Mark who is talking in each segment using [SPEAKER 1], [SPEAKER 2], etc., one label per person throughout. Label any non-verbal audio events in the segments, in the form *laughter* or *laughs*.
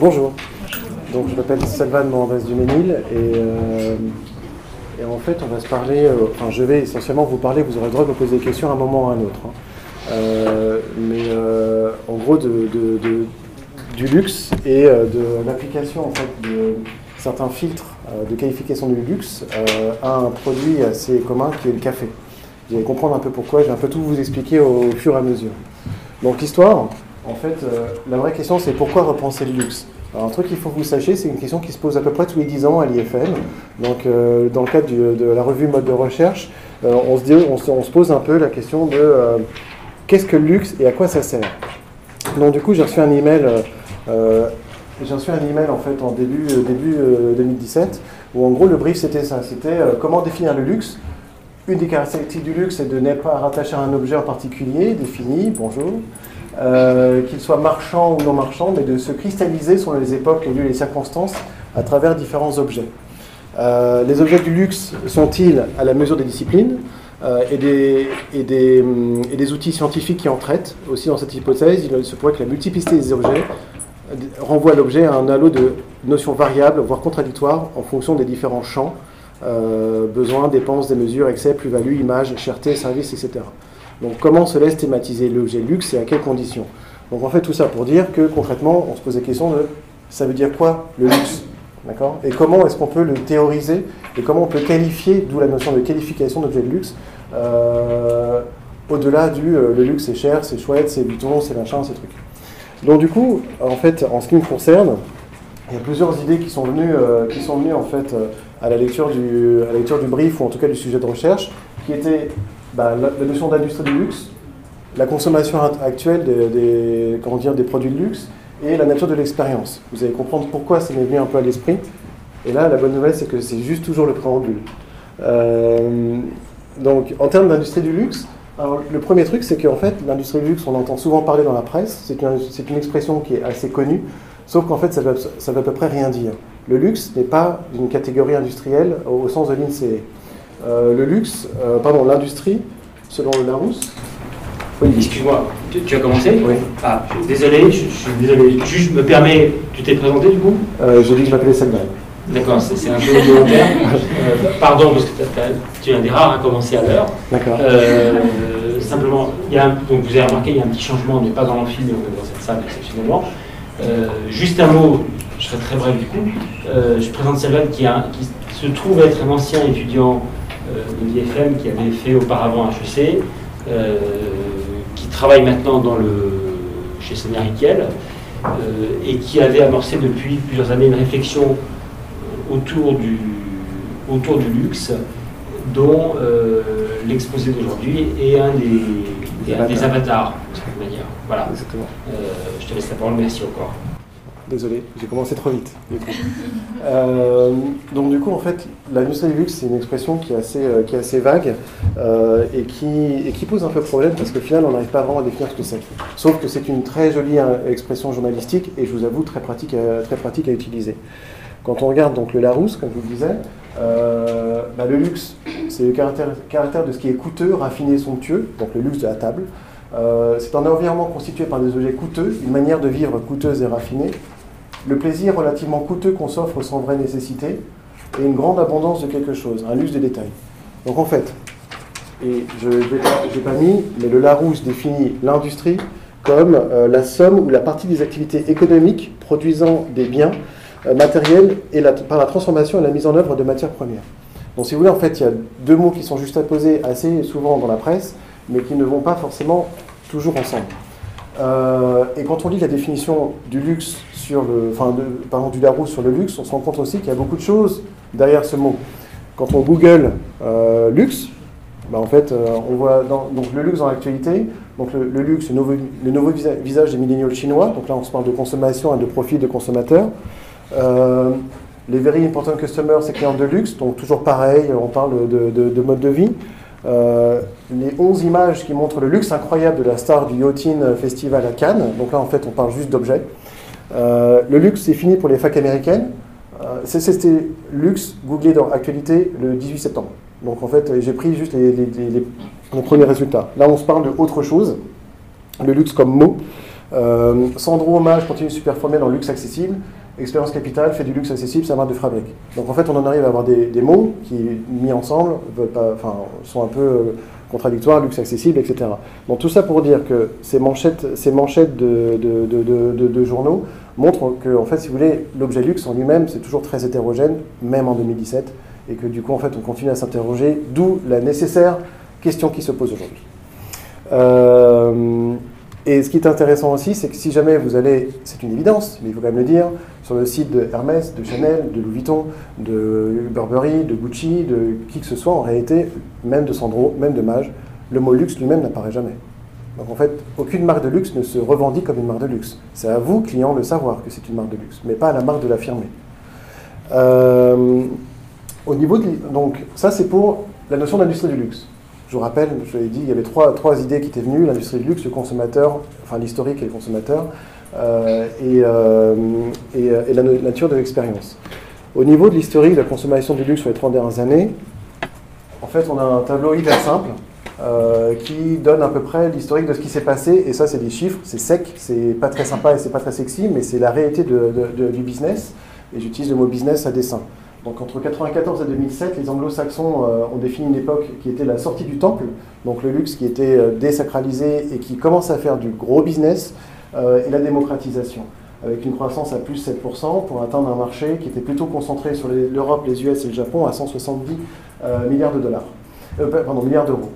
[SPEAKER 1] Bonjour. Donc je m'appelle Salvan Mohandas Duménil et, euh, et en fait on va se parler, euh, enfin je vais essentiellement vous parler, vous aurez le droit de me poser des questions à un moment ou à un autre. hein. Euh, mais euh, en gros de, du luxe et de l'application en fait de certains filtres de qualification du luxe à un produit assez commun qui est le café. Vous allez comprendre un peu pourquoi, je vais un peu tout vous expliquer au, au fur et à mesure. Donc l'histoire, en fait, euh, la vraie question c'est pourquoi repenser le luxe? Alors un truc qu'il faut que vous sachiez, c'est une question qui se pose à peu près tous les 10 ans à l'IFM. Donc euh, dans le cadre de la revue mode de recherche, euh, on, se pose un peu la question de qu'est-ce que le luxe et à quoi ça sert? Donc du coup j'ai reçu un email, j'ai reçu un email en fait en début, début euh, 2017 où en gros le brief c'était ça, c'était comment définir le luxe? Une des caractéristiques du luxe, c'est de ne pas rattacher à un objet en particulier, défini, bonjour, euh, qu'il soit marchand ou non marchand, mais de se cristalliser sur les époques, les lieux et les circonstances à travers différents objets. Euh, les objets du luxe sont-ils à la mesure des disciplines euh, hum, et des outils scientifiques qui en traitent Aussi, dans cette hypothèse, il se pourrait que la multiplicité des objets renvoie l'objet à un halo de notions variables, voire contradictoires, en fonction des différents champs besoins, dépenses, des mesures, excès, plus-value, image, cherté, service, etc. Donc comment se laisse thématiser l'objet luxe et à quelles conditions Donc en fait tout ça pour dire que concrètement on se pose la question de ça veut dire quoi le luxe? Et comment est-ce qu'on peut le théoriser et comment on peut qualifier, d'où la notion de qualification d'objet de luxe, euh, au-delà du euh, le luxe c'est cher, c'est chouette, c'est Vuitton, c'est machin, c'est truc. Donc du coup, en fait, en ce qui me concerne, il y a plusieurs idées qui sont venues, euh, qui sont venues en fait à la lecture du, à la lecture du brief ou en tout cas du sujet de recherche, qui était bah, la, notion d'industrie du luxe, la consommation act- actuelle des, produits de luxe et la nature de l'expérience. Vous allez comprendre pourquoi ça m'est venu un peu à l'esprit. Et là, la bonne nouvelle, c'est que c'est juste toujours le préambule. Euh, donc, en termes d'industrie du luxe, le premier truc, c'est qu'en fait, l'industrie du luxe, on entend souvent parler dans la presse, c'est une, expression qui est assez connue, sauf qu'en fait, ça ça veut à peu près rien dire. Le luxe n'est pas une catégorie industrielle au, au sens de l'INSEE. Euh, le luxe, euh, pardon, l'industrie, selon le Larousse,
[SPEAKER 2] Oui, excuse-moi, tu, tu as commencé
[SPEAKER 1] Oui.
[SPEAKER 2] Ah, désolé, je, suis désolé. Me permets, tu t'es présenté du coup
[SPEAKER 1] euh, j'ai dit que je m'appelais Salman.
[SPEAKER 2] D'accord, c'est un peu volontaire. Euh, pardon, parce que t'as- t'as- tu es un des rares à commencer à l'heure.
[SPEAKER 1] D'accord.
[SPEAKER 2] Simplement, y a un- donc vous avez remarqué, il y a un petit changement, on n'est pas dans l'amphi, mais on est dans cette salle exceptionnellement. Juste un mot, je serai très bref du coup. Je présente Selvan qui, a- qui se trouve être un ancien étudiant de l'IFM qui avait fait auparavant HEC, euh, qui travaille maintenant dans le, chez Sonia Riquel, euh, et qui avait amorcé depuis plusieurs années une réflexion euh, autour du, autour du luxe, dont euh, l'exposé d'aujourd'hui est un des, des avatars, de manière. Voilà. Euh, je te laisse la parole, merci encore.
[SPEAKER 1] Désolé, j'ai commencé trop vite. *laughs* Euh, donc du coup, en fait, l'industrie du luxe, c'est une expression qui est assez, euh, vague euh, et, qui, pose un peu problème parce qu'au final, on n'arrive pas vraiment à définir ce que c'est. Sauf que c'est une très jolie expression journalistique et je vous avoue très pratique à, très pratique à utiliser. Quand on regarde donc le Larousse, comme je vous le disais, bah, le luxe, c'est le caractère, de ce qui est coûteux, raffiné, somptueux, donc le luxe de la table. C'est un environnement constitué par des objets coûteux, une manière de vivre coûteuse et raffinée, le plaisir relativement coûteux qu'on s'offre sans vraie nécessité, et une grande abondance de quelque chose, un luxe de détails. Donc en fait, et je n'ai pas, mis, mais le Larousse définit l'industrie comme euh, la somme ou la partie des activités économiques produisant des biens euh, matériels et par la transformation et la mise en œuvre de matières premières. Donc si vous voulez, en fait, il y a deux mots qui sont juste apposés assez souvent dans la presse, mais qui ne vont pas forcément toujours ensemble. Euh, et quand on lit la définition du luxe sur le, enfin, du Larousse sur le luxe, on se rend compte aussi qu'il y a beaucoup de choses derrière ce mot. Quand on Google euh, luxe, bah, en fait, euh, on voit donc le luxe dans l'actualité, donc le, luxe, le nouveau, visage des milléniaux chinois, donc là on se parle de consommation et de profil de consommateur. Euh, les very important customers, c'est clients de luxe, donc toujours pareil, on parle de, de- de mode de vie. Les 11 images qui montrent le luxe incroyable de la star du Yachting Festival à Cannes, donc là en fait on parle juste d'objets. Euh, le luxe c'est fini pour les facs américaines. Euh, C'était luxe googlé dans actualité le 18 septembre. Donc en fait j'ai pris juste les, les- les- premiers résultats. Là on se parle de autre chose, le luxe comme mot. Euh, Sandro Hommage continue super formé dans le luxe accessible. Expérience Capital fait du luxe accessible, un marque de fabrique. Donc en fait, on en arrive à avoir des, mots qui, mis ensemble, enfin, sont un peu contradictoires, luxe accessible, etc. Donc tout ça pour dire que ces manchettes, ces manchettes de, de, journaux montrent que, en fait, si vous voulez, l'objet luxe en lui-même, c'est toujours très hétérogène, même en 2017, et que du coup, en fait, on continue à s'interroger, d'où la nécessaire question qui se pose aujourd'hui. Euh, et ce qui est intéressant aussi, c'est que si jamais vous allez, c'est une évidence, mais il faut quand même le dire, sur le site de Hermès, de Chanel, de Louis Vuitton, de Burberry, de Gucci, de qui que ce soit, en réalité, même de Sandro, même de Mage, le mot luxe lui-même n'apparaît jamais. Donc en fait, aucune marque de luxe ne se revendique comme une marque de luxe. C'est à vous, client, de savoir que c'est une marque de luxe, mais pas à la marque de l'affirmer. Euh, au niveau de, donc ça c'est pour la notion d'industrie du luxe. Je vous rappelle, je l'ai dit, il y avait trois, trois idées qui étaient venues, l'industrie du luxe, le consommateur, enfin l'historique et le consommateur, euh, euh, et, la nature de l'expérience. Au niveau de l'historique de la consommation du luxe sur les 30 dernières années, en fait, on a un tableau hyper simple euh, qui donne à peu près l'historique de ce qui s'est passé, et ça, c'est des chiffres, c'est sec, c'est pas très sympa et c'est pas très sexy, mais c'est la réalité du business, et j'utilise le mot business à dessein. Donc entre 1994 et 2007, les anglo-saxons euh, ont défini une époque qui était la sortie du temple, donc le luxe qui était euh, désacralisé et qui commence à faire du gros business, euh, et la démocratisation, avec une croissance à plus 7% pour atteindre un marché qui était plutôt concentré sur l'Europe, les, US et le Japon à 170 milliards de dollars, milliards d'euros.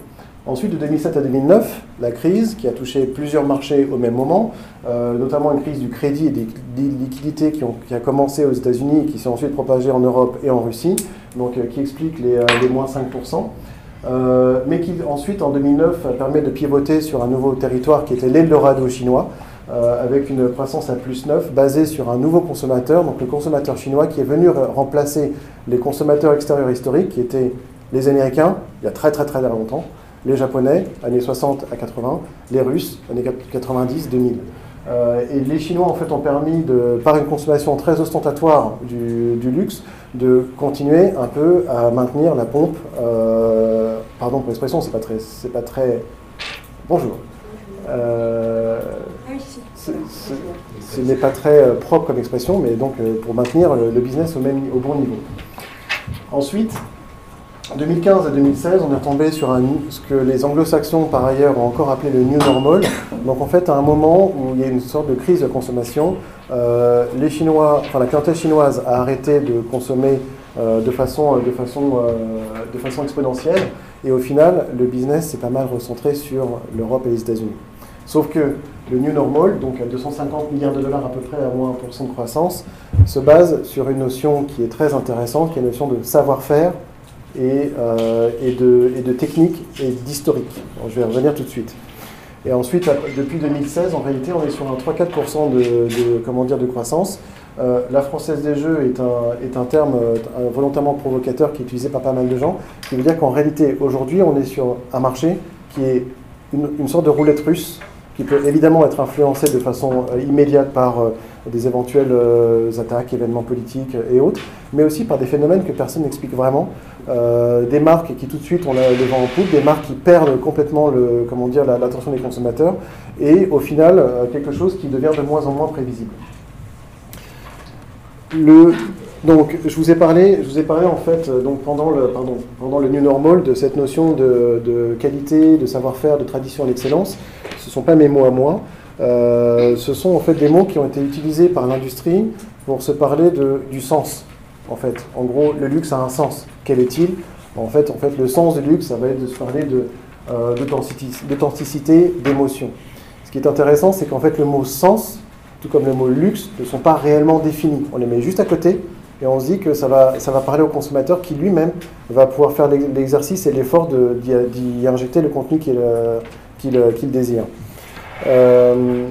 [SPEAKER 1] Ensuite, de 2007 à 2009, la crise qui a touché plusieurs marchés au même moment, euh, notamment une crise du crédit et des, liquidités qui, a commencé aux États-Unis et qui s'est ensuite propagée en Europe et en Russie, donc euh, qui explique les, euh, les moins 5%. mais qui ensuite, en 2009, permet de pivoter sur un nouveau territoire qui était l'Eldorado chinois, avec une croissance à plus 9, basée sur un nouveau consommateur, donc le consommateur chinois qui est venu remplacer les consommateurs extérieurs historiques, qui étaient les Américains, il y a très très très longtemps, les Japonais, années 60 à 80, les Russes, années 90, 2000. Euh, et les Chinois en fait ont permis, de, par une consommation très ostentatoire du, luxe, de continuer un peu à maintenir la pompe. Euh, pardon pour l'expression, c'est pas très, c'est pas très. Bonjour. Euh, ce n'est pas très propre comme expression, mais donc pour maintenir le, business au, bon niveau. Ensuite, en 2015 et 2016, on est tombé sur ce que les anglo-saxons, par ailleurs, ont encore appelé le New Normal. Donc, en fait, à un moment où il y a une sorte de crise de consommation, euh, les Chinois, enfin, la clientèle chinoise a arrêté de consommer euh, de, façon, de, façon, euh, de façon exponentielle. Et au final, le business s'est pas mal recentré sur l'Europe et les États-Unis. Sauf que le New Normal, donc à 250 milliards de dollars à peu près, à moins 1% de croissance, se base sur une notion qui est très intéressante, qui est la notion de savoir-faire euh, et, de, et technique et d'historique. Je vais revenir tout de suite. Et ensuite, depuis 2016, en réalité, on est sur un 3-4% de, comment dire, de croissance. Euh, la française des jeux est un, terme euh, volontairement provocateur qui est utilisé par pas mal de gens, qui veut dire qu'en réalité, aujourd'hui, on est sur un marché qui est une, sorte de roulette russe, qui peut évidemment être influencé de façon immédiate par des éventuelles attaques, événements politiques et autres, mais aussi par des phénomènes que personne n'explique vraiment, euh, des marques qui tout de suite ont le vent en poupe, des marques qui perdent complètement l'attention des consommateurs, et au final euh, quelque chose qui devient de moins en moins prévisible. Le, donc, je vous ai parlé, je vous ai parlé en fait euh, donc pendant le, pendant le New Normal de cette notion de, qualité, de savoir-faire, de tradition et d'excellence. Ce ne sont pas mes mots à moi. ce sont en fait des mots qui ont été utilisés par l'industrie pour se parler de, du sens en fait. En gros, le luxe a un sens. Quel est-il? En fait, en fait, le sens du luxe, ça va être de se parler euh, d'authenticité, d'émotion. Ce qui est intéressant, c'est qu'en fait, le mot sens, tout comme le mot luxe, ne sont pas réellement définis. On les met juste à côté et on se dit que ça va, ça va parler au consommateur qui lui-même va pouvoir faire l'exercice et l'effort d'y injecter le contenu qu'il désire. Euh,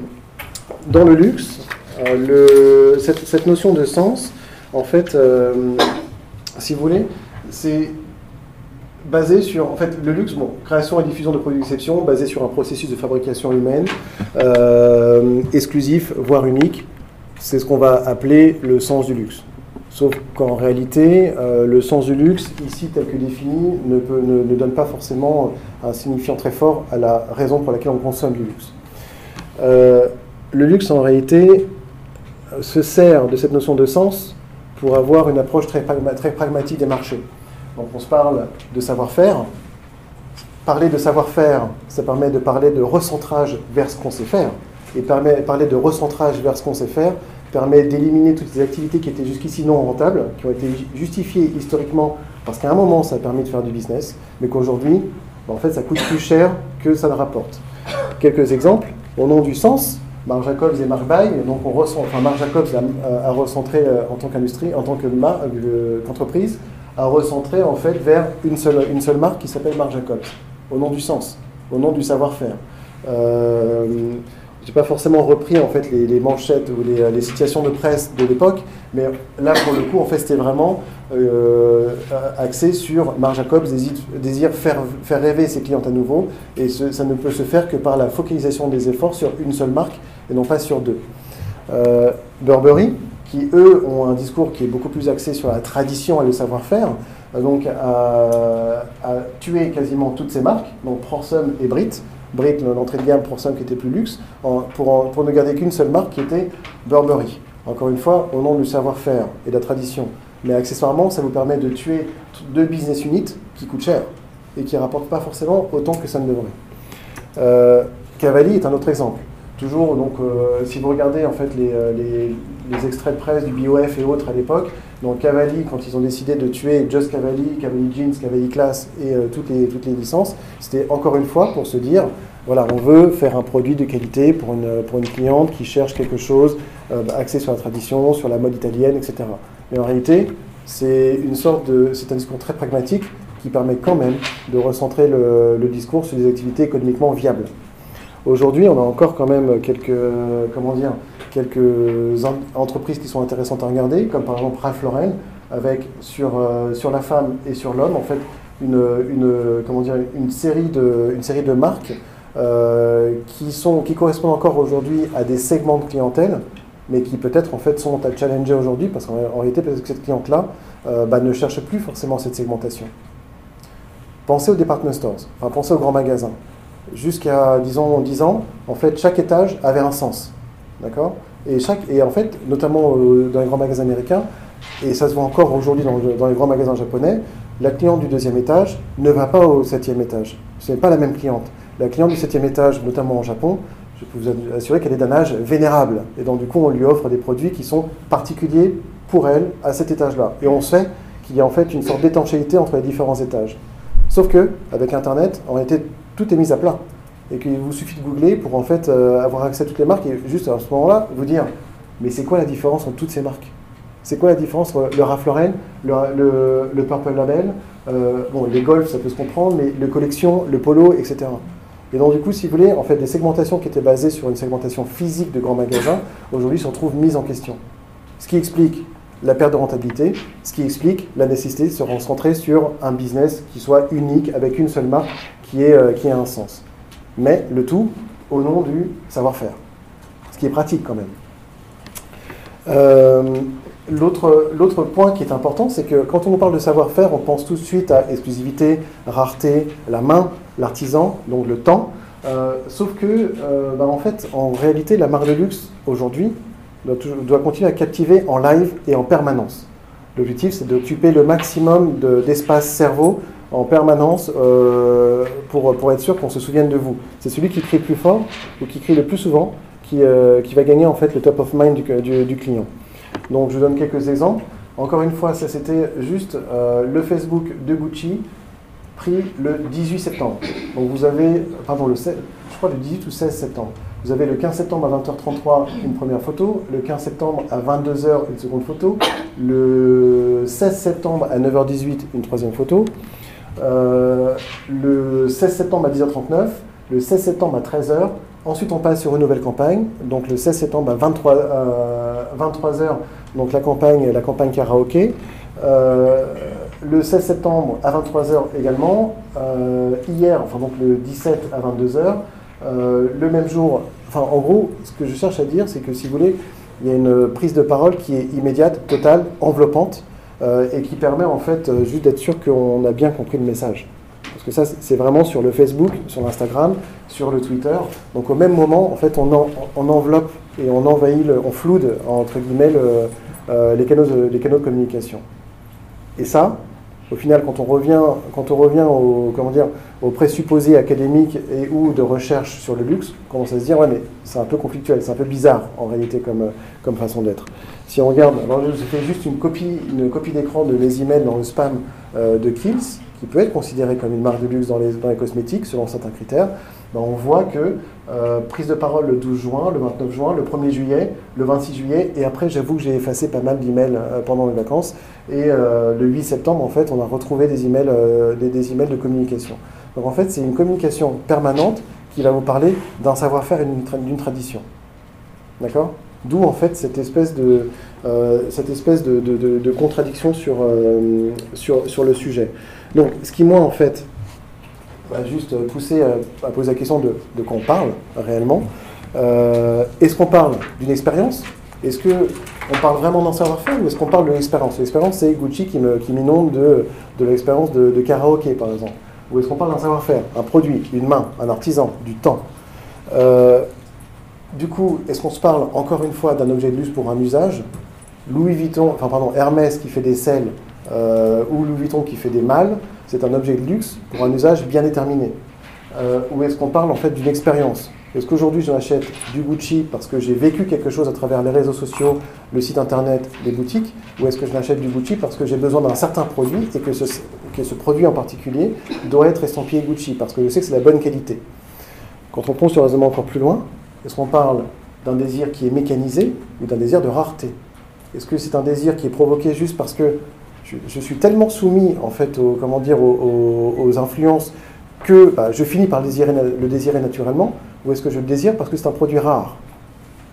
[SPEAKER 1] dans le luxe, euh, cette, notion de sens, en fait, euh, si vous voulez, c'est basé sur, en fait, le luxe, bon, création et diffusion de produits d'exception, basé sur un processus de fabrication humaine, euh, exclusif, voire unique. C'est ce qu'on va appeler le sens du luxe. Sauf qu'en réalité, euh, le sens du luxe, ici tel que défini, ne, donne pas forcément un signifiant très fort à la raison pour laquelle on consomme du luxe. le luxe en réalité se sert de cette notion de sens pour avoir une approche très, très pragmatique des marchés. Donc on se parle de savoir-faire. Parler de savoir-faire, ça permet de parler de recentrage vers ce qu'on sait faire. Et permet, parler de recentrage vers ce qu'on sait faire permet d'éliminer toutes les activités qui étaient jusqu'ici non rentables, qui ont été justifiées historiquement parce qu'à un moment ça a permis de faire du business, mais qu'aujourd'hui, en fait, ça coûte plus cher que ça ne rapporte. Quelques exemples. Au nom du sens, Marc Jacobs et Marc Bay, donc on ressent, enfin Marc Jacobs a, recentré euh, en tant qu'industrie, en tant euh, qu'entreprise, a recentré en fait vers une seule, une seule marque qui s'appelle Marc Jacobs, au nom du sens, au nom du savoir-faire. Euh, j'ai pas forcément repris en fait les, manchettes ou les, situations de presse de l'époque, mais là pour le coup en fait c'était vraiment euh, axé sur Marc Jacobs désire, faire, faire rêver ses clients à nouveau et ça ne peut se faire que par la focalisation des efforts sur une seule marque et non pas sur deux. Euh, Burberry, qui eux ont un discours qui est beaucoup plus axé sur la tradition et le savoir-faire, donc a, tué quasiment toutes ces marques, donc Prorsum et Brit, Brit, l'entrée de gamme Prorsum qui était plus luxe, pour, pour ne garder qu'une seule marque qui était Burberry. Encore une fois, au nom du savoir-faire et de la tradition. Mais accessoirement, ça vous permet de tuer deux business units qui coûtent cher et qui ne rapportent pas forcément autant que ça ne devrait. Euh, Cavalli est un autre exemple. Toujours, donc, euh, si vous regardez en fait euh, les, les, extraits de presse du BOF et autres à l'époque, donc Cavalli, quand ils ont décidé de tuer Just Cavalli, Cavalli Jeans, Cavalli Class et toutes, les, toutes les licences, c'était encore une fois pour se dire, voilà, on veut faire un produit de qualité pour une, pour une cliente qui cherche quelque chose axé sur la tradition, sur la mode italienne, etc. Mais en réalité, c'est une sorte de, c'est un discours très pragmatique qui permet quand même de recentrer le, discours sur des activités économiquement viables. Aujourd'hui, on a encore quand même quelques, comment dire, quelques entreprises qui sont intéressantes à regarder, comme par exemple Ralph Lauren, avec sur, euh, sur la femme et sur l'homme, en fait, une, une, comment dire, une, série, de, une série de marques euh, qui, sont, qui correspondent encore aujourd'hui à des segments de clientèle mais qui peut-être en fait sont à challenger aujourd'hui parce qu'en réalité peut-être que cette cliente-là euh, bah, ne cherche plus forcément cette segmentation. Pensez aux department stores, enfin pensez aux grands magasins. Jusqu'à disons 10 ans, en fait chaque étage avait un sens, d'accord et, chaque, et en fait, notamment euh, dans les grands magasins américains, et ça se voit encore aujourd'hui dans, dans, les grands magasins japonais, la cliente du deuxième étage ne va pas au septième étage. Ce n'est pas la même cliente. La cliente du septième étage, notamment au Japon, je peux vous assurer qu'elle est d'un âge vénérable. Et donc, du coup, on lui offre des produits qui sont particuliers pour elle à cet étage-là. Et on sait qu'il y a en fait une sorte d'étanchéité entre les différents étages. Sauf que, avec Internet, en réalité, tout est mis à plat. Et qu'il vous suffit de googler pour en fait euh, avoir accès à toutes les marques et juste à ce moment-là vous dire mais c'est quoi la différence entre toutes ces marques? C'est quoi la différence entre le Ralph Lauren, le, Purple Label, euh, bon, les Golf, ça peut se comprendre, mais le collection, le polo, etc. Et donc, du coup, si vous voulez, en fait, des segmentations qui étaient basées sur une segmentation physique de grands magasins, aujourd'hui se retrouvent mises en question. Ce qui explique la perte de rentabilité, ce qui explique la nécessité de se concentrer sur un business qui soit unique, avec une seule marque qui ait, euh, qui ait un sens. Mais le tout au nom du savoir-faire. Ce qui est pratique quand même. Euh, L'autre point qui est important, c'est que quand on parle de savoir-faire, on pense tout de suite à exclusivité, rareté, la main, l'artisan, donc le temps. Euh, sauf que, euh, bah, en fait, en réalité, la marque de luxe, aujourd'hui, doit, continuer à captiver en live et en permanence. L'objectif, c'est d'occuper le maximum d'espace cerveau en permanence euh, pour, pour, être sûr qu'on se souvienne de vous. C'est celui qui crie plus fort ou qui crie le plus souvent qui, qui va gagner en fait le top of mind du, du client. Donc je vous donne quelques exemples. Encore une fois, ça c'était juste euh, le Facebook de Gucci pris le 18 septembre. Donc vous avez, pardon, le 16, je crois le 18 ou 16 septembre. Vous avez le 15 septembre à 20h33 une première photo, le 15 septembre à 22h une seconde photo, le 16 septembre à 9h18 une troisième photo, euh, le 16 septembre à 10h39, le 16 septembre à 13h, Ensuite, on passe sur une nouvelle campagne. Donc, le 16 septembre à 23, h donc la campagne, la campagne karaoké. Euh, le 16 septembre à 23h également. Euh, hier, enfin donc le 17 à 22h. Euh, le même jour, enfin en gros, ce que je cherche à dire, c'est que si vous voulez, il y a une prise de parole qui est immédiate, totale, enveloppante, et qui permet en fait juste d'être sûr qu'on a bien compris le message. Parce que ça, c'est vraiment sur le Facebook, sur l'Instagram, sur le Twitter. Donc au même moment, en fait, on, enveloppe et on envahit, on floude, entre guillemets, euh, les, canaux de, les canaux de communication. Et ça, au final, quand on revient, quand on revient au, comment dire, aux présupposés académiques et ou de recherche sur le luxe, on commence à se dire, ouais, mais c'est un peu conflictuel, c'est un peu bizarre en réalité comme, comme façon d'être. Si on regarde, alors je fais juste une copie, une copie d'écran de mes emails dans le spam euh, de Kills, qui peut être considéré comme une marque de luxe dans les, dans les cosmétiques selon certains critères. Ben, on voit que euh, prise de parole le 12 juin, le 29 juin, le 1er juillet, le 26 juillet, et après j'avoue que j'ai effacé pas mal d'emails euh, pendant les vacances, et euh, le 8 septembre en fait on a retrouvé des emails, des, emails de communication. Donc en fait c'est une communication permanente qui va vous parler d'un savoir-faire et d'une tradition. D'accord? D'où en fait cette espèce de, cette espèce de, contradiction sur, sur, sur le sujet. Donc ce qui moi en fait juste pousser à, poser la question de, de quoi on parle réellement. Euh, est-ce qu'on parle d'une expérience? Est-ce qu'on parle vraiment d'un savoir-faire ou est-ce qu'on parle de l'expérience? L'expérience, c'est Gucci qui m'inonde de, de l'expérience de, karaoké, par exemple. Ou est-ce qu'on parle d'un savoir-faire, un produit, une main, un artisan, du temps? Euh, Du coup, est-ce qu'on se parle encore une fois d'un objet de luxe pour un usage? Louis Vuitton, enfin pardon, Hermès qui fait des selles euh, ou Louis Vuitton qui fait des mâles c'est un objet de luxe pour un usage bien déterminé. Euh, Ou est-ce qu'on parle en fait d'une expérience? Est-ce qu'aujourd'hui je m'achète du Gucci parce que j'ai vécu quelque chose à travers les réseaux sociaux, le site internet, les boutiques? Ou est-ce que je m'achète du Gucci parce que j'ai besoin d'un certain produit et que ce, produit en particulier doit être estampillé Gucci parce que je sais que c'est la bonne qualité? Quand on prend ce raisonnement encore plus loin, est-ce qu'on parle d'un désir qui est mécanisé ou d'un désir de rareté? Est-ce que c'est un désir qui est provoqué juste parce que je, suis tellement soumis en fait aux, comment dire, aux, influences que bah, je finis par le désirer, le désirer naturellement, ou est-ce que je le désire parce que c'est un produit rare?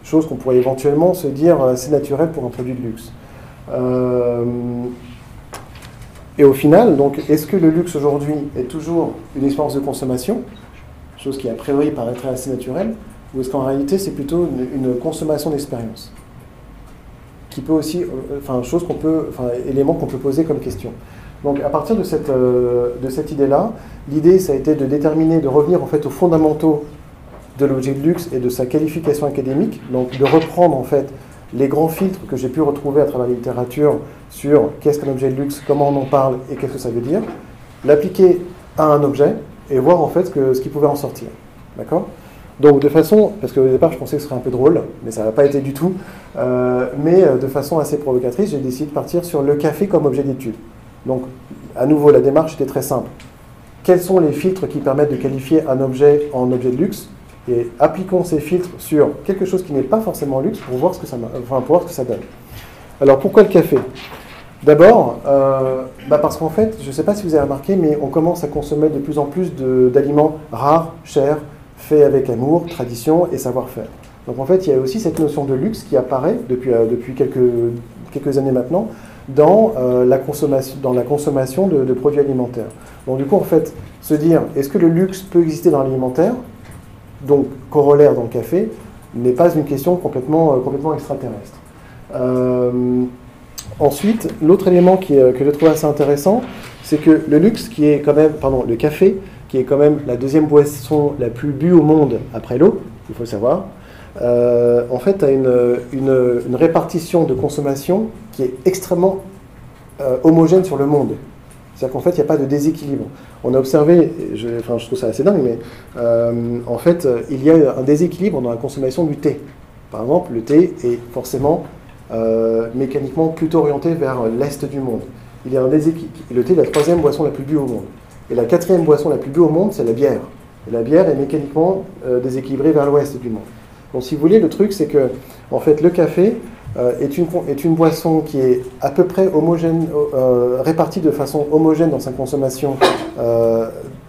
[SPEAKER 1] Chose qu'on pourrait éventuellement se dire euh, c'est naturel pour un produit de luxe. Euh, et au final, donc, est-ce que le luxe aujourd'hui est toujours une expérience de consommation, chose qui a priori paraîtrait assez naturelle, ou est-ce qu'en réalité c'est plutôt une consommation d'expérience? Qui peut aussi, euh, enfin, chose qu'on peut, enfin, élément qu'on peut poser comme question. Donc, à partir de cette, euh, cette idée-là, l'idée, ça a été de déterminer, de revenir en fait aux fondamentaux de l'objet de luxe et de sa qualification académique, donc de reprendre en fait les grands filtres que j'ai pu retrouver à travers la littérature sur qu'est-ce qu'un objet de luxe, comment on en parle et qu'est-ce que ça veut dire, l'appliquer à un objet et voir en fait que, ce qui pouvait en sortir. D'accord? Donc de façon, parce qu'au départ je pensais que ce serait un peu drôle, mais ça n'a pas été du tout, euh, mais euh, de façon assez provocatrice, j'ai décidé de partir sur le café comme objet d'étude. Donc à nouveau, la démarche était très simple. Quels sont les filtres qui permettent de qualifier un objet en objet de luxe? Et appliquons ces filtres sur quelque chose qui n'est pas forcément luxe pour voir ce que ça, donne. Alors pourquoi le café? D'abord, euh, bah parce qu'en fait, je ne sais pas si vous avez remarqué, mais on commence à consommer de plus en plus d'aliments rares, chers, fait avec amour, tradition et savoir-faire. Donc en fait, il y a aussi cette notion de luxe qui apparaît depuis, euh, depuis quelques, quelques années maintenant dans, euh, la, consommation, dans la consommation de, produits alimentaires. Donc du coup, en fait, se dire, est-ce que le luxe peut exister dans l'alimentaire? Donc corollaire dans le café, n'est pas une question complètement, euh, complètement extraterrestre. ensuite, l'autre élément qui, que je trouve assez intéressant, c'est que le luxe, qui est quand même, pardon, le café, qui est quand même la deuxième boisson la plus bue au monde après l'eau, il faut le savoir, euh, en fait, a une, une, répartition de consommation qui est extrêmement euh, homogène sur le monde. C'est-à-dire qu'en fait, il n'y a pas de déséquilibre. On a observé, je, enfin, je trouve ça assez dingue, mais euh, en fait, il y a un déséquilibre dans la consommation du thé. Par exemple, le thé est forcément mécaniquement plutôt orienté vers l'est du monde. Il y a un déséquilibre. Le thé est la troisième boisson la plus bue au monde. Et la quatrième boisson la plus bue au monde, c'est la bière. Et la bière est mécaniquement euh, déséquilibrée vers l'ouest du monde. Donc si vous voulez, le truc, c'est que en fait, le café euh, est, une, est une boisson qui est à peu près homogène, euh, répartie de façon homogène dans sa consommation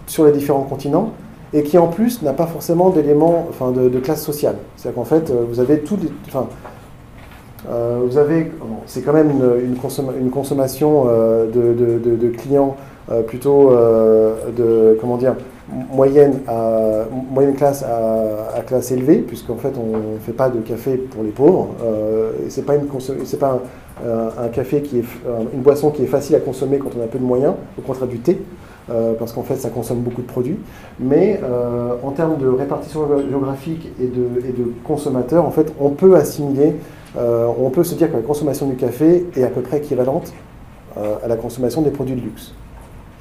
[SPEAKER 1] sur les différents continents, et qui en plus n'a pas forcément d'éléments enfin, de, classe sociale. C'est-à-dire qu'en fait, vous avez tout... Enfin, vous avez, c'est quand même une, une, consommation de, de, clients euh, plutôt euh, de comment dire moyenne à moyenne classe à, classe élevée, puisqu'en fait on ne fait pas de café pour les pauvres. Euh, c'est pas une c'est pas un, café qui est une boisson qui est facile à consommer quand on a peu de moyens, au contraire du thé. parce qu'en fait ça consomme beaucoup de produits. Mais en termes de répartition géographique et de, et de consommateurs, en fait, on peut assimiler, on peut se dire que la consommation du café est à peu près équivalente à la consommation des produits de luxe.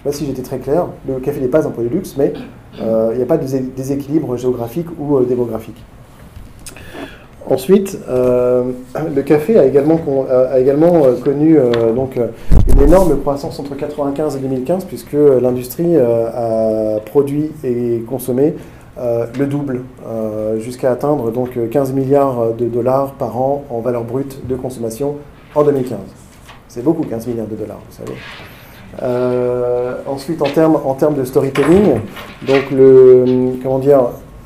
[SPEAKER 1] Je ne sais pas si j'étais très clair, le café n'est pas un produit de luxe, mais il n'y a pas de déséquilibre géographique ou démographique. Ensuite, euh, le café a également, euh, connu euh, donc, une énorme croissance entre 1995 et 2015, puisque l'industrie a produit et consommé le double, jusqu'à atteindre donc 15 milliards de dollars par an en valeur brute de consommation en 2015. C'est beaucoup, 15 milliards de dollars, vous savez. Ensuite, en termes de storytelling, donc le, comment dire,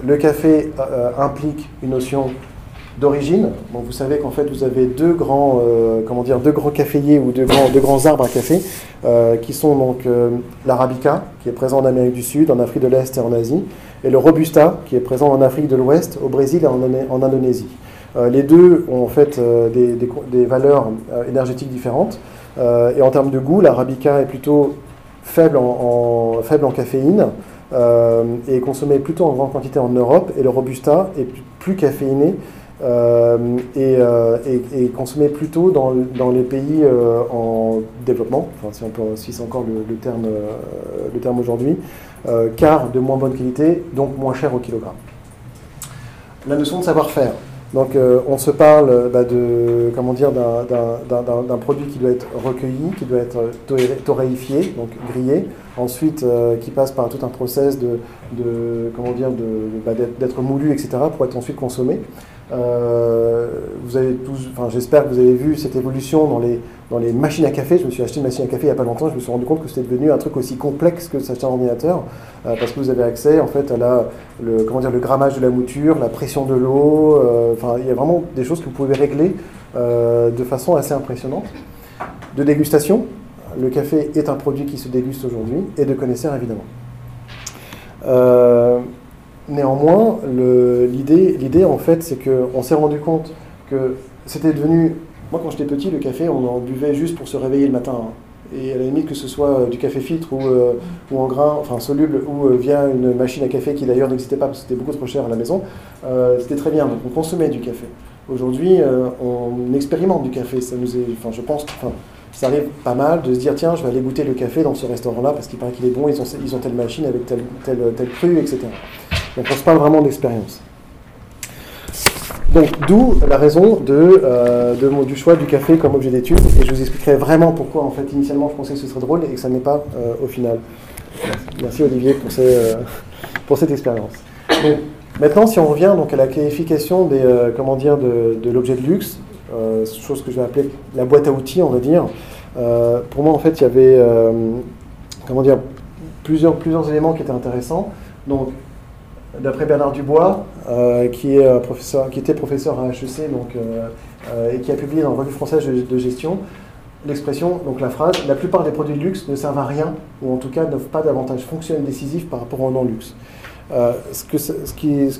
[SPEAKER 1] le café implique une notion d'origine. vous savez qu'en fait, vous avez deux grands, euh, comment dire, deux grands caféiers ou deux grands, deux grands arbres à café, euh, qui sont donc euh, l'arabica, qui est présent en Amérique du Sud, en Afrique de l'Est et en Asie, et le robusta, qui est présent en Afrique de l'Ouest, au Brésil et en, Indonésie. les deux ont en fait des, valeurs énergétiques différentes. Et en termes de goût, l'arabica est plutôt faible en, caféine et consommé plutôt en grande quantité en Europe, et le robusta est plus caféiné euh, euh, et, et, consommé plutôt dans, les pays euh, en développement, si, on peut, si c'est encore le terme aujourd'hui, car de moins bonne qualité, donc moins cher au kilogramme. La notion de savoir-faire. Donc on se parle bah, de comment dire d'un produit qui doit être recueilli, qui doit être torréfié, donc grillé, ensuite qui passe par tout un process de, de comment dire bah, d'être moulu, etc. pour être ensuite consommé. Euh, vous avez tous, enfin, j'espère que vous avez vu cette évolution dans les, dans les machines à café. Je me suis acheté une machine à café il n'y a pas longtemps. Je me suis rendu compte que c'était devenu un truc aussi complexe que s'acheter un ordinateur euh, parce que vous avez accès en fait à la, le, comment dire, le grammage de la mouture, la pression de l'eau. Euh, enfin, il y a vraiment des choses que vous pouvez régler de façon assez impressionnante. De dégustation. Le café est un produit qui se déguste aujourd'hui et de connaisseurs évidemment. Néanmoins, l'idée, en fait, c'est qu'on s'est rendu compte que c'était devenu. Moi, quand j'étais petit, le café, on en buvait juste pour se réveiller le matin. Hein. Et à la limite, que ce soit du café filtre ou, euh, en grain, enfin soluble, ou euh, via une machine à café qui d'ailleurs n'existait pas parce que c'était beaucoup trop cher à la maison, euh, c'était très bien. Donc on consommait du café. Aujourd'hui, on expérimente du café. Ça nous est, enfin, je pense, enfin, ça arrive pas mal de se dire tiens, je vais aller goûter le café dans ce restaurant-là parce qu'il paraît qu'il est bon, ils ont, ils ont telle machine avec tel, tel, tel cru, etc. Donc on se parle vraiment d'expérience. Donc d'où la raison euh, du choix du café comme objet d'étude. Et je vous expliquerai vraiment pourquoi en fait initialement je pensais que ce serait drôle et que ça n'est pas euh, au final. Merci Olivier pour, euh, pour cette expérience. maintenant si on revient donc à la qualification des, comment dire, de, de l'objet de luxe, chose que je vais appeler la boîte à outils on va dire, pour moi en fait il y avait comment dire, plusieurs, plusieurs éléments qui étaient intéressants. Donc d'après Bernard Dubois, euh, professeur, qui était professeur à HEC donc, euh, euh, et qui a publié dans Revue française de gestion l'expression, donc la phrase La plupart des produits de luxe ne servent à rien, ou en tout cas n'offrent pas d'avantage fonctionnel décisif par rapport au non-luxe. ce, que ça,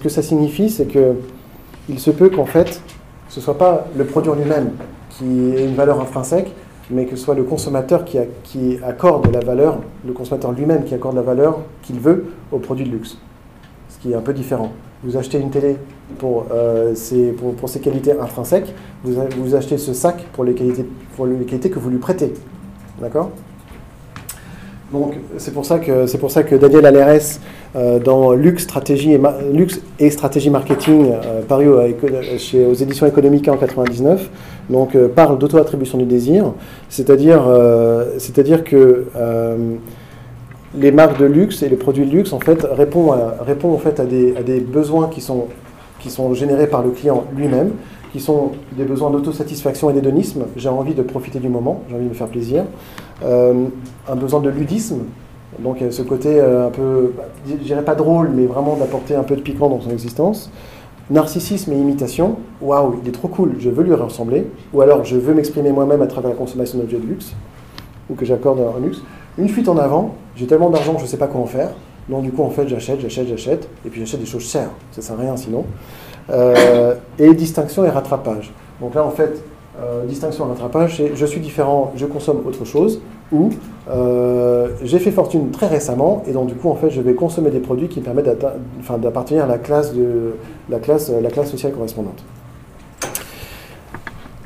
[SPEAKER 1] que signifie, c'est qu'il se peut qu'en fait, ce ne soit pas le produit en lui-même qui ait une valeur intrinsèque, mais que ce soit le consommateur qui, qui accorde la valeur, le consommateur lui-même qui accorde la valeur qu'il veut au produit de luxe qui est un peu différent. Vous achetez une télé pour, euh, ses, pour, ses qualités intrinsèques, vous, achetez ce sac pour les qualités, pour les qualités que vous lui prêtez. D'accord? Donc c'est pour ça que c'est pour ça que Daniel Alérès euh, dans Luxe stratégie et Luxe et stratégie marketing euh, paru chez, aux éditions économiques en 99 donc parle d'auto-attribution du désir, c'est-à-dire c'est-à-dire que les marques de luxe et les produits de luxe en fait répondent à, en fait à des, besoins qui sont, générés par le client lui-même, qui sont des besoins d'autosatisfaction et d'hédonisme. J'ai envie de profiter du moment, j'ai envie de me faire plaisir. Euh, un besoin de ludisme, donc ce côté euh, un peu, je dirais pas drôle, mais vraiment d'apporter un peu de piquant dans son existence. Narcissisme et imitation, waouh, il est trop cool, je veux lui ressembler. Ou alors je veux m'exprimer moi-même à travers la consommation d'objets de luxe, ou que j'accorde un luxe. Une fuite en avant, j'ai tellement d'argent que je ne sais pas quoi en faire. Donc du coup, en fait, j'achète, j'achète, j'achète, et puis j'achète des choses chères. Ça ne sert à rien sinon. Euh, et distinction et rattrapage. Donc là, en fait, euh, distinction, rattrapage, c'est je suis différent, je consomme autre chose, ou euh, j'ai fait fortune très récemment, et donc du coup, en fait, je vais consommer des produits qui me permettent d'appartenir à la classe sociale correspondante.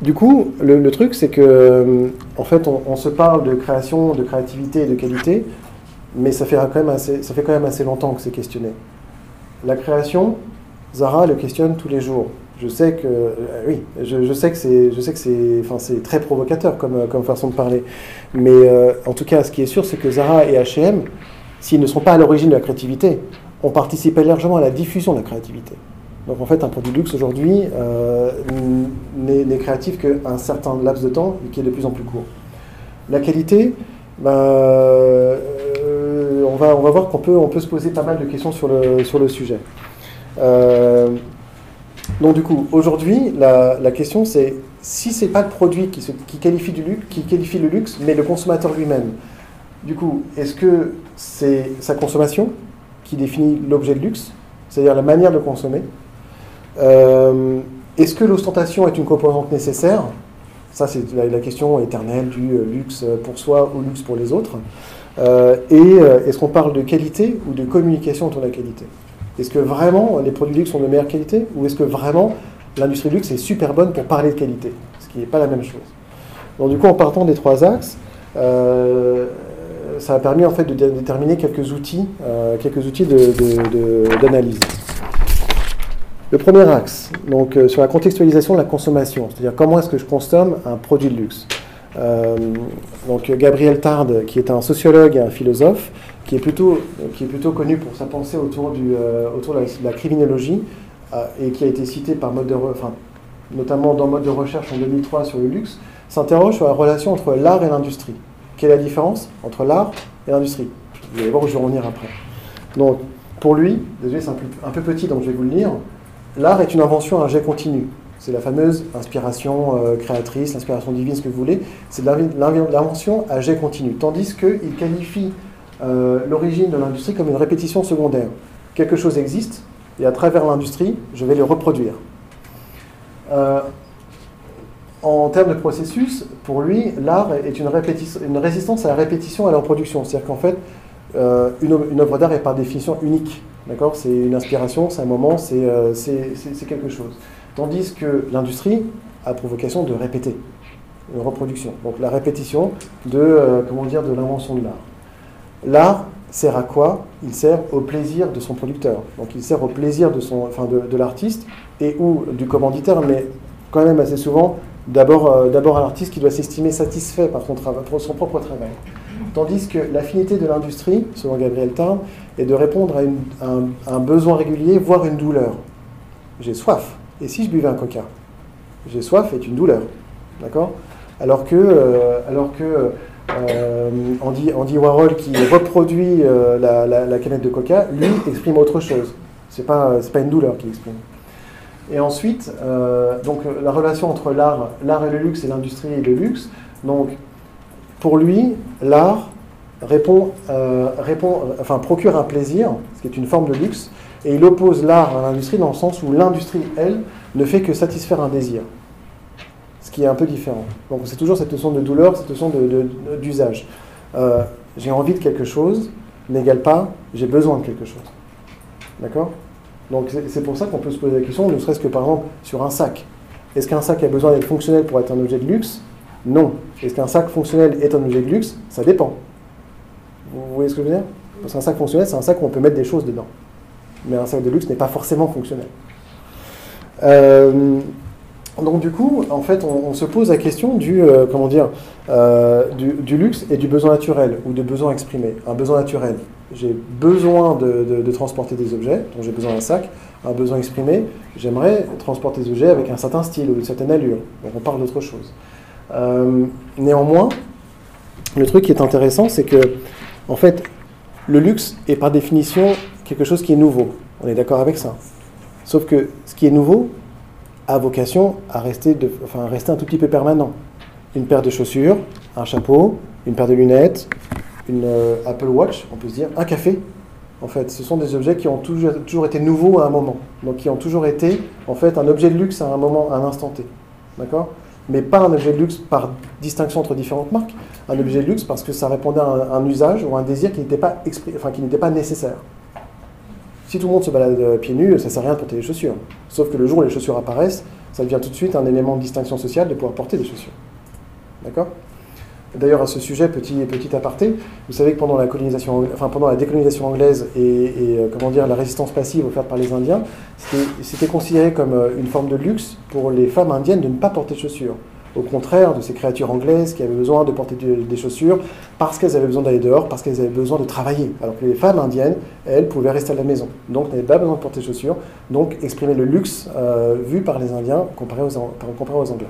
[SPEAKER 1] Du coup, le, truc, c'est que, en fait, on, se parle de création, de créativité et de qualité, mais ça fait quand même assez, longtemps que c'est questionné. La création, Zara le questionne tous les jours je sais que euh, oui, je, sais que c'est, je sais que c'est, enfin c'est très provocateur comme, comme façon de parler. Mais euh, en tout cas, ce qui est sûr, c'est que Zara et H&M, s'ils ne sont pas à l'origine de la créativité, ont participé largement à la diffusion de la créativité. Donc en fait, un produit luxe aujourd'hui euh, n'est créatif qu'un certain laps de temps qui est de plus en plus court. La qualité, ben, on, va, on va voir qu'on peut, on peut se poser pas mal de questions sur le, sur le sujet. Donc du coup, aujourd'hui, la, question c'est si c'est pas le produit qui, qui, qualifie du luxe, qui qualifie le luxe, mais le consommateur lui-même. Du coup, est-ce que c'est sa consommation qui définit l'objet de luxe, c'est-à-dire la manière de consommer euh, Est-ce que l'ostentation est une composante nécessaire? Ça, c'est la, question éternelle du euh, luxe pour soi ou luxe pour les autres. Euh, et est-ce qu'on parle de qualité ou de communication autour de la qualité? Est-ce que vraiment les produits luxe sont de meilleure qualité? Ou est-ce que vraiment l'industrie luxe est super bonne pour parler de qualité? Ce qui n'est pas la même chose. Donc du coup, en partant des trois axes, ça a permis en fait de déterminer quelques outils, quelques outils d'analyse. Le premier axe, donc euh, sur la contextualisation de la consommation, c'est-à-dire comment est-ce que je consomme un produit de luxe. donc Gabriel Tarde, qui est un sociologue et un philosophe, qui est plutôt, qui est plutôt connu pour sa pensée autour, du, euh, autour de, la, criminologie euh, et qui a été cité par mode de, enfin, notamment dans mode de recherche en 2003 sur le luxe, s'interroge sur la relation entre l'art et l'industrie. Quelle est la différence entre l'art et l'industrie? Vous allez voir où je vais revenir après. Donc, pour lui, désolé, c'est un peu, petit, donc je vais vous le lire. L'art est une invention à jet continu. C'est la fameuse inspiration euh, créatrice, l'inspiration divine, ce que vous voulez. C'est l'invention à jet continu. Tandis qu'il qualifie euh, l'origine de l'industrie comme une répétition secondaire. Quelque chose existe, et à travers l'industrie, je vais le reproduire. Euh, en termes de processus, pour lui, l'art est une, résistance à la répétition à la reproduction. C'est-à-dire qu'en fait, euh, une, œuvre d'art est par définition unique. D'accord? C'est une inspiration, c'est un moment, c'est quelque chose. Tandis que l'industrie a pour vocation de répéter, une reproduction. Donc la répétition de, comment dire, de l'invention de l'art. L'art sert à quoi? Il sert au plaisir de son producteur. Donc il sert au plaisir de, enfin de, l'artiste et ou du commanditaire, mais quand même assez souvent d'abord euh, d'abord à l'artiste qui doit s'estimer satisfait par son, travail, son propre travail. Tandis que l'affinité de l'industrie, selon Gabriel Tarn, est de répondre à, un, besoin régulier, voire une douleur. J'ai soif. Et si je buvais un coca? J'ai soif est une douleur. D'accord? Alors que, euh, alors que euh, Andy, Warhol qui reproduit euh, la, canette de coca, lui exprime autre chose. C'est pas, pas une douleur qu'il exprime. Et ensuite, donc la relation entre l'art, l'art et le luxe et l'industrie et le luxe. Donc, pour lui, l'art répond, répond, enfin, procure un plaisir, ce qui est une forme de luxe, et il oppose l'art à l'industrie dans le sens où l'industrie, elle, ne fait que satisfaire un désir qui est un peu différent. Donc c'est toujours cette notion de douleur, cette notion d'usage. Euh, j'ai envie de quelque chose n'égale pas j'ai besoin de quelque chose. D'accord? Donc c'est pour ça qu'on peut se poser la question, ne serait-ce que par exemple sur un sac. Est-ce qu'un sac a besoin d'être fonctionnel pour être un objet de luxe? Non. Est-ce qu'un sac fonctionnel est un objet de luxe Ça dépend. Vous voyez ce que je veux dire? Parce qu'un sac fonctionnel, c'est un sac où on peut mettre des choses dedans. Mais un sac de luxe n'est pas forcément fonctionnel. Euh, donc du coup, en fait, on, se pose la question du, euh, comment dire, euh, du, luxe et du besoin naturel ou de besoin exprimé. Un besoin naturel, j'ai besoin de, transporter des objets, donc j'ai besoin d'un sac. Un besoin exprimé, j'aimerais transporter des objets avec un certain style ou une certaine allure. Donc on parle d'autre chose. Euh, néanmoins, le truc qui est intéressant, c'est que, en fait, le luxe est par définition quelque chose qui est nouveau. On est d'accord avec ça. Sauf que ce qui est nouveau, a vocation à rester, enfin, rester un tout petit peu permanent. Une paire de chaussures, un chapeau, une paire de lunettes, une euh, Apple Watch, on peut se dire, un café. En fait, ce sont des objets qui ont toujours, toujours été nouveaux à un moment, donc qui ont toujours été en fait un objet de luxe à un moment, à un instant T. D'accord? Mais pas un objet de luxe par distinction entre différentes marques, un objet de luxe parce que ça répondait à un, usage ou un désir qui n'était pas, enfin, qui n'était pas nécessaire. Si tout le monde se balade euh, pieds nus, ça ne sert à rien de porter des chaussures. Sauf que le jour où les chaussures apparaissent, ça devient tout de suite un élément de distinction sociale de pouvoir porter des chaussures. D'accord? D'ailleurs, à ce sujet, petit, petit aparté, vous savez que pendant la, colonisation, enfin, pendant la décolonisation anglaise et, euh, comment dire, la résistance passive offerte par les Indiens, c'était considéré comme euh, une forme de luxe pour les femmes indiennes de ne pas porter de chaussures. Au contraire de ces créatures anglaises qui avaient besoin de porter des chaussures parce qu'elles avaient besoin d'aller dehors, parce qu'elles avaient besoin de travailler. Alors que les femmes indiennes, elles, pouvaient rester à la maison. Donc n'avaient pas besoin de porter de chaussures. Donc exprimer le luxe euh, vu par les Indiens comparé aux, comparé aux Anglais.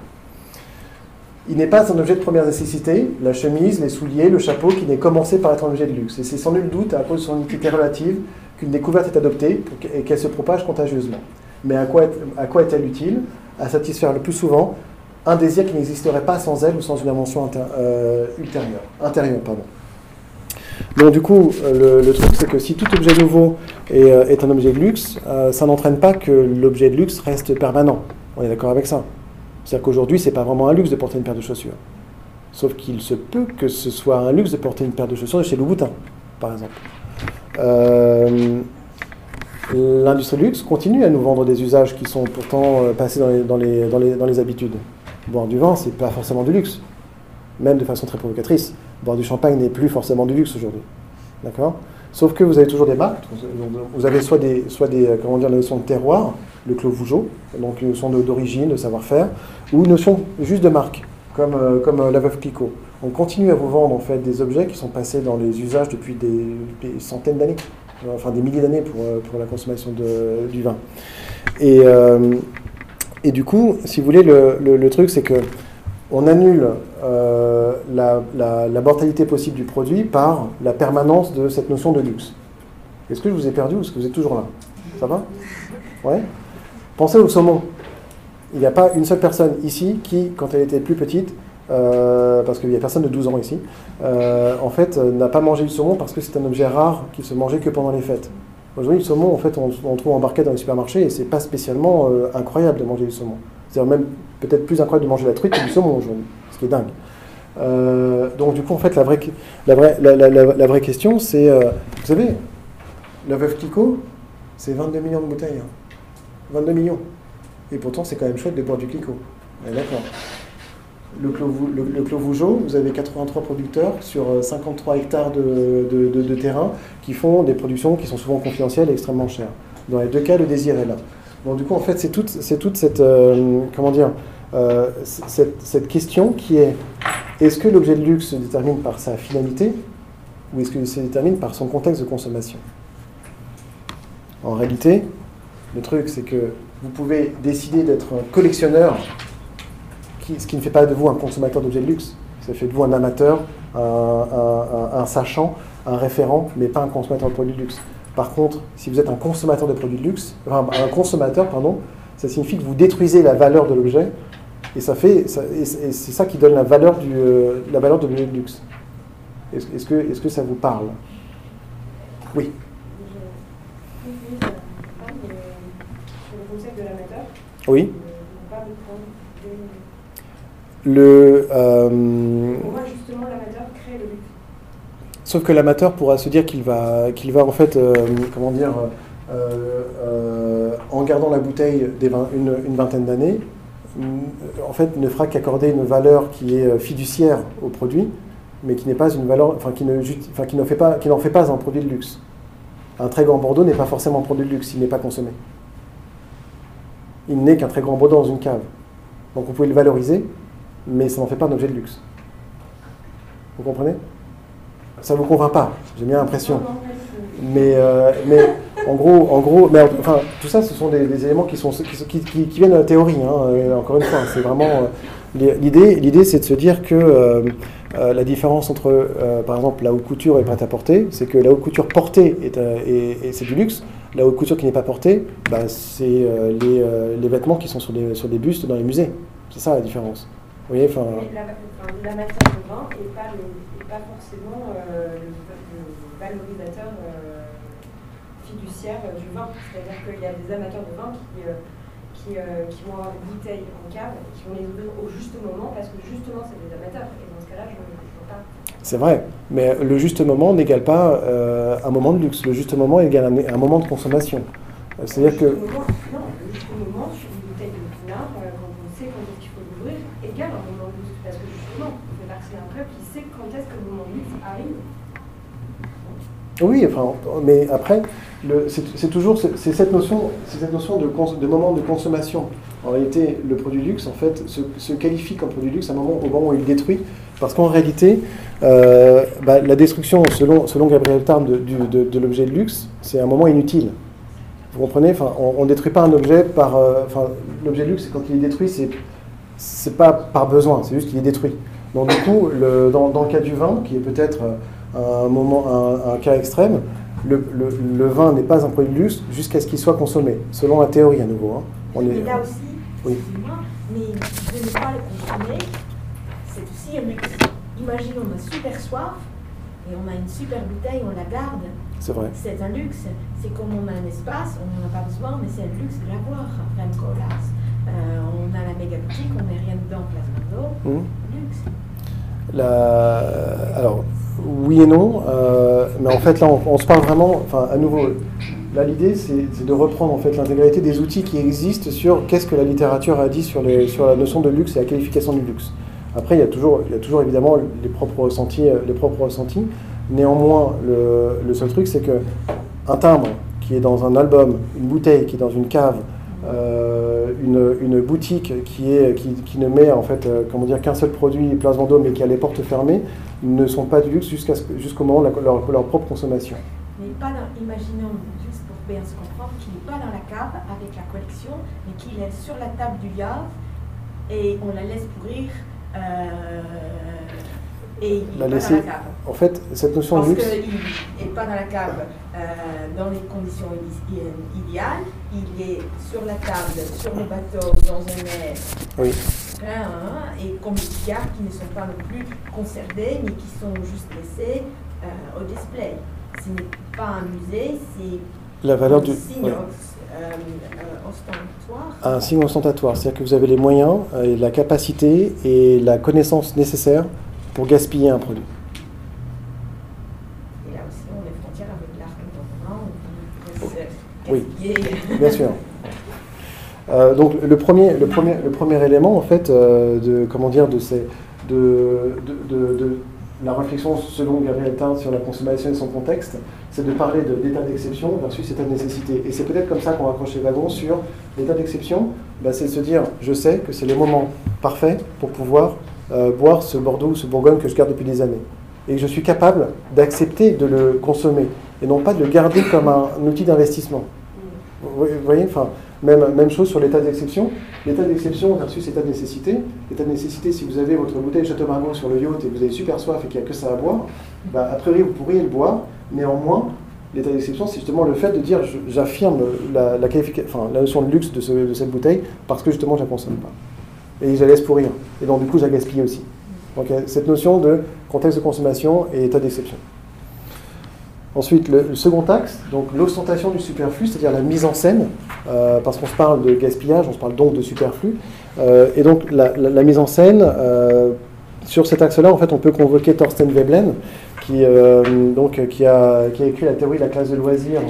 [SPEAKER 1] Il n'est pas un objet de première nécessité, la chemise, les souliers, le chapeau, qui n'est commencé par être un objet de luxe. Et c'est sans nul doute à cause de son utilité relative qu'une découverte est adoptée et qu'elle se propage contagieusement. Mais à quoi, est-elle utile? À satisfaire le plus souvent un désir qui n'existerait pas sans elle ou sans une invention euh, ultérieure, intérieure. Pardon. Donc du coup, euh, le, truc c'est que si tout objet nouveau est, euh, un objet de luxe, ça n'entraîne pas que l'objet de luxe reste permanent. On est d'accord avec ça? C'est-à-dire qu'aujourd'hui, ce n'est pas vraiment un luxe de porter une paire de chaussures. Sauf qu'il se peut que ce soit un luxe de porter une paire de chaussures de chez Louboutin, par exemple. Euh, l'industrie luxe continue à nous vendre des usages qui sont pourtant euh, passés dans les, dans les, habitudes. Boire du vin, c'est pas forcément du luxe, même de façon très provocatrice. Boire du champagne n'est plus forcément du luxe aujourd'hui. D'accord? Sauf que vous avez toujours des marques. Vous avez soit des, soit des euh, comment dire, la notion de terroir, le Clos Vougeot, donc une notion d'origine, de savoir-faire, ou une notion juste de marque, comme, euh, comme euh, la Veuve Clicquot. On continue à vous vendre en fait des objets qui sont passés dans les usages depuis des, centaines d'années, enfin des milliers d'années pour, pour la consommation de, du vin. Et, et du coup, si vous voulez, le, le, truc c'est que on annule la, la, mortalité possible du produit par la permanence de cette notion de luxe. Est-ce que je vous ai perdu ou est-ce que vous êtes toujours là? Ça va? Ouais? Pensez au saumon. Il n'y a pas une seule personne ici qui, quand elle était plus petite, euh, parce qu'il n'y a personne de 12 ans ici, euh, en fait, euh, n'a pas mangé du saumon parce que c'est un objet rare qui se mangeait que pendant les fêtes. Aujourd'hui, le saumon, en fait, on, on trouve embarqué dans les supermarchés et c'est pas spécialement incroyable de manger du saumon. C'est même peut-être plus incroyable de manger la truite que du saumon aujourd'hui, ce qui est dingue. Donc du coup, en fait, la vraie, la vraie, la, vraie question, c'est, vous savez, la veuve Clicquot, c'est 22 millions de bouteilles. 22 hein. millions. Et pourtant, c'est quand même chouette de boire du Clicquot. D'accord. Le Clos, Vougeot, vous avez 83 producteurs sur 53 euh, hectares de, de, terrain qui font des productions qui sont souvent confidentielles et extrêmement chères. Dans les deux cas, le désir est là. Donc du coup, en fait, c'est toute, toute cette, comment dire, cette, cette, question qui est est-ce que l'objet de luxe se détermine par sa finalité ou est-ce qu'il se détermine par son contexte de consommation? En réalité, le truc, c'est que vous pouvez décider d'être un collectionneur, ce qui ne fait pas de vous un consommateur d'objets de luxe. Ça fait de vous un amateur, un, sachant, un référent, mais pas un consommateur de produits de luxe. Par contre, si vous êtes un consommateur de produits de luxe, enfin, un consommateur, pardon, ça signifie que vous détruisez la valeur de l'objet et ça fait, c'est ça qui donne la valeur du, euh, la de l'objet de luxe. Est-ce que, est que ça vous parle? Oui. Oui. Le. Euh, justement l'amateur crée le luxe Sauf que l'amateur pourra se dire qu'il va, qu'il va en fait, euh, comment dire, en gardant la bouteille des une, vingtaine d'années, en fait, ne fera qu'accorder une valeur qui est euh, fiduciaire au produit, mais qui n'est pas une valeur, enfin qui ne, enfin, qui fait pas, qui n'en fait pas un produit de luxe. Un très grand Bordeaux n'est pas forcément un produit de luxe, il n'est pas consommé. Il n'est qu'un très grand Bordeaux dans une cave. Donc vous pouvez le valoriser, mais ça n'en fait pas un objet de luxe. Vous comprenez? Ça ne vous convainc pas, j'ai bien l'impression. Mais, euh, mais en gros, en gros mais enfin, tout ça, ce sont des, éléments qui, sont, qui, qui, viennent de la théorie. Hein, euh, encore une fois, c'est vraiment. Euh, l'idée, l'idée, c'est de se dire que la différence entre, par exemple, la haute couture et prêt-à-porter, c'est que la haute couture portée, est, c'est du luxe. La haute couture qui n'est pas portée, bah, c'est les, les, vêtements qui sont sur des, bustes dans les musées. C'est ça la différence. Vous voyez, enfin. La, de vin n'est pas, pas, forcément le valorisateur fiduciaire du vin. C'est-à-dire qu'il y a des amateurs de vin qui, euh,
[SPEAKER 3] euh, vont avoir des bouteilles en cave, qui vont les ouvrir au juste moment, parce que justement, c'est des amateurs. Et dans ce cas-là, je.
[SPEAKER 1] C'est vrai, mais le juste moment n'égale pas euh, un moment de luxe. Le juste moment égale un, un moment de consommation. Euh, C'est-à-dire que.
[SPEAKER 3] Moment, non, le juste moment sur une bouteille de pinard, euh, quand on sait quand est-ce qu'il faut l'ouvrir, égale un moment de luxe. Parce que justement, on fait partie d'un club qui sait quand est-ce que le moment de luxe arrive.
[SPEAKER 1] Oui, enfin, mais après, c'est toujours c'est cette notion, c'est cette notion de, cons- de moment de consommation. En réalité, le produit luxe, en fait, se, se qualifie comme produit luxe à un moment, au moment où il détruit, parce qu'en réalité, euh, bah, la destruction, selon, selon Gabriel Tarn, de, du- de- de l'objet de luxe, c'est un moment inutile. Vous comprenez? Enfin, on ne détruit pas un objet par. euh, Enfin, l'objet de luxe, quand il est détruit, c'est c'est pas par besoin, c'est juste qu'il est détruit. Donc du coup, le- dans, dans le cas du vin, qui est peut-être euh, un moment, un, un cas extrême, le, le- le vin n'est pas un produit de luxe jusqu'à ce qu'il soit consommé, selon la théorie à nouveau. hein. On est-
[SPEAKER 4] Mais là aussi,
[SPEAKER 1] Oui.
[SPEAKER 4] mais de ne pas le consommer, un luxe. Imagine, on a super soif et on a une super bouteille, on la garde.
[SPEAKER 1] c'est vrai.
[SPEAKER 4] C'est un luxe. C'est comme on a un espace, on n'en a pas besoin, mais c'est un luxe de l'avoir. Euh, on a la méga boutique, on met rien dedans, place d'eau.
[SPEAKER 1] Hmm.
[SPEAKER 4] Luxe.
[SPEAKER 1] La- Alors, oui et non, euh, mais en fait là, on, on se parle vraiment, enfin, à nouveau, là l'idée c'est c'est de reprendre en fait l'intégralité des outils qui existent sur qu'est-ce que la littérature a dit sur, les, sur la notion de luxe et la qualification du luxe. Après, il y a toujours, il y a toujours évidemment les propres ressentis, euh, les propres ressentis. Néanmoins, le, seul truc, c'est que un timbre qui est dans un album, une bouteille qui est dans une cave, euh, une, une boutique qui, est, qui, ne met en fait, euh, comment dire, qu'un seul produit place Vendôme mais qui a les portes fermées, ne sont pas du luxe jusqu'au moment de leur, leur propre consommation.
[SPEAKER 4] Mais pas dans, imaginons, juste pour bien se comprendre, qu'il n'est pas dans la cave avec la collection, mais qu'il est sur la table du Yave et on la laisse pourrir et il
[SPEAKER 1] La
[SPEAKER 4] n'est pas
[SPEAKER 1] laisser-
[SPEAKER 4] dans la cave.
[SPEAKER 1] En fait, cette notion
[SPEAKER 4] Parce
[SPEAKER 1] de luxe,
[SPEAKER 4] qu'il n'est pas dans la cave euh, dans les conditions idéales, il est sur la table, sur le bateau, dans un air,
[SPEAKER 1] oui,
[SPEAKER 4] hein, et comme les cigares qui ne sont pas non plus conservés, mais qui sont juste laissés euh, au display. Ce n'est pas un musée, c'est
[SPEAKER 1] la valeur
[SPEAKER 4] un
[SPEAKER 1] du.
[SPEAKER 4] signe. Euh, euh, ostentatoire.
[SPEAKER 1] un signe ostentatoire, c'est-à-dire que vous avez les moyens, euh, et la capacité et la connaissance nécessaires pour gaspiller un produit.
[SPEAKER 4] Et là aussi, on est frontière avec l'art contemporain, se
[SPEAKER 1] Oui. Bien sûr. Euh, donc le premier, le premier, le premier élément en fait euh, de comment dire de ces de, de, de- de la réflexion selon Gabriel Tarde sur la consommation et son contexte, c'est de parler de l'état d'exception versus état de nécessité. Et c'est peut-être comme ça qu'on raccroche les wagons sur l'état d'exception. bah, c'est de se dire, je sais que c'est le moment parfait pour pouvoir euh, boire ce Bordeaux ou ce Bourgogne que je garde depuis des années. Et je suis capable d'accepter de le consommer et non pas de le garder comme un, outil d'investissement. Vous voyez, enfin, même, même chose sur l'état d'exception. L'état d'exception versus l'état de nécessité. L'état de nécessité, si vous avez votre bouteille Château Margaux sur le yacht et que vous avez super soif et qu'il n'y a que ça à boire, bah, a priori vous pourriez le boire. Néanmoins, l'état d'exception, c'est justement le fait de dire j'affirme la, la, notion de luxe de, ce- de cette bouteille parce que justement je ne la consomme pas. Et je la laisse pourrir. Et donc du coup, je la gaspille aussi. Donc il y a cette notion de contexte de consommation et état d'exception. Ensuite, le, second axe, donc l'ostentation du superflu, c'est-à-dire la mise en scène, euh, parce qu'on se parle de gaspillage, on se parle donc de superflu. Euh, et donc la, mise en scène, euh, sur cet axe-là, en fait, on peut convoquer Thorsten Veblen, qui, donc, qui, a, écrit la théorie de la classe de loisirs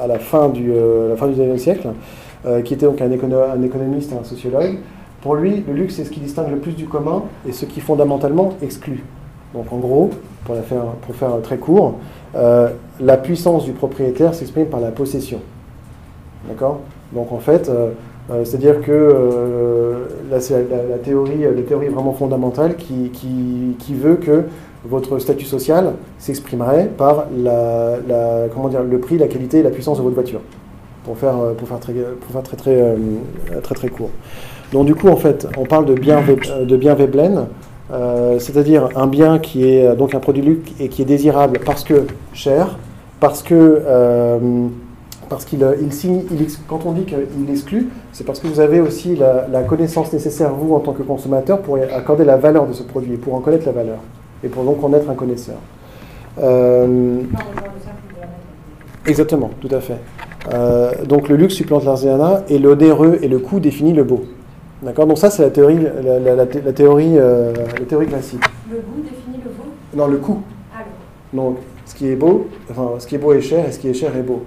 [SPEAKER 1] à la fin du, la du 19e siècle, qui était donc un, un économiste et un sociologue. Pour lui, le luxe, c'est ce qui distingue le plus du commun et ce qui fondamentalement exclut. Donc en gros, pour, la faire, pour faire très court, euh, la puissance du propriétaire s'exprime par la possession. D'accord? Donc en fait, euh, euh, c'est-à-dire que euh, là, c'est la, théorie, la théorie vraiment fondamentale qui, qui, qui veut que votre statut social s'exprimerait par la, comment dire, le prix, la qualité et la puissance de votre voiture. Pour faire, euh, pour faire, très, pour faire très, très, euh, très, très court. Donc du coup, en fait, on parle de bien, euh, de bien Veblen, euh, c'est-à-dire un bien qui est euh, donc un produit luxe et qui est désirable parce que cher, parce que euh, parce qu'il il signe, quand on dit qu'il exclut, c'est parce que vous avez aussi la, connaissance nécessaire, vous, en tant que consommateur, pour accorder la valeur de ce produit, pour en connaître la valeur, et pour donc en être un connaisseur. Exactement, tout à fait. Donc le luxe supplante l'artisanat et l'onéreux et le coût définit le beau. D'accord Donc ça, c'est la théorie, la, la- la thé- la théorie, euh, la théorie classique.
[SPEAKER 3] Le goût définit le beau
[SPEAKER 1] Non, le coût.
[SPEAKER 3] Ah, le
[SPEAKER 1] Donc, ce qui est beau, enfin, ce qui est beau est cher et ce qui est cher est beau.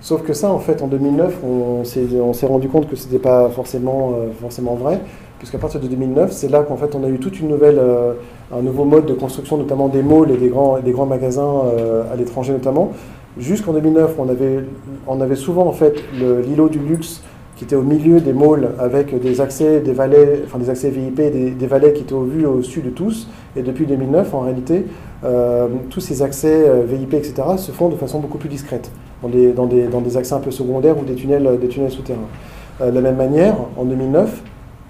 [SPEAKER 1] Sauf que ça, en fait, en 2009, on s'est, on s'est rendu compte que c'était pas forcément, euh, forcément vrai, puisqu'à partir de 2009, c'est là qu'en fait, on a eu toute une nouvelle, euh, un nouveau mode de construction, notamment des malls et des grands, et des grands magasins à l'étranger notamment. Jusqu'en 2009, on avait, on avait souvent en fait l'îlot du luxe qui était au milieu des malls avec des accès, des valets, enfin des accès VIP, des, des valets qui étaient au vu au-dessus de tous. Et depuis 2009, en réalité, euh, tous ces accès euh, VIP, etc., se font de façon beaucoup plus discrète, dans des, dans des, dans des accès un peu secondaires ou des tunnels, euh, des tunnels souterrains. De la même manière, en 2009,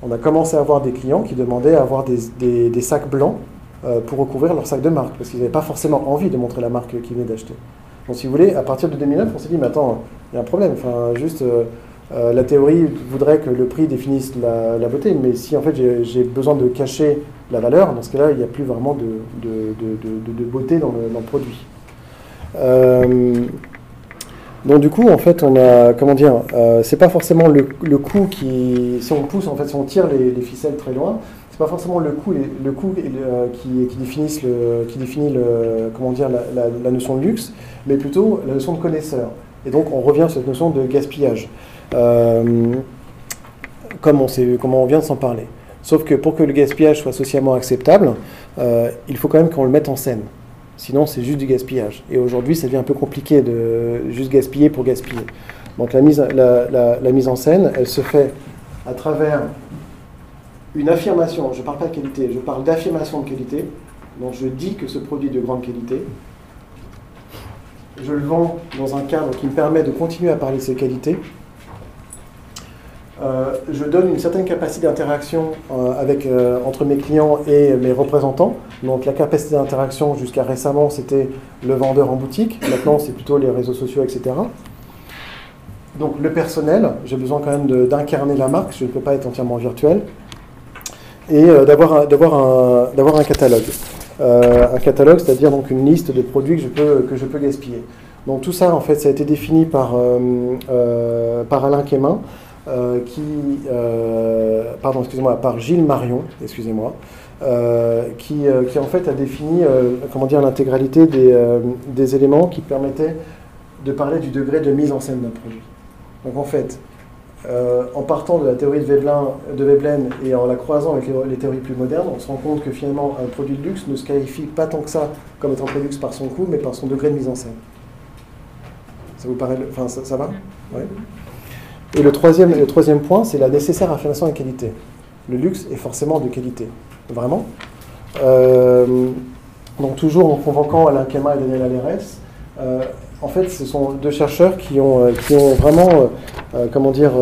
[SPEAKER 1] on a commencé à avoir des clients qui demandaient à avoir des, sacs blancs pour recouvrir leur sac de marque, parce qu'ils n'avaient pas forcément envie de montrer la marque qu'ils venaient d'acheter. Donc si vous voulez, à partir de 2009, on s'est dit, mais attends, il y a un problème. Enfin, juste, euh, la théorie voudrait que le prix définisse la, beauté, mais si en fait j'ai besoin de cacher la valeur, dans ce cas-là, il n'y a plus vraiment de, beauté dans le, produit. Euh, donc du coup, en fait, on a, comment dire, euh, c'est pas forcément le, le coût qui, si on pousse, en fait, si on tire les, les ficelles très loin, c'est pas forcément le coût, le coût euh, qui, qui le, qui définit le, comment dire, la, la- notion de luxe, mais plutôt la notion de connaisseur. Et donc, on revient sur cette notion de gaspillage, comme on sait, comment on vient de s'en parler. Sauf que pour que le gaspillage soit socialement acceptable, euh, il faut quand même qu'on le mette en scène. Sinon, c'est juste du gaspillage. Et aujourd'hui, ça devient un peu compliqué de juste gaspiller pour gaspiller. Donc la mise, la- la mise en scène, elle se fait à travers une affirmation. Je ne parle pas de qualité, je parle d'affirmation de qualité. Donc je dis que ce produit est de grande qualité. Je le vends dans un cadre qui me permet de continuer à parler de ses qualités. Euh, je donne une certaine capacité d'interaction euh, avec, euh, entre mes clients et mes représentants. Donc la capacité d'interaction jusqu'à récemment c'était le vendeur en boutique, maintenant c'est plutôt les réseaux sociaux, etc. Donc le personnel, j'ai besoin quand même d'incarner la marque, je ne peux pas être entièrement virtuel, et d'avoir un, un, un catalogue. Un catalogue, c'est-à-dire donc une liste de produits que je peux, que je peux gaspiller. Donc tout ça, en fait, ça a été défini par, par Alain Quémin, euh, qui, euh, pardon, excusez-moi, par Gilles Marion, excusez-moi, euh, qui, qui en fait a défini, comment dire, l'intégralité des, des éléments qui permettaient de parler du degré de mise en scène d'un produit. Donc en fait, en partant de la théorie de Veblen, de Veblen et en la croisant avec les, les théories plus modernes, on se rend compte que finalement un produit de luxe ne se qualifie pas tant que ça comme étant un produit de luxe par son coût, mais par son degré de mise en scène. Ça vous paraît, enfin ça, ça va? Ouais. Et le troisième, le troisième point, c'est la nécessaire affirmation de qualité. Le luxe est forcément de qualité. Vraiment. Euh, donc toujours en convoquant Alain Kema et Daniel Alerès, euh, en fait, ce sont deux chercheurs qui ont, euh, qui ont vraiment, comment dire,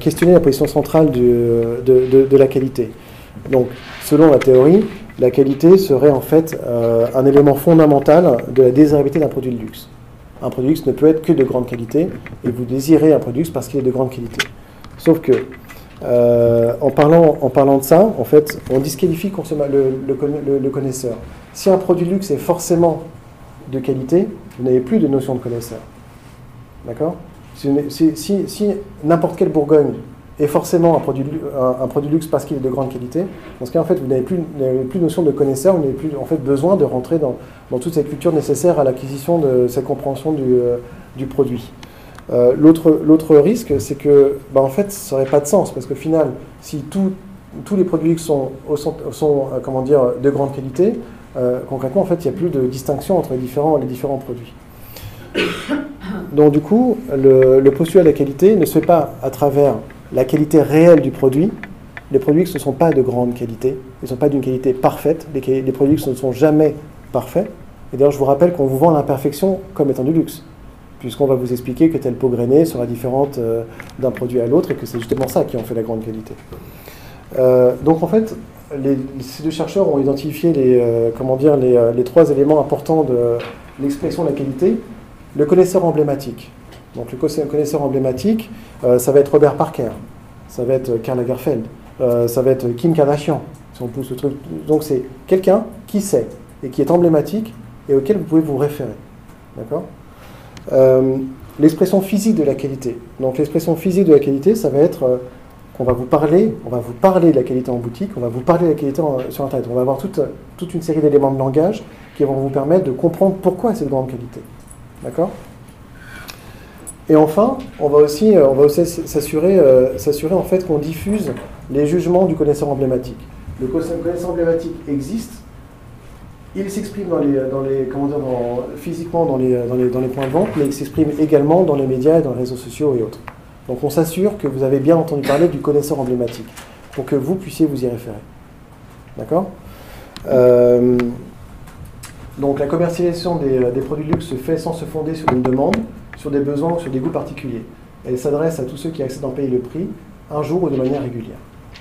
[SPEAKER 1] questionné la position centrale de, de- de la qualité. Donc, selon la théorie, la qualité serait en fait un élément fondamental de la désirabilité d'un produit de luxe. Un produit luxe ne peut être que de grande qualité, et vous désirez un produit luxe parce qu'il est de grande qualité. Sauf que, euh, en, parlant, de ça, en fait, on disqualifie le, le conna- le- le connaisseur. Si un produit luxe est forcément de qualité, vous n'avez plus de notion de connaisseur. D'accord? Si n'importe quelle Bourgogne est forcément un produit, un, produit luxe parce qu'il est de grande qualité, dans ce cas, fait, vous n'avez plus, plus notion de connaisseur, vous n'avez plus en fait, besoin de rentrer dans, dans toute cette culture nécessaire à l'acquisition de cette compréhension du, euh, du produit. Euh, L'autre risque, c'est que, bah, en fait, ça n'aurait pas de sens, parce qu'au final, si tous les produits luxe sont, sont, euh, comment dire, de grande qualité, concrètement, en fait, il n'y a plus de distinction entre les différents, les différents produits. Donc, du coup, le, le postulat de la qualité ne se fait pas à travers la qualité réelle du produit. Les produits luxe ne sont pas de grande qualité, ils ne sont pas d'une qualité parfaite. Les, produits luxe ne sont jamais parfaits. Et d'ailleurs, je vous rappelle qu'on vous vend l'imperfection comme étant du luxe, puisqu'on va vous expliquer que telle peau grainée sera différente euh, d'un produit à l'autre et que c'est justement ça qui en fait la grande qualité. Euh, donc en fait, ces deux chercheurs ont identifié les, euh, comment dire, les trois éléments importants de l'expression de la qualité. Le connaisseur emblématique. Donc le co- connaisseur emblématique, euh, ça va être Robert Parker, ça va être Karl Lagerfeld, euh, ça va être Kim Kardashian, si on pousse le truc. Donc c'est quelqu'un qui sait et qui est emblématique et auquel vous pouvez vous référer. D'accord? Euh, l'expression physique de la qualité. Donc l'expression physique de la qualité, ça va être qu'on va vous parler, on va vous parler de la qualité en boutique, on va vous parler de la qualité sur Internet. On va avoir toute, toute une série d'éléments de langage qui vont vous permettre de comprendre pourquoi c'est de grande qualité. D'accord? Et enfin, on va aussi, euh, euh, s'assurer en fait qu'on diffuse les jugements du connaisseur emblématique. Le connaisseur emblématique existe, il s'exprime physiquement dans les, points de vente, mais il s'exprime également dans les médias et dans les réseaux sociaux et autres. Donc on s'assure que vous avez bien entendu parler du connaisseur emblématique, pour que vous puissiez vous y référer. D'accord? Euh, Donc la commercialisation des produits de luxe se fait sans se fonder sur une demande, sur des besoins sur des goûts particuliers. Elle s'adresse à tous ceux qui acceptent d'en payer le prix, un jour ou de manière régulière.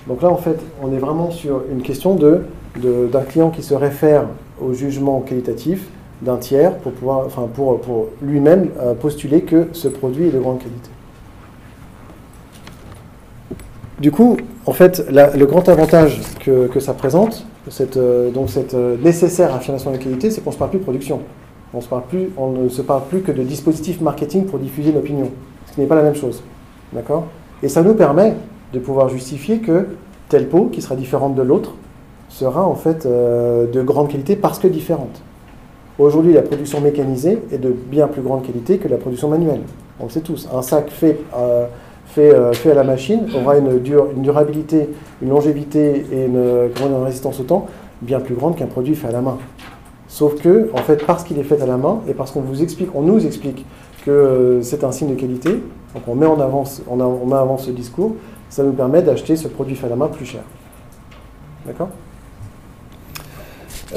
[SPEAKER 1] Donc là, en fait, on est vraiment sur une question de, de- d'un client qui se réfère au jugement qualitatif d'un tiers pour, pouvoir, enfin lui-même euh, postuler que ce produit est de grande qualité. Du coup, en fait, le grand avantage que, que ça présente, cette, euh, donc cette euh, nécessaire affirmation de qualité, c'est qu'on ne se parle plus de production. On, ne se parle plus que de dispositifs marketing pour diffuser une opinion, ce qui n'est pas la même chose. D'accord? Et ça nous permet de pouvoir justifier que telle peau, qui sera différente de l'autre, sera en fait euh, de grande qualité parce que différente. Aujourd'hui, la production mécanisée est de bien plus grande qualité que la production manuelle. On le sait tous. Un sac fait, euh, euh, à la machine aura une, dur- une durabilité, une longévité et une, une résistance au temps bien plus grande qu'un produit fait à la main. Sauf que, en fait, parce qu'il est fait à la main et parce qu'on vous explique, on nous explique que euh, c'est un signe de qualité, donc on met en avant, on met en avant ce discours, ça nous permet d'acheter ce produit fait à la main plus cher. D'accord?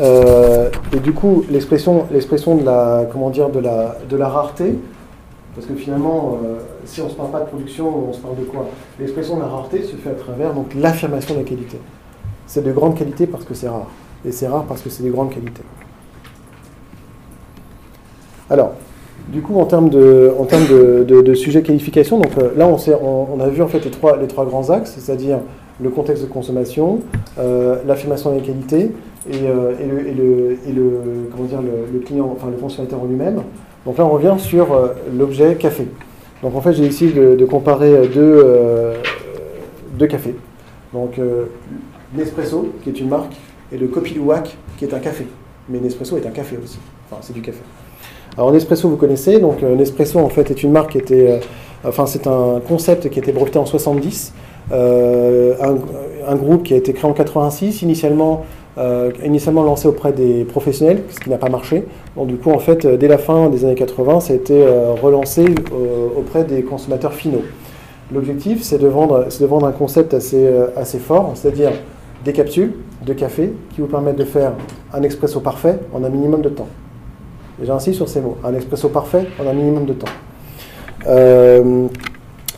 [SPEAKER 1] Euh, Et du coup, l'expression, l'expression de la, comment dire, de la, de la rareté, parce que finalement, euh, si on ne se parle pas de production, on se parle de quoi? L'expression de la rareté se fait à travers donc l'affirmation de la qualité. C'est de grande qualité parce que c'est rare, et c'est rare parce que c'est de grande qualité. Alors, du coup, en termes de, en termes de, de, sujet qualification, donc euh, là, on, a vu en fait les trois, les trois grands axes, c'est-à-dire le contexte de consommation, euh, l'affirmation de la qualité et, euh, et le, et le- et le- comment dire, le, le client, enfin le consommateur en lui-même. Donc là, on revient sur l'objet café. Donc en fait, j'ai essayé de, de comparer deux, deux cafés. Donc Nespresso, qui est une marque, et le Kopi Luwak, qui est un café. Mais Nespresso est un café aussi. Enfin, c'est du café. Alors Nespresso, vous connaissez. Donc euh, Nespresso, en fait, est une marque qui était, euh, enfin, c'est un concept qui a été breveté en 70. Euh, un, groupe qui a été créé en 86, initialement, initialement lancé auprès des professionnels, ce qui n'a pas marché. Donc du coup, en fait, dès la fin des années 80, ça a été relancé auprès des consommateurs finaux. L'objectif, c'est de vendre, de vendre un concept assez, assez fort, c'est-à-dire des capsules de café qui vous permettent de faire un expresso parfait en un minimum de temps. J'insiste sur ces mots, un expresso parfait en un minimum de temps. Euh,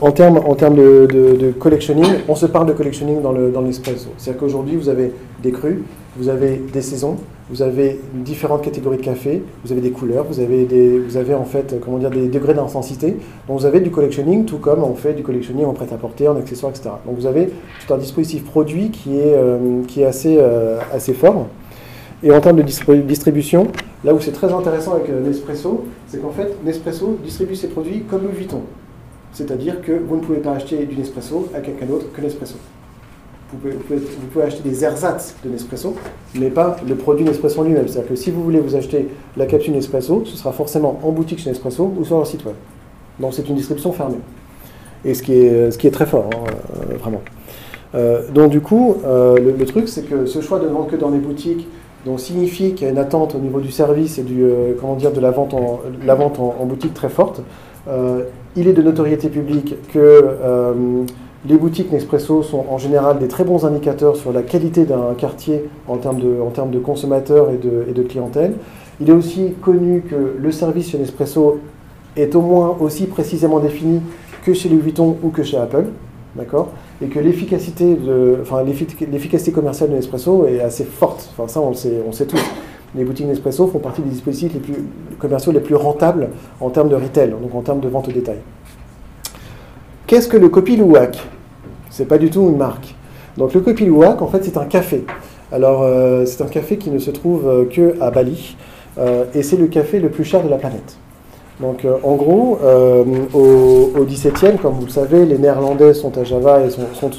[SPEAKER 1] en termes, en termes de, de- collectionning, on se parle de collectionning dans le- dans. C'est-à-dire qu'aujourd'hui, vous avez des crus, vous avez des saisons, vous avez différentes catégories de café, vous avez des couleurs, vous avez, des, vous avez en fait, comment dire, des degrés d'intensité. Donc vous avez du collectionning, tout comme on fait du collectionning en prêt-à-porter, en accessoires, etc. Donc vous avez tout un dispositif produit qui est, euh, qui est assez, euh, assez fort. Et en termes de distri- distribution, là où c'est très intéressant avec euh, Nespresso, c'est qu'en fait, Nespresso distribue ses produits comme Louis Vuitton. C'est-à-dire que vous ne pouvez pas acheter du Nespresso à quelqu'un d'autre que Nespresso. Vous pouvez, acheter des ersatz de Nespresso, mais pas le produit Nespresso lui-même. C'est-à-dire que si vous voulez vous acheter la capsule Nespresso, ce sera forcément en boutique chez Nespresso ou sur leur site web. Donc c'est une distribution fermée. Et ce qui est, ce qui est très fort, hein, euh, vraiment. Euh, donc du coup, le, le truc, c'est que ce choix de ne vendre que dans les boutiques, donc signifie qu'il y a une attente au niveau du service et du, euh, comment dire, de la vente en, la vente en, boutique très forte. Euh, il est de notoriété publique que euh, les boutiques Nespresso sont en général des très bons indicateurs sur la qualité d'un quartier en termes de, en termes de consommateurs et de, et de clientèle. Il est aussi connu que le service chez Nespresso est au moins aussi précisément défini que chez Louis Vuitton ou que chez Apple, d'accord Et que l'efficacité, enfin, l'effic- l'efficacité commerciale de Nespresso est assez forte. Enfin, ça, on le sait, on sait tous. Les boutiques Nespresso font partie des dispositifs les plus commerciaux les plus rentables en termes de retail, donc en termes de vente au détail. Qu'est-ce que le Kopi Luwak C'est pas du tout une marque. Donc le Kopi Luwak, en fait, c'est un café. Alors, euh, c'est un café qui ne se trouve euh, que à Bali, euh, et c'est le café le plus cher de la planète. Donc euh, en gros, euh, au, au 17e, comme vous le savez, les Néerlandais sont à Java et sont,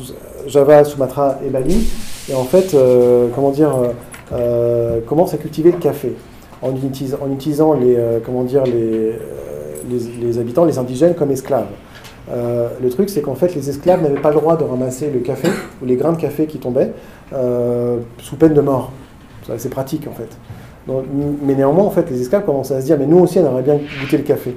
[SPEAKER 1] Java, Sumatra et Bali, et en fait, euh, comment dire, commencent à cultiver le café en, utilisant les, comment dire, les, les, habitants, les indigènes comme esclaves. Le truc, c'est qu'en fait, les esclaves n'avaient pas le droit de ramasser le café ou les grains de café qui tombaient sous peine de mort. C'est pratique en fait. Mais néanmoins, en fait, les esclaves commençaient à se dire, mais nous aussi, on aimerait bien goûter le café.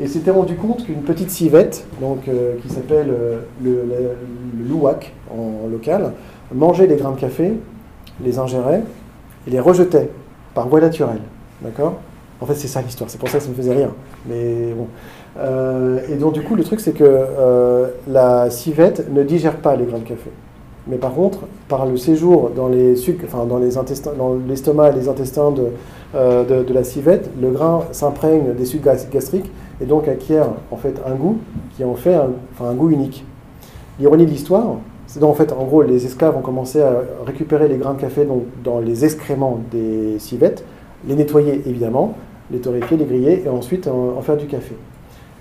[SPEAKER 1] Et s'étaient rendu compte qu'une petite civette, donc, euh, qui s'appelle euh, le, louak en local, mangeait les grains de café, les ingérait et les rejetait par voie naturelle. D'accord? En fait, c'est ça l'histoire, c'est pour ça que ça me faisait rire. Mais bon. Euh, et donc, du coup, le truc, c'est que la civette ne digère pas les grains de café. Mais par contre, par le séjour dans les enfin dans intestins, dans l'estomac et les intestins de, euh, de, de la civette, le grain s'imprègne des sucs gas- gastriques et donc acquiert en fait un goût qui en fait un, goût unique. L'ironie de l'histoire, c'est donc en fait, en gros, les esclaves ont commencé à récupérer les grains de café dans les excréments des civettes, les nettoyer évidemment, les torréfier, les griller et ensuite en, en faire du café.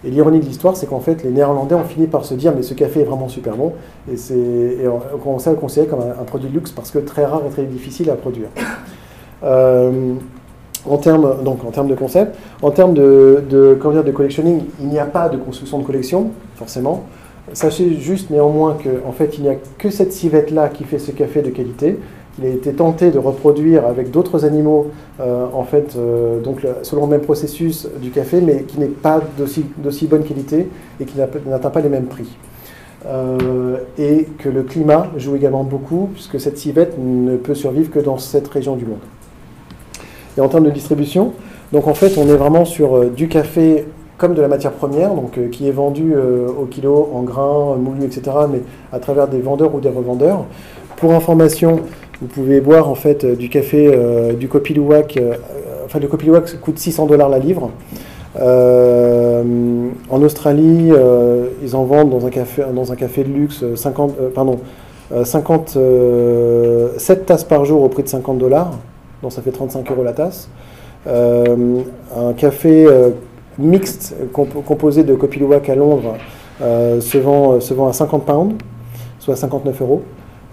[SPEAKER 1] Et l'ironie de l'histoire, c'est qu'en fait, les Néerlandais ont fini par se dire, mais ce café est vraiment super bon, et, et on à le comme un, produit de luxe parce que très rare et très difficile à produire. *coughs* Euh, en termes, de concept, en termes de, de, collectionning, il n'y a pas de construction de collection, forcément. Sachez juste néanmoins qu'en en fait, il n'y a que cette civette-là qui fait ce café de qualité. Il a été tenté de reproduire avec d'autres animaux, euh, en fait, euh, selon le même processus du café, mais qui n'est pas d'aussi, bonne qualité et qui n'a- n'atteint pas les mêmes prix. Euh, et que le climat joue également beaucoup, puisque cette civette ne peut survivre que dans cette région du monde. Et en termes de distribution, donc en fait, on est vraiment sur du café comme de la matière première, donc qui est vendu euh, au kilo en grains, moulus, etc., mais à travers des vendeurs ou des revendeurs. Pour information, vous pouvez boire en fait euh, du café euh, du Copilouac. euh, enfin, le Copilouac coûte 600 dollars la livre. En Australie, ils en vendent dans un café, dans un café de luxe euh, 50, euh, pardon, euh, 50, euh, 7 tasses par jour au prix de 50 dollars, donc ça fait 35 euros la tasse. Un café mixte comp- composé de Copilouac à Londres se, vend, se vend à 50 pounds, soit 59 euros.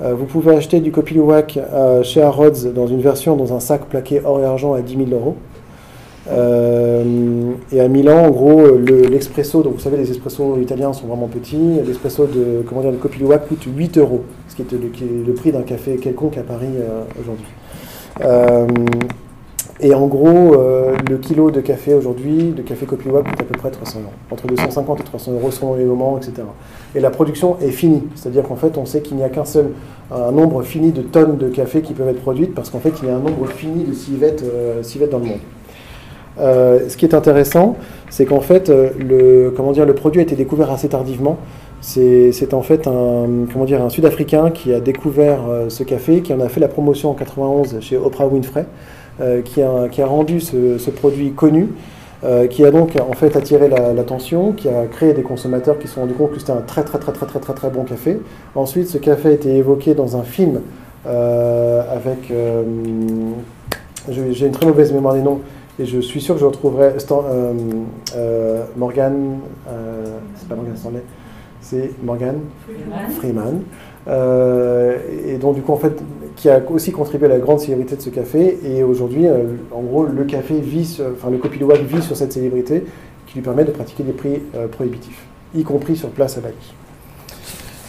[SPEAKER 1] Euh, vous pouvez acheter du Copilouac euh, chez Harrods dans une version dans un sac plaqué or et argent à 10 000 euros. Euh, et à Milan, en gros, le- l'expresso, donc vous savez, les espressos italiens sont vraiment petits. L'espresso de, comment dire, de Copilouac coûte 8 euros, ce qui est le, prix d'un café quelconque à Paris aujourd'hui. Et en gros, euh, le kilo de café aujourd'hui, de café Copilouac, coûte à peu près 300 euros. Entre 250 et 300 euros selon les moments, etc. Et la production est finie. C'est-à-dire qu'en fait, on sait qu'il n'y a qu'un seul, un nombre fini de tonnes de café qui peuvent être produites parce qu'en fait, il y a un nombre fini de civettes, euh, civettes dans le monde. Euh, ce qui est intéressant, c'est qu'en fait, le, comment dire, le produit a été découvert assez tardivement. C'est en fait un, comment dire, un Sud-Africain qui a découvert ce café, qui en a fait la promotion en 91 chez Oprah Winfrey, qui, a, qui a rendu ce, ce produit connu, euh, qui a donc en fait attiré la- l'attention, qui a créé des consommateurs qui se sont rendus compte que c'était un très très très très très très très bon café. Ensuite, ce café a été évoqué dans un film euh, avec, euh, j'ai une très mauvaise mémoire des noms, et je suis sûr que je retrouverai Stan- euh, euh, Morgan, euh, c'est pas Morgan Stanley, c'est Morgan Freeman, euh, et donc du coup en fait qui a aussi contribué à la grande célébrité de ce café et aujourd'hui euh, en gros le café vit, enfin le Copilouac vit sur cette célébrité qui lui permet de pratiquer des prix euh, prohibitifs, y compris sur place à Bali.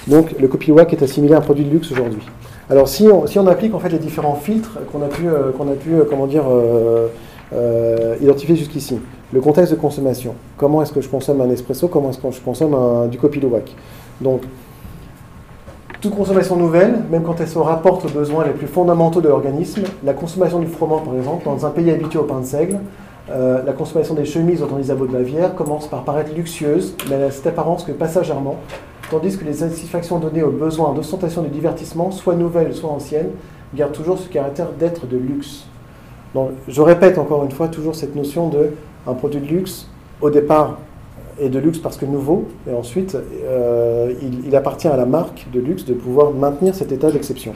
[SPEAKER 1] Donc le Copilouac est assimilé à un produit de luxe aujourd'hui. Alors si on, applique en fait les différents filtres qu'on a pu, euh, qu'on a pu comment dire, identifier jusqu'ici, le contexte de consommation, comment est-ce que je consomme un espresso, comment est-ce que je consomme un, du Copilouac. Donc toute consommation nouvelle, même quand elle se rapporte aux besoins les plus fondamentaux de l'organisme, la consommation du froment par exemple, dans un pays habitué au pain de seigle, euh, la consommation des chemises dans les abots de Bavière commence par paraître luxueuse, mais elle a cette apparence que passagèrement, tandis que les satisfactions données aux besoins d'ostentation de divertissement, soit nouvelles, soit anciennes, gardent toujours ce caractère d'être de luxe. Je répète encore une fois toujours cette notion de un produit de luxe, au départ, est de luxe parce que nouveau, et ensuite, euh, il, appartient à la marque de luxe de pouvoir maintenir cet état d'exception.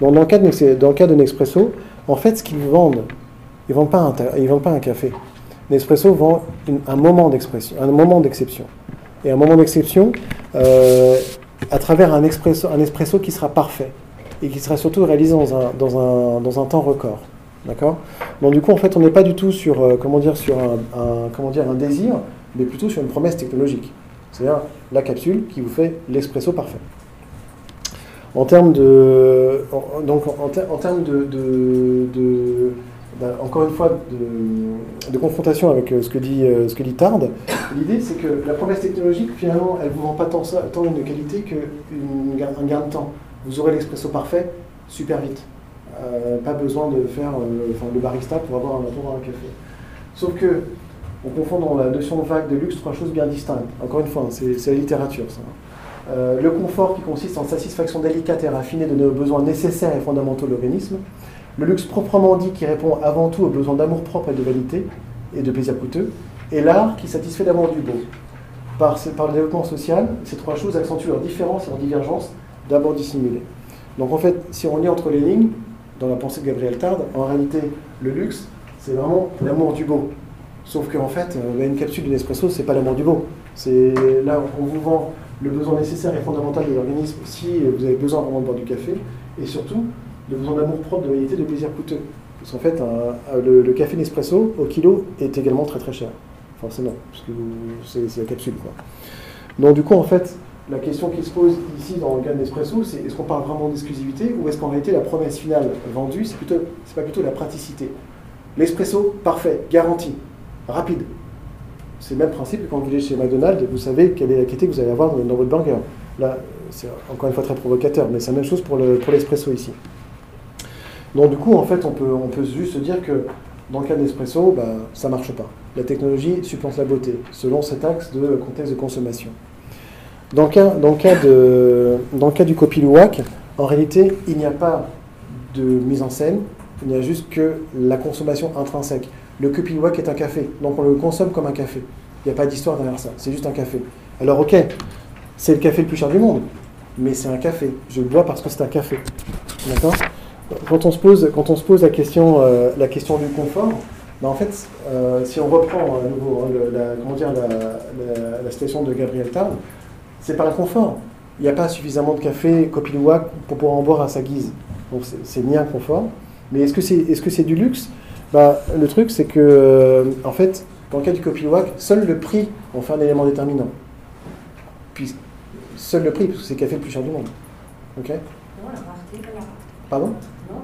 [SPEAKER 1] Donc, dans le cas de, Nespresso, en fait, ce qu'ils vendent, ils ne vendent, pas un vendent pas un café. Nespresso vend une- un moment d'exception. Et un moment d'exception euh, à travers un espresso, un espresso qui sera parfait et qui sera surtout réalisé dans un, dans un, dans un temps record. D'accord? Donc du coup, en fait, on n'est pas du tout sur, euh, comment dire, sur un- comment dire, un désir, mais plutôt sur une promesse technologique. C'est-à-dire la capsule qui vous fait l'espresso parfait. En termes de, donc en, ter- en termes de, bah, encore une fois, de, confrontation avec euh, ce que dit, euh, ce que dit Tard, l'idée c'est que la promesse technologique, finalement, elle ne vous vend pas tant, une qualité qu'un gain de temps. Vous aurez l'expresso parfait super vite. Euh, pas besoin de faire le barista pour avoir un, pour avoir un café. Sauf que on confond dans la notion vague de luxe trois choses bien distinctes. Encore une fois, hein, c'est la littérature ça. Euh, le confort qui consiste en satisfaction délicate et raffinée de nos besoins nécessaires et fondamentaux de l'organisme. Le luxe proprement dit qui répond avant tout aux besoins d'amour propre et de vanité et de plaisir coûteux. Et l'art qui satisfait l'amour du beau. Par, le développement social, ces trois choses accentuent leur différence et leur divergence, d'abord dissimulées. Donc en fait, si on lit entre les lignes, dans la pensée de Gabriel Tard, en réalité, le luxe, c'est vraiment l'amour du beau. Sauf qu'en fait, euh, bah, une capsule de Nespresso, c'est pas l'amour du beau. C'est là, on vous vend le besoin nécessaire et fondamental de l'organisme si vous avez besoin vraiment de boire du café, et surtout le besoin d'amour propre, de vanité, de plaisir coûteux. Parce qu'en fait, le, café Nespresso au kilo est également très très cher, forcément, parce que c'est la capsule. Quoi. Donc du coup, en fait, la question qui se pose ici dans le cas de Nespresso, c'est est-ce qu'on parle vraiment d'exclusivité ou est-ce qu'en réalité la promesse finale vendue, c'est plutôt, c'est pas plutôt la praticité? L'espresso, parfait, garanti, rapide. C'est le même principe que quand vous allez chez McDonald's, vous savez quelle est la qualité que vous allez avoir dans, votre burger. Là, c'est encore une fois très provocateur, mais c'est la même chose pour le- pour l'espresso ici. Donc du coup, en fait, on peut, on peut juste se dire que dans le cas de l'espresso, bah, ça ne marche pas. La technologie supplante la beauté, selon cet axe de contexte de consommation. Dans le cas, dans le cas, de, dans le cas du copilouac, en réalité, il n'y a pas de mise en scène, il n'y a juste que la consommation intrinsèque. Le copilouac est un café, donc on le consomme comme un café. Il n'y a pas d'histoire derrière ça, c'est juste un café. Alors ok, c'est le café le plus cher du monde, mais c'est un café. Je le bois parce que c'est un café. D'accord? Quand on, se pose, quand on se pose la question, euh, la question du confort, ben en fait, euh, si on reprend à nouveau hein, la, comment dire, la, citation de Gabriel Tard, c'est pas le confort. Il n'y a pas suffisamment de café copilouac pour pouvoir en boire à sa guise. Donc c'est- c'est ni un confort. Mais est-ce que c'est est -ce c'est du luxe? Bah, Le truc, c'est que, euh, en fait, dans le cas du copilouac, seul le prix en fait un élément déterminant. Puis, seul le prix, parce que c'est le café le plus cher du monde. Ok?
[SPEAKER 3] Non, la rareté, pas la rareté.
[SPEAKER 1] Pardon?
[SPEAKER 3] Non,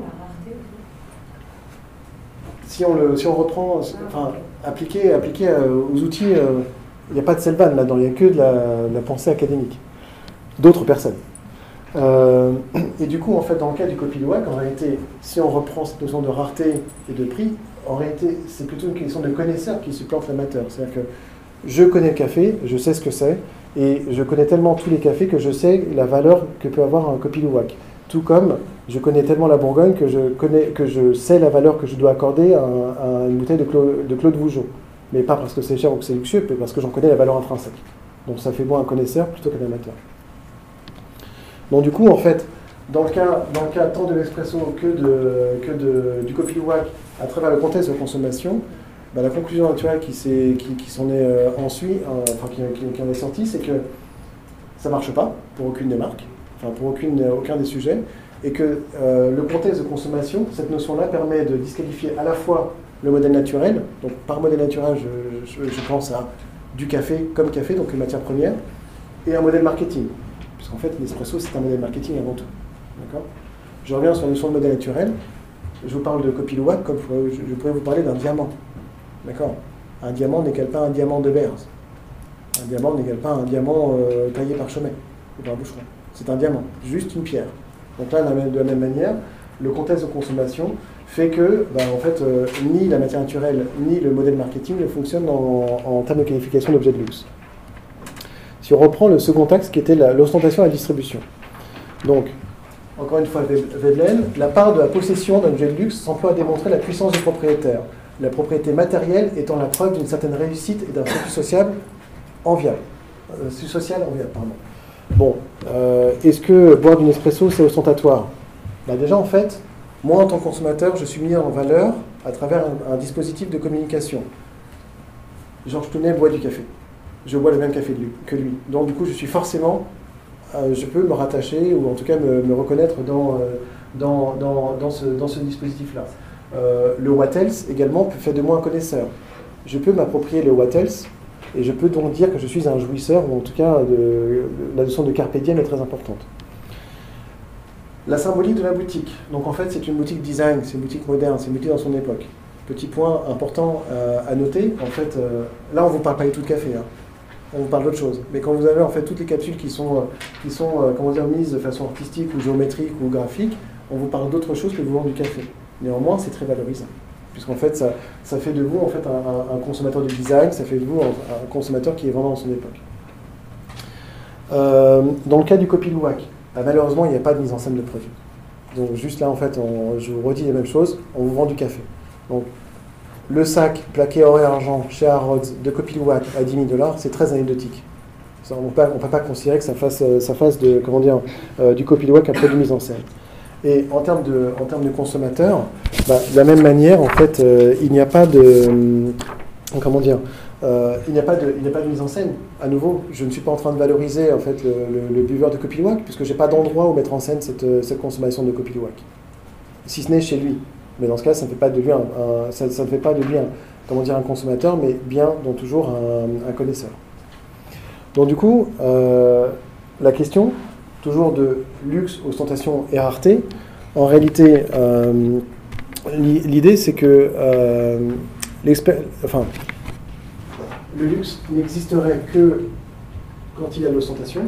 [SPEAKER 3] la rareté aussi.
[SPEAKER 1] si on, le, si on reprend, enfin, appliqué, appliqué euh, aux outils, euh, il n'y a pas de Selvan là-dedans, il n'y a que de la, de la pensée académique, d'autres personnes. Euh, *clears throat* et du coup, en fait, dans le cas du copilouac, en réalité, si on reprend cette notion de rareté et de prix, en réalité, c'est plutôt une question de connaisseur qui supplante l'amateur. C'est-à-dire que je connais le café, je sais ce que c'est, et je connais tellement tous les cafés que je sais la valeur que peut avoir un copilouac. Tout comme je connais tellement la Bourgogne que je, connais, que je sais la valeur que je dois accorder à, un- à une bouteille de, Clau- de Claude Vougeot. Mais pas parce que c'est cher ou que c'est luxueux, mais parce que j'en connais la valeur intrinsèque. Donc ça fait moi un connaisseur plutôt qu'un amateur. Donc du coup, en fait, dans le cas, tant de l'espresso que, de, du copilouac, à travers le contexte de consommation, bah, la conclusion naturelle qui, qui, est euh, ensuite, euh, qui, en est sortie, c'est que ça marche pas pour aucune des marques, enfin pour aucun des sujets, et que euh, le contexte de consommation, cette notion-là permet de disqualifier à la fois le modèle naturel, donc par modèle naturel, je pense à du café comme café, donc une matière première, et un modèle marketing, puisqu'en fait l'espresso c'est un modèle marketing avant tout. D'accord? Je reviens sur la notion de modèle naturel, je vous parle de copilouac comme je pourrais, vous parler d'un diamant. D'accord? Un diamant n'égale pas un diamant de Beers. Un diamant n'égale pas un diamant euh, taillé par Chomet ou par Boucheron. C'est un diamant, juste une pierre. Donc là, de la même, manière, le contexte de consommation fait que, ben, en fait, euh, ni la matière naturelle ni le modèle marketing ne fonctionnent en, en termes de qualification d'objet de luxe. Si on reprend le second axe qui était l'ostentation et la distribution. Donc, encore une fois, Ve- Veblen, la part de la possession d'un objet de luxe s'emploie à démontrer la puissance du propriétaire, la propriété matérielle étant la preuve d'une certaine réussite et d'un statut social enviable. Euh, social enviable, pardon. Bon, euh, est-ce que boire du Nespresso, c'est ostentatoire? Bah Déjà, en fait, moi, en tant que consommateur, je suis mis en valeur à travers un, un dispositif de communication. Georges Tounet boit du café. Je bois le même café que lui. Donc du coup, je suis forcément, euh, je peux me rattacher ou en tout cas me, reconnaître dans, euh, dans, dans, dans, ce, dispositif-là. Euh, le what else également fait de moi un connaisseur. Je peux m'approprier le what else et je peux donc dire que je suis un jouisseur, ou en tout cas la notion de carpe diem est très importante. La symbolique de la boutique. Donc en fait, c'est une boutique design, c'est une boutique moderne, c'est une boutique dans son époque. Petit point important à noter, en fait, là on ne vous parle pas du tout de café, hein. On vous parle d'autre chose. Mais quand vous avez en fait toutes les capsules qui sont, euh, qui sont comment dire, mises de façon artistique ou géométrique ou graphique, on vous parle d'autre chose que vous vendre du café. Néanmoins, c'est très valorisant. Puisqu'en fait, ça, fait de vous un, consommateur de design, ça fait de vous un, consommateur qui est vraiment dans son époque. dans le cas du copy bah, malheureusement, il n'y a pas de mise en scène de produit. Donc juste là, en fait, je vous redis la même chose, on vous vend du café. Le sac plaqué or et argent chez Harrods de Copilouac à 10 000 dollars, c'est très anecdotique. On ne peut pas considérer que ça fasse, euh, ça fasse de, comment dire, euh, du Copilouac un produit mise en scène. Et en termes de, en termes de consommateurs, bah, de la même manière, en fait, euh, il n'y a pas de. comment dire il n'y a, a pas de mise en scène. À nouveau, je ne suis pas en train de valoriser en fait, le, buveur de Copilouac, puisque je n'ai pas d'endroit où mettre en scène cette, cette consommation de Copilouac. Si ce n'est chez lui. Mais dans ce cas, ça ne fait pas de lui un, ça, ne fait pas de lui comment dire, un consommateur, mais bien donc toujours un, connaisseur. Donc du coup, euh, la question, toujours de luxe, ostentation et rareté, en réalité, euh, l'idée c'est que euh, enfin, le luxe n'existerait que quand il y a l'ostentation,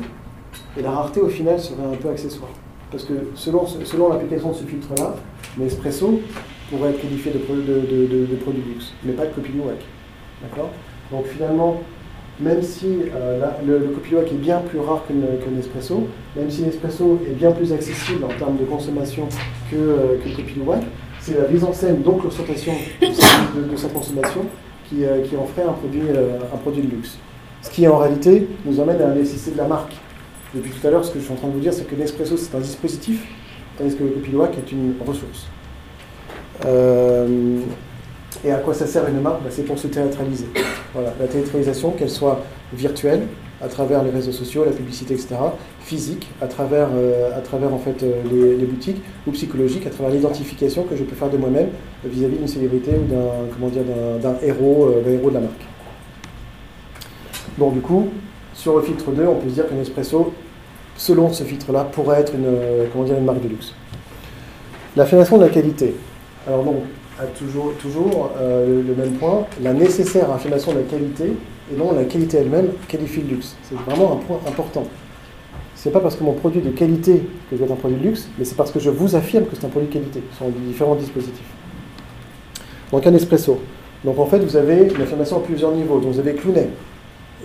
[SPEAKER 1] et la rareté au final serait un peu accessoire. Parce que selon, selon l'application de ce filtre-là, l'espresso pourrait être qualifié de, de, de, luxe, mais pas de copie D'accord? Donc finalement, même si euh, le, le est bien plus rare que l'espresso, même si l'espresso est bien plus accessible en termes de consommation que, euh, que le c'est la mise en scène, donc l'ostentation de, sa consommation, qui, euh, qui en ferait un produit, euh, un produit de luxe. Ce qui en réalité nous amène à la nécessité de la marque. Depuis tout à l'heure, ce que je suis en train de vous dire, c'est que l'espresso c'est un dispositif, tandis que le copiloac est une ressource. Euh, et à quoi ça sert une marque? Bah, C'est pour se théâtraliser. Voilà, la théâtralisation, qu'elle soit virtuelle, à travers les réseaux sociaux, la publicité, etc., physique, à travers, euh, à travers en fait, euh, les, boutiques, ou psychologique, à travers l'identification que je peux faire de moi-même vis-à-vis d'une célébrité ou d'un, comment dire, d'un, héros, d'un héros de la marque. Bon, du coup, sur le filtre 2, on peut se dire qu'un espresso, selon ce filtre-là, pourrait être une, comment dire, une marque de luxe. L'affirmation de la qualité. Alors donc, toujours, toujours euh, le même point, la nécessaire affirmation de la qualité et non la qualité elle-même qualifie le luxe. C'est vraiment un point important. C'est pas parce que mon produit est de qualité que je dois être un produit de luxe, mais c'est parce que je vous affirme que c'est un produit de qualité. Ce sont différents dispositifs. Donc un espresso. Donc en fait, vous avez une affirmation à plusieurs niveaux. Donc vous avez Clounet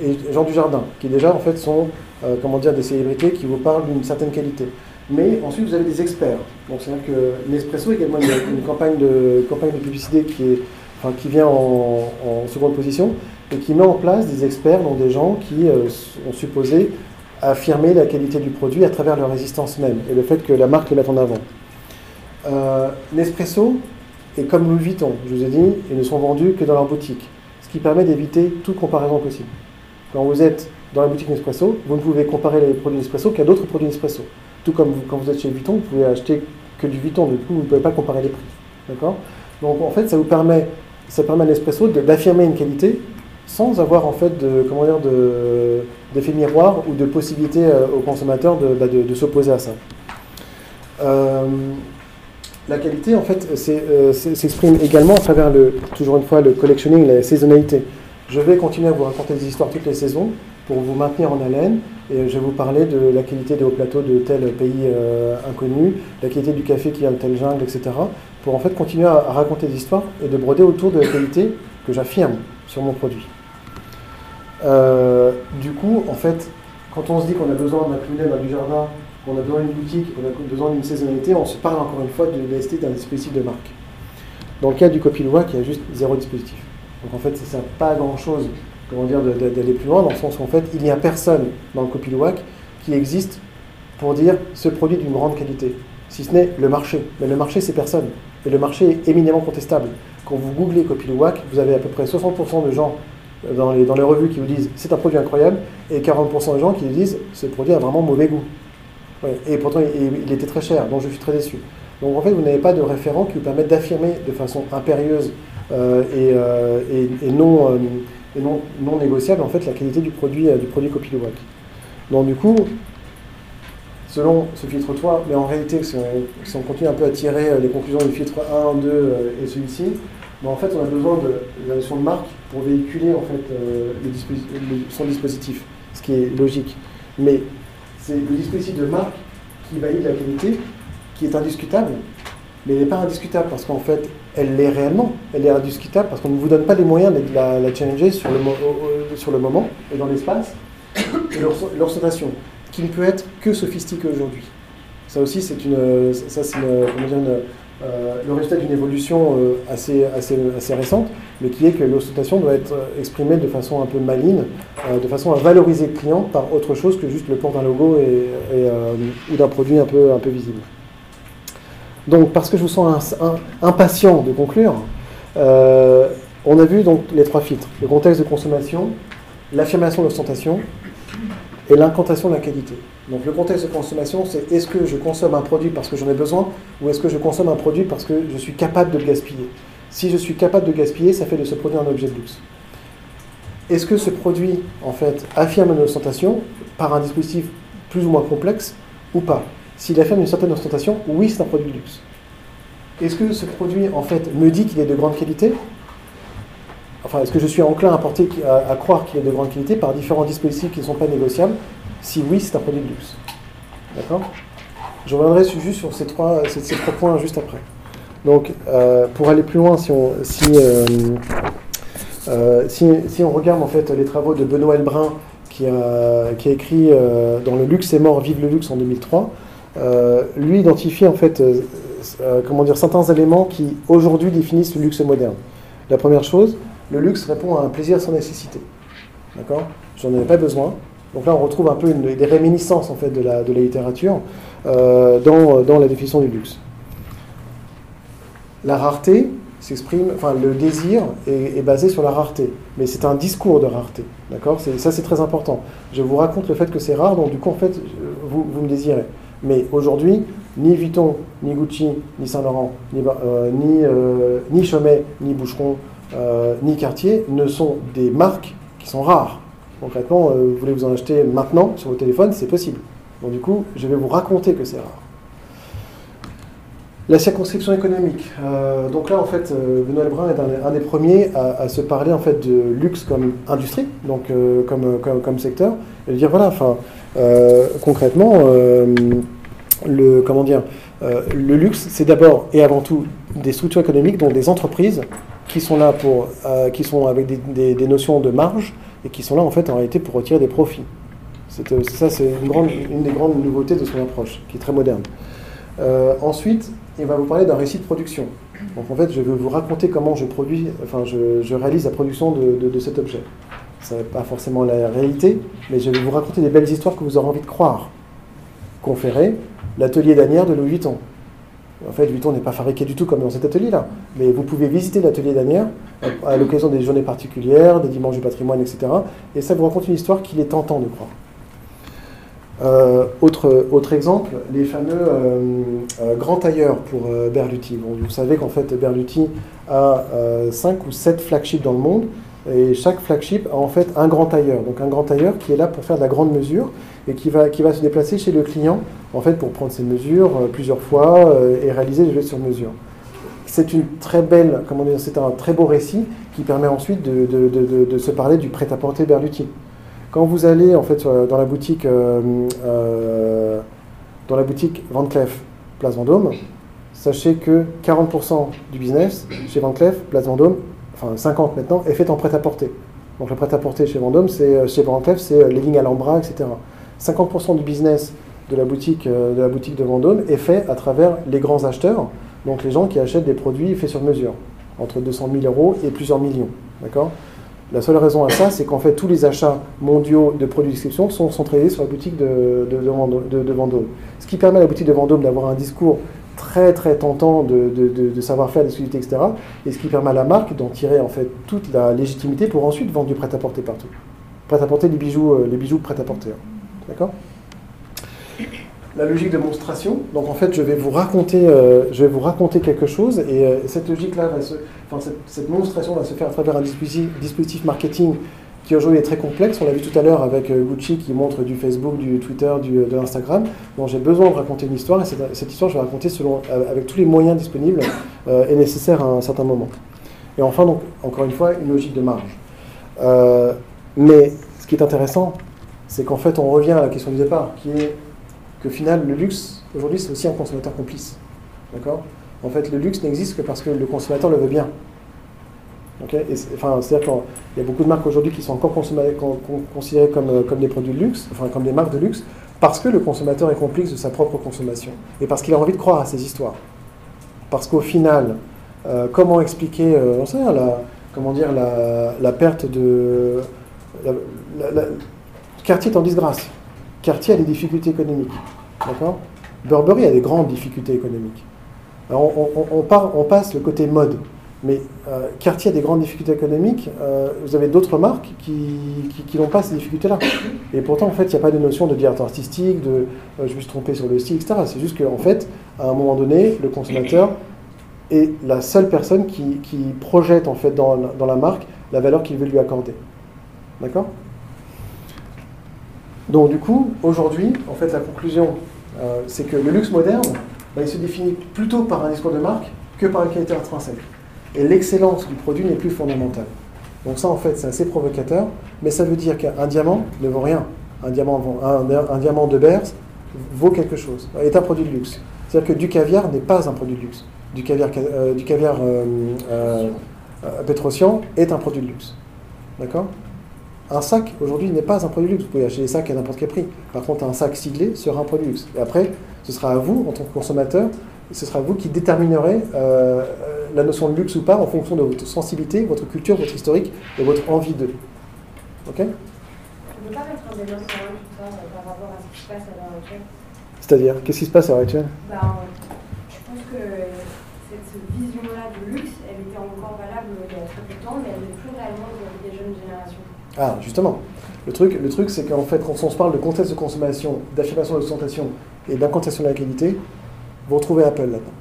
[SPEAKER 1] et Jean Dujardin, qui déjà en fait sont euh, des célébrités qui vous parlent d'une certaine qualité. Mais ensuite, vous avez des experts. Donc, c'est-à-dire que Nespresso est également une, campagne, de, publicité qui, vient en, seconde position et qui met en place des experts, donc des gens qui euh, ont supposé affirmer la qualité du produit à travers leur résistance même et le fait que la marque les mette en avant. Euh, Nespresso est comme Louis Vuitton, je vous ai dit, ils ne sont vendus que dans leur boutique, ce qui permet d'éviter toute comparaison possible. Quand vous êtes dans la boutique Nespresso, vous ne pouvez comparer les produits Nespresso qu'à d'autres produits Nespresso. Tout comme quand vous êtes chez Vuitton, vous pouvez acheter que du Vuitton, du coup, vous ne pouvez pas comparer les prix. D'accord? Donc, en fait, ça vous permet, ça permet à l'espresso d'affirmer une qualité sans avoir, en fait, comment dire, d'effet miroir ou de possibilité euh, aux consommateurs bah, de, de, s'opposer à ça. Euh, la qualité, en fait, euh, s'exprime également à travers, le, toujours une fois, le collectionning, la saisonnalité. Je vais continuer à vous raconter des histoires toutes les saisons pour vous maintenir en haleine. Et je vais vous parler de la qualité des hauts plateaux de tel pays euh, inconnu, la qualité du café qui a de telle jungle, etc. Pour en fait continuer à, raconter des histoires et de broder autour de la qualité que j'affirme sur mon produit. Euh, du coup, en fait, quand on se dit qu'on a besoin d'un clunet dans du jardin, qu'on a besoin d'une boutique, qu'on a besoin d'une saisonnalité, on se parle encore une fois de l'EST d'un dispositif de marque. Dans le cas du copilois, il y a juste zéro dispositif. Donc en fait, ça ne sert pas grand-chose comment dire, d'aller plus loin, dans le sens où en fait, il n'y a personne dans le Copilouac qui existe pour dire ce produit d'une grande qualité, si ce n'est le marché. Mais le marché, c'est personne. Et le marché est éminemment contestable. Quand vous googlez Copilouac, vous avez à peu près 60% de gens dans les, dans les revues qui vous disent c'est un produit incroyable et 40% des gens qui disent ce produit a vraiment mauvais goût. Et pourtant il, il était très cher, donc je suis très déçu. Donc en fait vous n'avez pas de référent qui vous permette d'affirmer de façon impérieuse euh, et, euh, non, euh, et non, non négociable en fait la qualité du produit, euh, du produit. Donc du coup, selon ce filtre 3, mais en réalité, si on, continue un peu à tirer euh, les conclusions du filtre 1, 2 euh, et celui-ci, ben, en fait, on a besoin de la notion de marque pour véhiculer en fait, euh, son dispositif, ce qui est logique. Mais c'est le dispositif de marque qui valide la qualité, qui est indiscutable, mais elle n'est pas indiscutable parce qu'en fait, elle l'est réellement. Elle est indiscutable parce qu'on ne vous donne pas les moyens de la, la challenger sur le, au- au- sur le moment et dans l'espace et qui ne peut être que sophistiquée aujourd'hui. Ça aussi, c'est une, ça, c'est euh, le résultat d'une évolution euh, assez, assez, assez récente, mais qui est que l'ostentation doit être euh, exprimée de façon un peu maligne, euh, de façon à valoriser le client par autre chose que juste le port d'un logo et, euh, ou d'un produit un peu, un peu visible. Donc, parce que je vous sens impatient de conclure, euh, on a vu donc les trois filtres le contexte de consommation, l'affirmation de l'ostentation et l'incantation de la qualité. Donc, le contexte de consommation, c'est est-ce que je consomme un produit parce que j'en ai besoin ou est-ce que je consomme un produit parce que je suis capable de le gaspiller? Si je suis capable de gaspiller, ça fait de ce produit un objet de luxe. Est-ce que ce produit, en fait, affirme une ostentation par un dispositif plus ou moins complexe ou pas? S'il affirme une certaine ostentation, oui, c'est un produit de luxe. Est-ce que ce produit, en fait, me dit qu'il est de grande qualité? Enfin, est-ce que je suis enclin à, croire qu'il est de grande qualité par différents dispositifs qui ne sont pas négociables? Si oui, c'est un produit de luxe. D'accord? Je reviendrai juste sur ces trois, points juste après. Donc, euh, pour aller plus loin, si on, euh, euh, si, on regarde en fait les travaux de Benoît Elbrun, qui a, qui a écrit dans Le luxe est mort, vive le luxe en 2003, euh, lui identifie en fait euh, euh, comment dire, certains éléments qui aujourd'hui définissent le luxe moderne. La première chose, le luxe répond à un plaisir sans nécessité. D'accord? J'en avais pas besoin. Donc là, on retrouve un peu des réminiscences en fait de la, de la littérature euh, dans, dans la définition du luxe. La rareté s'exprime, enfin le désir est, est basé sur la rareté, mais c'est un discours de rareté, d'accord? Ça c'est très important. Je vous raconte le fait que c'est rare, donc du coup en fait vous, vous me désirez. Mais aujourd'hui, ni Vuitton, ni Gucci, ni Saint Laurent, ni, euh, ni, euh, ni Chomet, ni Boucheron, euh, ni Cartier ne sont des marques qui sont rares. Concrètement, vous voulez vous en acheter maintenant sur vos téléphones, c'est possible. Donc du coup, je vais vous raconter que c'est rare. La circonscription économique. Donc là, en fait, Benoît Lebrun est un, des premiers à, se parler en fait de luxe comme industrie, donc comme, comme, comme secteur, et de dire voilà, enfin, concrètement, le comment dire, euh, le luxe, c'est d'abord et avant tout des structures économiques, donc des entreprises qui sont là pour, euh, qui sont avec des, notions de marge et qui sont là en fait en réalité pour retirer des profits. C'est, euh, ça, c'est une, des grandes nouveautés de son approche, qui est très moderne. Ensuite, il va vous parler d'un récit de production. Donc en fait, je vais vous raconter comment je produis, enfin je, réalise la production de cet objet. Ce n'est pas forcément la réalité, mais je vais vous raconter des belles histoires que vous aurez envie de croire. Conféré, l'atelier d'Anière de Louis Vuitton. En fait, Vuitton n'est pas fabriqué du tout comme dans cet atelier-là, mais vous pouvez visiter l'atelier d'Anière à, l'occasion des journées particulières, des dimanches du patrimoine, etc. Et ça vous raconte une histoire qu'il est tentant de croire. Euh, autre, exemple, les fameux euh, euh, grands tailleurs pour Berluti. Vous savez qu'en fait Berluti a 5 ou 7 flagships dans le monde et chaque flagship a en fait un grand tailleur. Donc un grand tailleur qui est là pour faire de la grande mesure et qui va, qui va se déplacer chez le client en fait pour prendre ses mesures euh, plusieurs fois euh, et réaliser les gestes sur mesure. C'est une très belle, comment dire, c'est un très beau récit qui permet ensuite de, de- de- se parler du prêt-à-porter Berluti. Quand vous allez en fait dans la boutique, euh, euh, dans la boutique Van Cleef, Place Vendôme, sachez que 40% du business chez Van Cleef, Place Vendôme, enfin 50 maintenant, est fait en prêt-à-porter. Donc le prêt-à-porter chez Vendôme, c'est euh, chez Cleef, c'est euh, les lignes Alhambra, etc. 50% du business de la boutique euh, de la boutique de Vendôme est fait à travers les grands acheteurs, donc les gens qui achètent des produits faits sur mesure, entre 200 000 euros et plusieurs millions, d'accord? La seule raison à ça, c'est qu'en fait, tous les achats mondiaux de produits d'exception sont centralisés sur la boutique de Vendôme. Ce qui permet à la boutique de Vendôme d'avoir un discours très très tentant de, de, de, savoir-faire, d'exclusivité, etc. Et ce qui permet à la marque d'en tirer en fait toute la légitimité pour ensuite vendre du prêt-à-porter partout. Prêt-à-porter, les bijoux, euh, les bijoux prêt-à-porter. Hein. D'accord? La logique de monstration. Donc en fait, je vais vous raconter, euh, je vais vous raconter quelque chose et euh, cette logique-là, enfin, cette, monstration va se faire à travers un dispositif marketing qui aujourd'hui est très complexe. On l'a vu tout à l'heure avec euh, Gucci qui montre du Facebook, du Twitter, du, de l'Instagram. Donc j'ai besoin de raconter une histoire et cette, histoire, je vais raconter selon, euh, avec tous les moyens disponibles euh, et nécessaires à un certain moment. Et enfin, donc, encore une fois, une logique de marge. mais ce qui est intéressant, c'est qu'en fait, on revient à la question du départ, qui est que final, le luxe, aujourd'hui, c'est aussi un consommateur complice. D'accord? En fait, le luxe n'existe que parce que le consommateur le veut bien enfin, C'est-à-dire qu'il y a beaucoup de marques aujourd'hui qui sont encore considérées comme, euh, comme des produits de luxe, enfin comme des marques de luxe, parce que le consommateur est complice de sa propre consommation et parce qu'il a envie de croire à ces histoires. Parce qu'au final, euh, comment expliquer, euh, la, comment dire, la, perte de. Cartier est en disgrâce. Cartier a des difficultés économiques. D'accord? Burberry a des grandes difficultés économiques. On passe le côté mode. Mais euh, Cartier a des grandes difficultés économiques. Euh, vous avez d'autres marques qui, n'ont pas ces difficultés-là. Et pourtant, en fait, il n'y a pas de notion de directeur artistique, de euh, je me suis trompé sur le style, etc. C'est juste qu'en fait, à un moment donné, le consommateur est la seule personne qui, qui projette en fait dans, dans, la marque la valeur qu'il veut lui accorder. D'accord? Donc du coup, aujourd'hui, en fait, la conclusion, c'est que le luxe moderne, bah, il se définit plutôt par un discours de marque que par une qualité intrinsèque et l'excellence du produit n'est plus fondamentale. Donc ça, en fait, c'est assez provocateur, mais ça veut dire qu'un diamant ne vaut rien. Un diamant, de Beers vaut quelque chose, est un produit de luxe. C'est-à-dire que du caviar n'est pas un produit de luxe. Du caviar, euh, du caviar euh, euh, est un produit de luxe. D'accord? Un sac, aujourd'hui, n'est pas un produit de luxe. Vous pouvez acheter des sacs à n'importe quel prix. Par contre, un sac siglé sera un produit de luxe. Et après, ce sera à vous, en tant que consommateur, ce sera vous qui déterminerez la notion de luxe ou pas en fonction de votre sensibilité, votre culture, votre historique et votre envie de. Ok?
[SPEAKER 3] On ne peut pas mettre un débat sur tout ça par rapport à ce qui se passe à l'heure actuelle?
[SPEAKER 1] C'est-à-dire, qu'est-ce qui se passe à l'heure actuelle?
[SPEAKER 3] Ben, Je pense que cette vision-là de luxe, elle était encore valable il y a très peu de temps, mais elle n'est plus réellement dans des jeunes générations.
[SPEAKER 1] Ah, justement. Le truc, le truc c'est qu'en fait, quand on se parle de contexte de consommation, d'affirmation de l'ostentation et d'incantation de la qualité, vous retrouvez Apple là-dedans.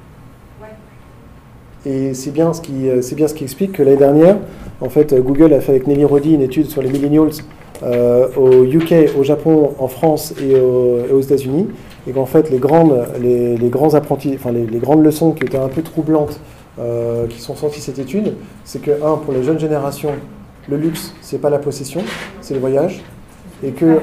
[SPEAKER 1] Et c'est bien, ce qui, euh, bien ce qui explique que l'année dernière, en fait, Google a fait avec Nelly Roddy une étude sur les millennials euh, au UK, au Japon, en France et, aux États-Unis, et qu'en fait les grandes, les, grands apprentis, enfin les, grandes leçons qui étaient un peu troublantes, euh, qui sont sorties de cette étude, c'est que un, pour les jeunes générations, le luxe, c'est pas la possession, c'est le voyage, et que,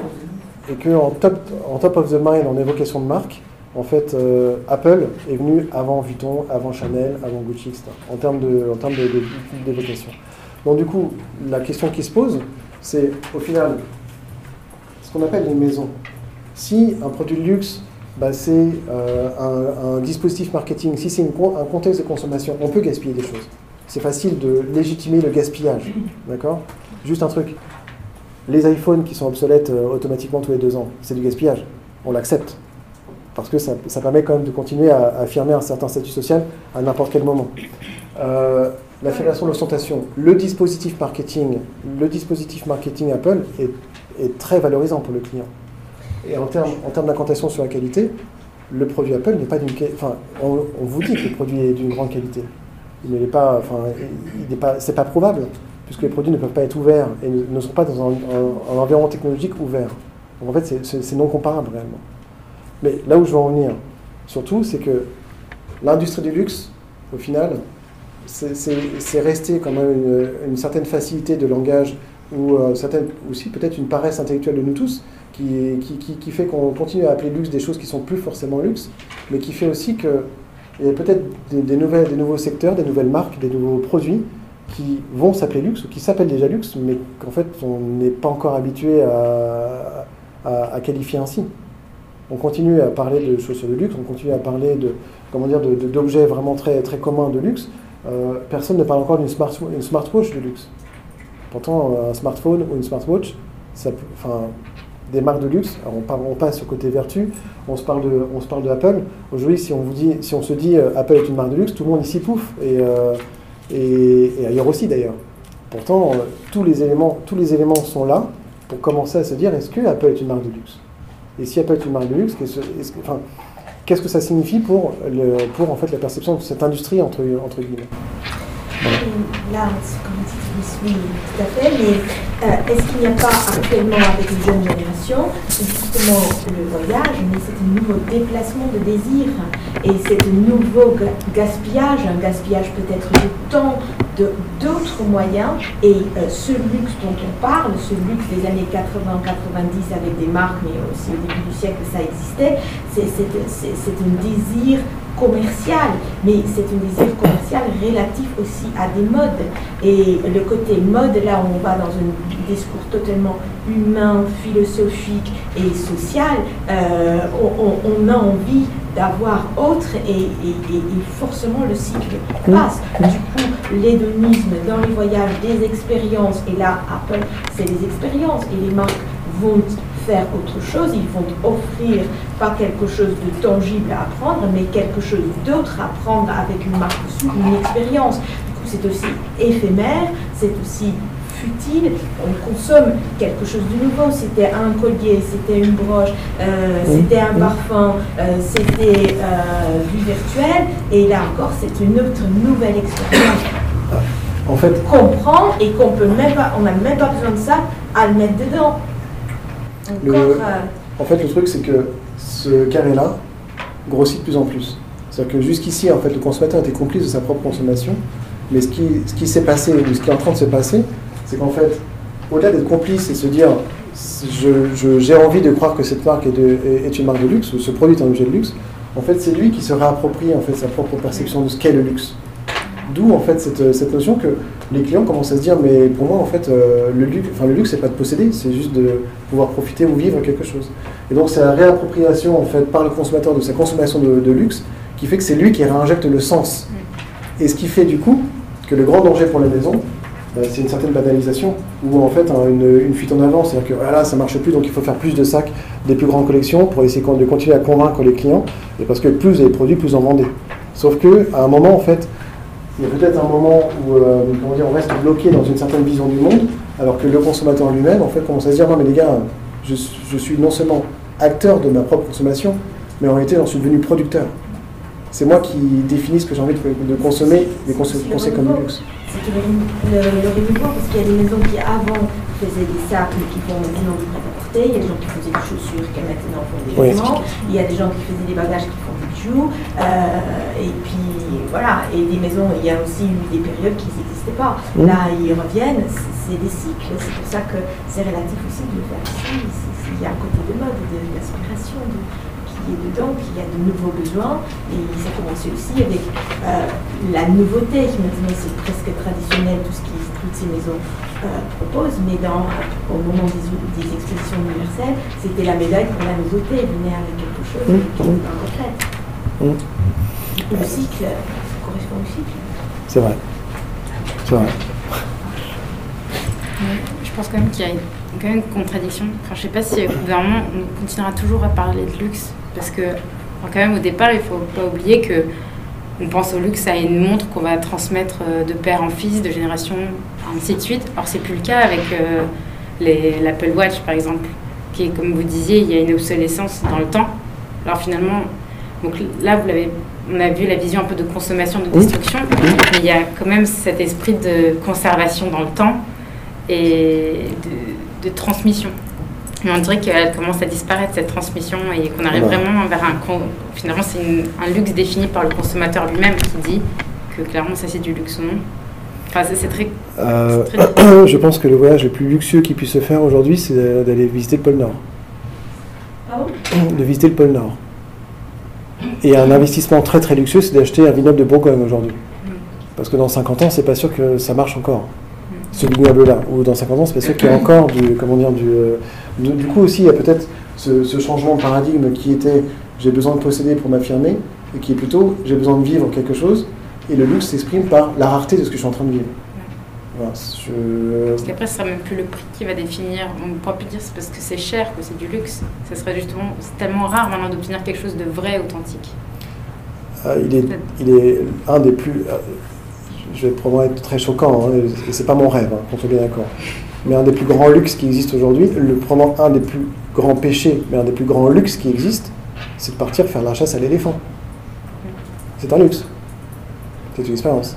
[SPEAKER 1] et que en top, en top of the mind, en évocation de marque, en fait, euh, Apple est venu avant Vuitton, avant Chanel, avant Gucci, etc. En termes de, en termes d'évocation. Donc du coup, la question qui se pose, c'est au final ce qu'on appelle les maisons. Si un produit de luxe, bah, c'est euh, un, dispositif marketing, si c'est un contexte de consommation, on peut gaspiller des choses. C'est facile de légitimer le gaspillage, d'accord? Juste un truc. Les iPhones qui sont obsolètes euh, automatiquement tous les deux ans, c'est du gaspillage. On l'accepte parce que ça, permet quand même de continuer à, affirmer un certain statut social à n'importe quel moment. Euh, L'affirmation de l'ostentation, le dispositif marketing, le dispositif marketing Apple est, très valorisant pour le client. Et en termes en d'incantation sur la qualité, le produit Apple n'est pas d'une enfin on, vous dit que le produit est d'une grande qualité. Il n'est pas, enfin, il n'est pas, c'est pas probable puisque les produits ne peuvent pas être ouverts et ne, sont pas dans un, un environnement technologique ouvert. Donc en fait, c'est non comparable réellement. Mais là où je veux en venir, surtout, c'est que l'industrie du luxe, au final, c'est resté quand même une, certaine facilité de langage ou euh, aussi peut-être une paresse intellectuelle de nous tous qui, fait qu'on continue à appeler luxe des choses qui sont plus forcément luxe, mais qui fait aussi qu'il y a peut-être des, nouveaux secteurs, des nouvelles marques, des nouveaux produits qui vont s'appeler luxe ou qui s'appellent déjà luxe, mais qu'en fait on n'est pas encore habitué à qualifier ainsi on continue à parler de chaussures de luxe, on continue à parler de comment dire d'objets vraiment très communs de luxe. Euh, personne ne parle encore d'une smart, smartwatch de luxe. Pourtant, un smartphone ou une smartwatch, enfin, des marques de luxe. On, parle, on passe au côté vertu, on se parle de, Apple. Aujourd'hui, si on dit, se dit euh, Apple est une marque de luxe, tout le monde ici pouffe et, euh, et, et ailleurs aussi d'ailleurs. Pourtant, tous les éléments, tous les éléments sont là pour commencer à se dire est-ce que Apple est une marque de luxe? Et si Apple est une marque de luxe, qu'est-ce est-ce que, que ça signifie pour, le, pour en fait la perception de cette industrie entre, entre guillemets?
[SPEAKER 4] Là, comme tout à fait, mais euh, est-ce qu'il n'y a pas actuellement avec les jeunes générations justement le voyage, mais c'est un nouveau déplacement de désir et c'est un nouveau ga- gaspillage, un gaspillage peut-être de temps, d'autres moyens et euh, ce luxe dont on parle, ce luxe des années 80-90 avec des marques, mais aussi au début du siècle ça existait, c'est un désir commercial, mais c'est un désir commercial relatif aussi à des modes. Et le côté mode, là on va dans un discours totalement humain, philosophique et social, euh, on, on- on a envie d'avoir autre et, et- et- et forcément le cycle passe. Du coup, l'hédonisme dans les voyages, des expériences, et là, Apple, c'est des expériences, et les marques vont faire autre chose, ils vont offrir pas quelque chose de tangible à apprendre, mais quelque chose d'autre à prendre avec une marque une expérience. Du coup, c'est aussi éphémère, c'est aussi futile, on consomme quelque chose de nouveau. C'était un collier, c'était une broche, euh,
[SPEAKER 1] Oui.
[SPEAKER 4] c'était un
[SPEAKER 1] Oui.
[SPEAKER 4] parfum, euh, c'était euh, du virtuel, et là encore, c'est une autre nouvelle expérience
[SPEAKER 1] En fait,
[SPEAKER 4] qu'on prend et qu'on peut même pas, on n'a même pas besoin de ça à le mettre dedans.
[SPEAKER 1] Le-
[SPEAKER 4] euh,
[SPEAKER 1] En fait, le truc, c'est que ce carré-là grossit de plus en plus. C'est-à-dire que jusqu'ici, en fait, le consommateur était complice de sa propre consommation. Mais ce qui, ce qui s'est passé, ou ce qui est en train de se passer, c'est qu'en fait, au-delà d'être complice et se dire j'ai envie de croire que cette marque est, de- est- est une marque de luxe, ou ce produit est un objet de luxe, en fait, c'est lui qui se réapproprie en fait, sa propre perception de ce qu'est le luxe. D'où en fait cette, cette notion que les clients commencent à se dire mais pour moi en fait euh, le luxe, enfin le luxe c'est pas de posséder, c'est juste de pouvoir profiter ou vivre quelque chose. Et donc c'est la réappropriation en fait par le consommateur de sa consommation de, luxe qui fait que c'est lui qui réinjecte le sens. Et ce qui fait du coup que le grand danger pour la maison, euh, c'est une certaine banalisation ou en fait une, fuite en avant, c'est-à-dire que voilà ça marche plus donc il faut faire plus de sacs, des plus grandes collections pour essayer de continuer à convaincre les clients et parce que plus vous avez de produits, plus vous en vendez. Sauf que à un moment en fait il y a peut-être un moment où euh, comment dire, on reste bloqué dans une certaine vision du monde, alors que le consommateur lui-même, en fait, commence à se dire non mais les gars, je, suis non seulement acteur de ma propre consommation, mais en réalité j'en suis devenu producteur. C'est moi qui définis ce que j'ai envie de, consommer, des cons- conseils comme luxe.
[SPEAKER 4] C'est le, le, le parce qu'il y a des maisons qui avant faisaient des mais qui font maintenant il y a des gens qui faisaient des chaussures qui maintenant font des
[SPEAKER 1] Oui.
[SPEAKER 4] vêtements, il y a des gens qui faisaient des bagages qui font des bijoux, euh, et puis voilà, et des maisons, il y a aussi eu des périodes qui n'existaient pas. Là, ils reviennent, c'est des cycles, c'est pour ça que c'est relatif aussi de le faire ici, il y a un côté de mode, de- d'aspiration, de, qui est dedans, puis il y a de nouveaux besoins, et ça a commencé aussi avec euh, la nouveauté, qui maintenant c'est presque traditionnel, tout ce qui toutes ces maisons proposent, mais dans, au moment des, des expositions universelles, c'était la médaille pour la nouveauté, venait avec quelque chose
[SPEAKER 1] Mmh,
[SPEAKER 4] qui n'était pas complète.
[SPEAKER 1] Mmh.
[SPEAKER 4] Le cycle correspond au cycle.
[SPEAKER 1] C'est vrai. C'est vrai.
[SPEAKER 5] Je pense quand même qu'il y a une, quand même une contradiction. Enfin, je sais pas si au moment, on continuera toujours à parler de luxe. Parce que, enfin, quand même, au départ, il faut pas oublier que on pense au luxe à une montre qu'on va transmettre euh, de père en fils, de génération, ainsi de suite. Or, c'est plus le cas avec euh, l'Apple Watch, par exemple, qui est, comme vous disiez, il y a une obsolescence dans le temps. Alors, finalement, donc là, vous l'avez, on a vu la vision un peu de consommation, de destruction, mais il y a quand même cet esprit de conservation dans le temps et de, de transmission. Mais on dirait qu'elle commence à disparaître cette transmission et qu'on arrive vraiment vers un. Finalement, c'est un luxe défini par le consommateur lui-même qui dit que clairement ça c'est du luxe ou non. Enfin, c'est- très.
[SPEAKER 1] Euh,
[SPEAKER 5] très- *coughs*
[SPEAKER 1] je pense que le voyage le plus luxueux qui puisse se faire aujourd'hui, c'est d'aller visiter le pôle Nord.
[SPEAKER 4] Pardon?
[SPEAKER 1] De visiter le pôle Nord. Et un investissement très très luxueux, c'est d'acheter un vignoble de Bourgogne aujourd'hui. Parce que dans 50 ans, c'est pas sûr que ça marche encore. Ce vignoble-là. Ou dans 50 ans, c'est sûr qu'il y ait encore du. Comment dire du, euh, du, du coup aussi, il y a peut-être ce, ce changement de paradigme qui était j'ai besoin de posséder pour m'affirmer, et qui est plutôt j'ai besoin de vivre quelque chose. Et le luxe s'exprime par la rareté de ce que je suis en train de vivre. Voilà, je-
[SPEAKER 5] Parce qu'après, ce sera même plus le prix qui va définir. On ne pourra plus dire c'est parce que c'est cher, que c'est du luxe. Ça serait justement, c'est tellement rare maintenant d'obtenir quelque chose de vrai, authentique.
[SPEAKER 1] Ah, il, est, il est un des plus. euh, Je vais probablement être très choquant, hein, et c'est pas mon rêve, hein, qu'on soit bien d'accord. Mais un des plus grands luxes qui existe aujourd'hui, le probablement un des plus grands péchés, mais un des plus grands luxes qui existe, c'est de partir faire la chasse à l'éléphant. C'est un luxe. C'est une expérience.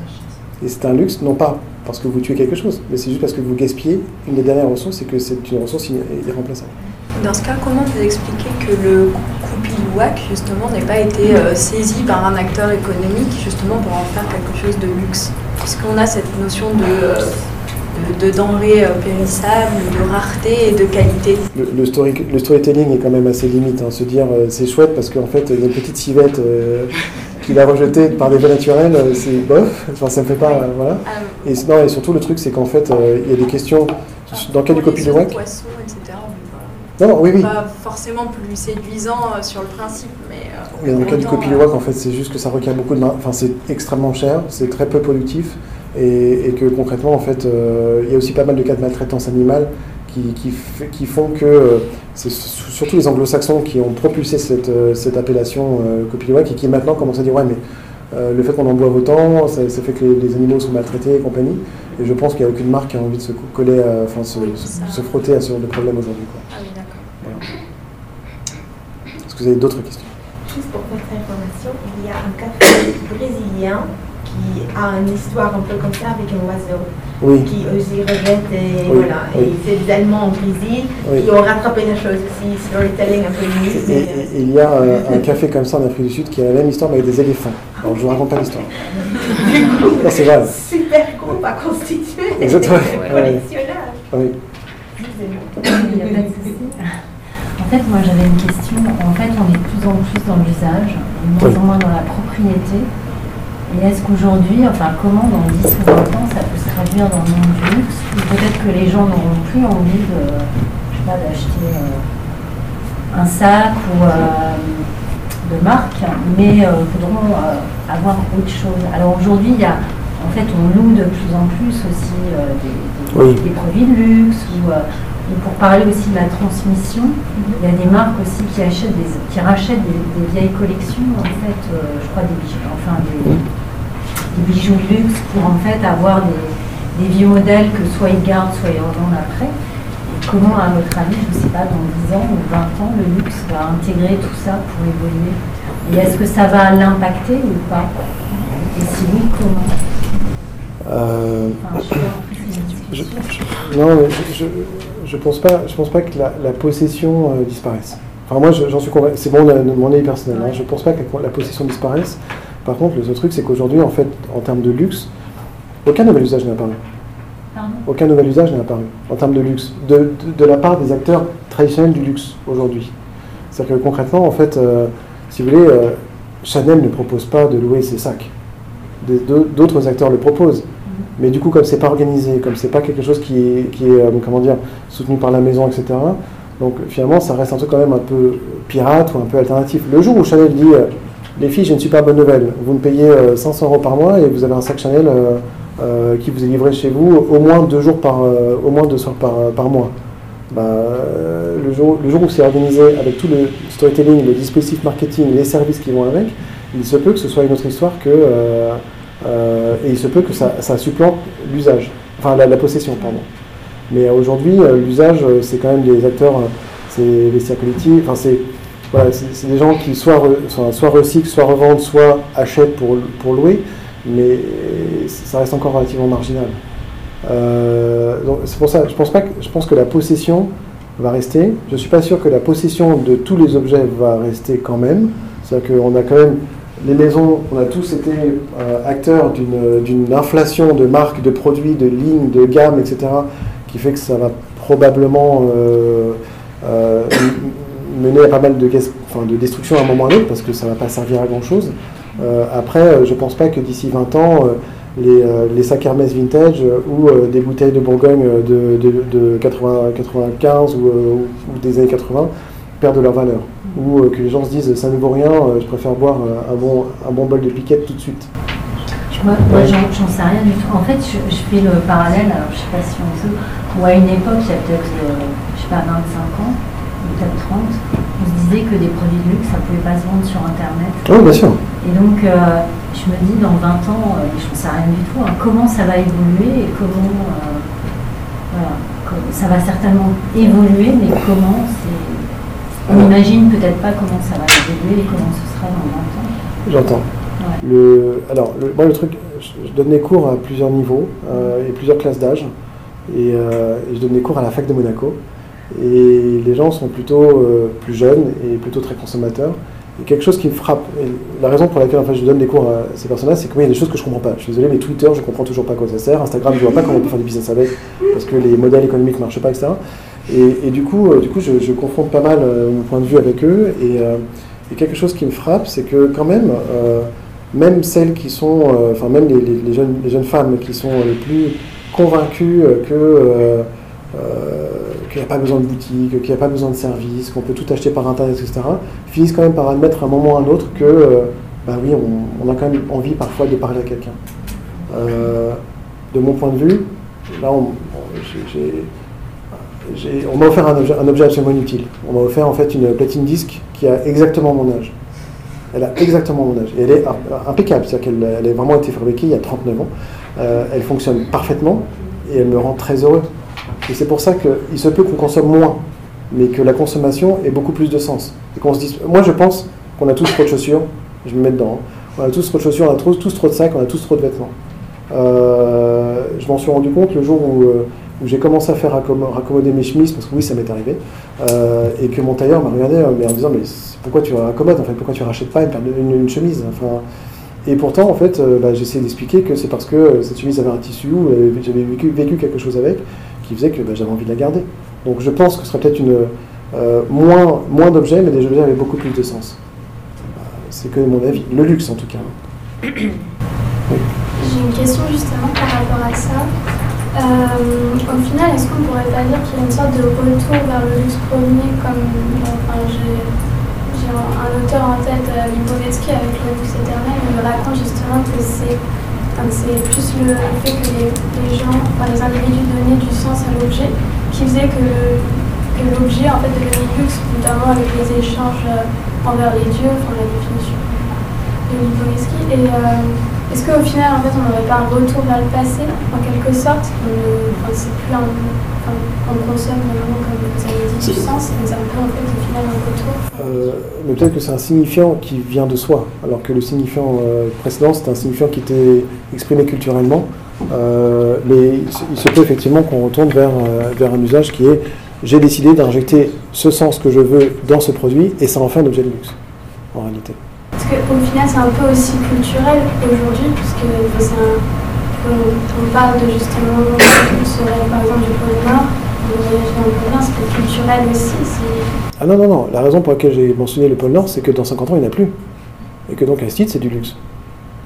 [SPEAKER 1] Et c'est un luxe, non pas parce que vous tuez quelque chose, mais c'est juste parce que vous gaspillez une des dernières ressources et que c'est une ressource irremplaçable.
[SPEAKER 6] Dans ce cas, comment vous expliquez que le Kupiluwak, justement, n'ait pas été euh, saisi par un acteur économique, justement, pour en faire quelque chose de luxe Puisqu'on a cette notion de, euh, de, de denrée euh, périssable, de rareté et de qualité?
[SPEAKER 1] Le, le story- le storytelling est quand même assez limite. hein. Se dire euh, c'est chouette parce qu'en fait, il y a une petite civette euh, qu'il a rejetée par des voies naturelles, euh, c'est bof. Enfin, ça me fait pas. euh, voilà. Et, non, et surtout, le truc, c'est qu'en fait, euh, il y a des questions. Dans le cas du copie de WAC?
[SPEAKER 6] poisson, etc.
[SPEAKER 1] Non, oui, oui.
[SPEAKER 6] Pas forcément plus séduisant euh, sur le principe, mais.
[SPEAKER 1] Mais dans le cas du copy
[SPEAKER 6] euh,
[SPEAKER 1] en fait, c'est juste que ça requiert beaucoup de. Enfin, c'est extrêmement cher, c'est très peu productif. Et, et que concrètement, en fait, euh, il y a aussi pas mal de cas de maltraitance animale qui, qui, font que c'est surtout les anglo-saxons qui ont propulsé cette, cette appellation copy et qui maintenant commencent à dire ouais, mais euh, le fait qu'on en boive autant, ça, ça fait que les, les animaux sont maltraités et compagnie. Et je pense qu'il n'y a aucune marque qui a envie de se co- coller, à- enfin, se, se- se frotter à ce genre de problème aujourd'hui. quoi.
[SPEAKER 6] Ah oui, d'accord.
[SPEAKER 1] Est-ce que vous avez d'autres questions
[SPEAKER 4] Juste pour votre information, il y a un café brésilien qui a une histoire un peu comme ça avec un oiseau
[SPEAKER 1] Oui.
[SPEAKER 4] qui aussi rejette et
[SPEAKER 1] Oui,
[SPEAKER 4] voilà.
[SPEAKER 1] oui.
[SPEAKER 4] Et c'est des Allemands au Brésil qui ont rattrapé la chose aussi, storytelling un peu
[SPEAKER 1] Et,
[SPEAKER 4] limite.
[SPEAKER 1] et- il y a un, un café comme ça en Afrique du Sud qui a la même histoire mais avec des éléphants. Alors je vous raconte pas l'histoire. Non, c'est vrai.
[SPEAKER 4] euh, *laughs* Super groupe à constituer.
[SPEAKER 1] Exactement. *laughs*
[SPEAKER 4] C'est collectionnable.
[SPEAKER 1] Ah oui.
[SPEAKER 7] Il n'y a pas de souci. En fait, moi j'avais une question. En fait, on est de plus en plus dans l'usage, de moins en moins dans la propriété. Et est-ce qu'aujourd'hui, enfin, comment dans 10 ou 20 ans ça peut se traduire dans le monde du luxe? Ou peut-être que les gens n'auront plus envie de, je sais pas, d'acheter euh, un sac ou euh, de marque, mais euh, voudront euh, avoir autre chose? Alors aujourd'hui, il y a, en fait, on loue de plus en plus aussi des, des-
[SPEAKER 1] Oui.
[SPEAKER 7] des produits de luxe ou et pour parler aussi de la transmission, il y a des marques aussi qui achètent des, qui rachètent des, des vieilles collections en fait, euh, je crois des bijoux, enfin des, des bijoux de luxe pour en fait avoir des, des vieux modèles que soit ils gardent, soit ils revendent après. Et comment, à votre avis, je ne sais pas, dans 10 ans ou 20 ans, le luxe va intégrer tout ça pour évoluer? Et est-ce que ça va l'impacter ou pas? Et si oui, comment?
[SPEAKER 1] Euh,
[SPEAKER 7] Enfin, je
[SPEAKER 1] je, non, mais je, je, je pense pas, je pense pas que la, la possession euh, disparaisse. Enfin, moi, je- j'en suis convaincu. C'est mon, mon avis personnel. hein. Je pense pas que la, la possession disparaisse. Par contre, le seul truc, c'est qu'aujourd'hui, en fait, en termes de luxe, aucun nouvel usage n'est apparu.
[SPEAKER 7] Pardon?
[SPEAKER 1] Aucun nouvel usage n'est apparu en termes de luxe, de, de, de la part des acteurs traditionnels du luxe aujourd'hui. C'est-à-dire que concrètement, en fait, euh, si vous voulez, euh, Chanel ne propose pas de louer ses sacs. D'autres acteurs le proposent. Mais du coup, comme c'est pas organisé, comme c'est pas quelque chose qui est, euh, comment dire, soutenu par la maison, etc., donc finalement, ça reste un truc quand même un peu pirate ou un peu alternatif. Le jour où Chanel dit euh, Les filles, j'ai une super bonne nouvelle, vous me payez euh, 500 euros par mois et vous avez un sac Chanel euh, euh, qui vous est livré chez vous au moins deux jours par, euh, au moins deux soirs par, par mois. Bah, euh, le, jour, le jour où c'est organisé avec tout le storytelling, le dispositif marketing, les services qui vont avec, il se peut que ce soit une autre histoire que. Euh, euh, et il se peut que ça, ça supplante l'usage, enfin la, possession, pardon. Mais aujourd'hui, euh, l'usage, euh, c'est quand même des acteurs, euh, c'est les collectifs, enfin c'est voilà, des gens qui soit, soit, recyclent, soit revendent, soit achètent pour, pour louer, mais ça reste encore relativement marginal. Euh, c'est pour ça, je pense pas que, je pense que la possession va rester. Je suis pas sûr que la possession de tous les objets va rester quand même. C'est-à-dire qu'on a quand même les maisons, on a tous été euh, acteurs d'une inflation de marques, de produits, de lignes, de gammes, etc., qui fait que ça va probablement euh, euh, mener à pas mal de, destruction à un moment ou à parce que ça ne va pas servir à grand-chose. Après, je ne pense pas que d'ici 20 ans, les, les sacs Hermès vintage ou des bouteilles de Bourgogne de, de, de 80, 95 ou, euh, ou des années 80 perdent leur valeur. Ou euh, que les gens se disent ça ne vaut rien, euh, je préfère boire euh, un bon, un bon bol de piquette tout de suite.
[SPEAKER 7] Moi, moi, j'en j'en sais rien du tout. En fait, je, je fais le parallèle, alors je sais pas si on sait, où à une époque, il y a peut-être, euh, je sais pas, 25 ans, ou peut-être 30, on se disait que des produits de luxe, ça pouvait pas se vendre sur Internet.
[SPEAKER 1] Oui, bien sûr.
[SPEAKER 7] Et donc, euh, je me dis, dans 20 ans, euh, je ne sais rien du tout, hein, comment ça va évoluer et comment. euh, voilà, ça va certainement évoluer, mais comment. On n'imagine peut-être pas comment ça va évoluer et comment ce sera dans 20 ans.
[SPEAKER 1] J'entends.
[SPEAKER 7] Ouais.
[SPEAKER 1] Le, alors, le, moi, le truc, je, je donne des cours à plusieurs niveaux euh, et plusieurs classes d'âge. Et, euh, et je donne des cours à la fac de Monaco. Et les gens sont plutôt euh, plus jeunes et plutôt très consommateurs. Et quelque chose qui me frappe, et la raison pour laquelle en fait, je donne des cours à ces personnes-là, c'est qu'il y a des choses que je comprends pas. Je suis désolé, mais Twitter, je comprends toujours pas à quoi ça sert. Instagram, je vois pas comment on peut faire du business avec, parce que les modèles économiques marchent pas, etc. Et, du coup, euh, du coup je, je confronte pas mal euh, mon point de vue avec eux. Et, euh, et quelque chose qui me frappe, c'est que quand même, même celles qui sont, enfin même les, jeunes, les jeunes femmes qui sont les plus convaincues que qu'il n'y a pas besoin de boutique, qu'il n'y a pas besoin de service, qu'on peut tout acheter par internet, etc., finissent quand même par admettre à un moment ou à un autre que, euh, bah oui, on, a quand même envie parfois de parler à quelqu'un. De mon point de vue, là, j'ai- on m'a offert un objet, un absolument inutile. On m'a offert en fait une platine disque qui a exactement mon âge. Elle a exactement mon âge. Et elle est im- impeccable, c'est-à-dire qu'elle elle a vraiment été fabriquée il y a 39 ans. Euh, elle fonctionne parfaitement et elle me rend très heureux. Et c'est pour ça qu'il se peut qu'on consomme moins, mais que la consommation ait beaucoup plus de sens. Et qu'on se dise, moi je pense qu'on a tous trop de chaussures, je me mets dedans, hein. on a tous trop de chaussures, on a tous trop de sacs, on a tous trop de vêtements. Euh, je m'en suis rendu compte le jour où, euh, où j'ai commencé à faire raccom- raccommoder mes chemises, parce que oui, ça m'est arrivé, euh, et que mon tailleur m'a regardé euh, en me disant, mais pourquoi tu raccommodes, en fait, pourquoi tu rachètes pas une, chemise enfin, Et pourtant, en fait, euh, bah, j'essaie d'expliquer que c'est parce que cette chemise avait un tissu, j'avais vécu, quelque chose avec, qui faisait que bah, j'avais envie de la garder. Donc je pense que ce serait peut-être une moins, moins d'objets, mais des objets avec beaucoup plus de sens. C'est que mon avis. Le luxe, en tout cas.
[SPEAKER 8] J'ai une question justement par rapport à ça. Euh, au final, est-ce qu'on pourrait pas dire qu'il y a une sorte de retour vers le luxe premier comme enfin, j'ai un, auteur en tête, euh, Lipovetsky, avec le luxe éternel, il raconte justement que c'est enfin, plus le fait que les, gens, enfin, les individus donnaient du sens à l'objet qui faisait que que l'objet en fait devenait luxe, notamment avec les échanges euh, envers les dieux, enfin la définition de Lipovetsky. Et euh, est-ce qu'au final, en fait, on n'aurait pas un retour vers le passé, en quelque sorte enfin, c'est plus un, enfin, on consomme vraiment, comme vous avez dit, du sens, mais c'est un peu en fait au final un retour.
[SPEAKER 1] Euh, mais peut-être que c'est un signifiant qui vient de soi, alors que le signifiant euh, précédent, c'était un signifiant qui était exprimé culturellement. Euh, mais il se- il se peut effectivement qu'on retourne vers, euh, vers un usage qui est j'ai décidé d'injecter ce sens que je veux dans ce produit et ça en fait un objet de luxe, en réalité.
[SPEAKER 8] Parce qu'au final, c'est un peu aussi culturel aujourd'hui, puisque enfin, c'est un- on, parle de justement culturel, par exemple, du pôle Nord. C'est culturel aussi.
[SPEAKER 1] Ah non, non, non, la raison pour laquelle j'ai mentionné le pôle Nord, c'est que dans 50 ans, il n'y en a plus. Et que donc Astide, c'est du luxe.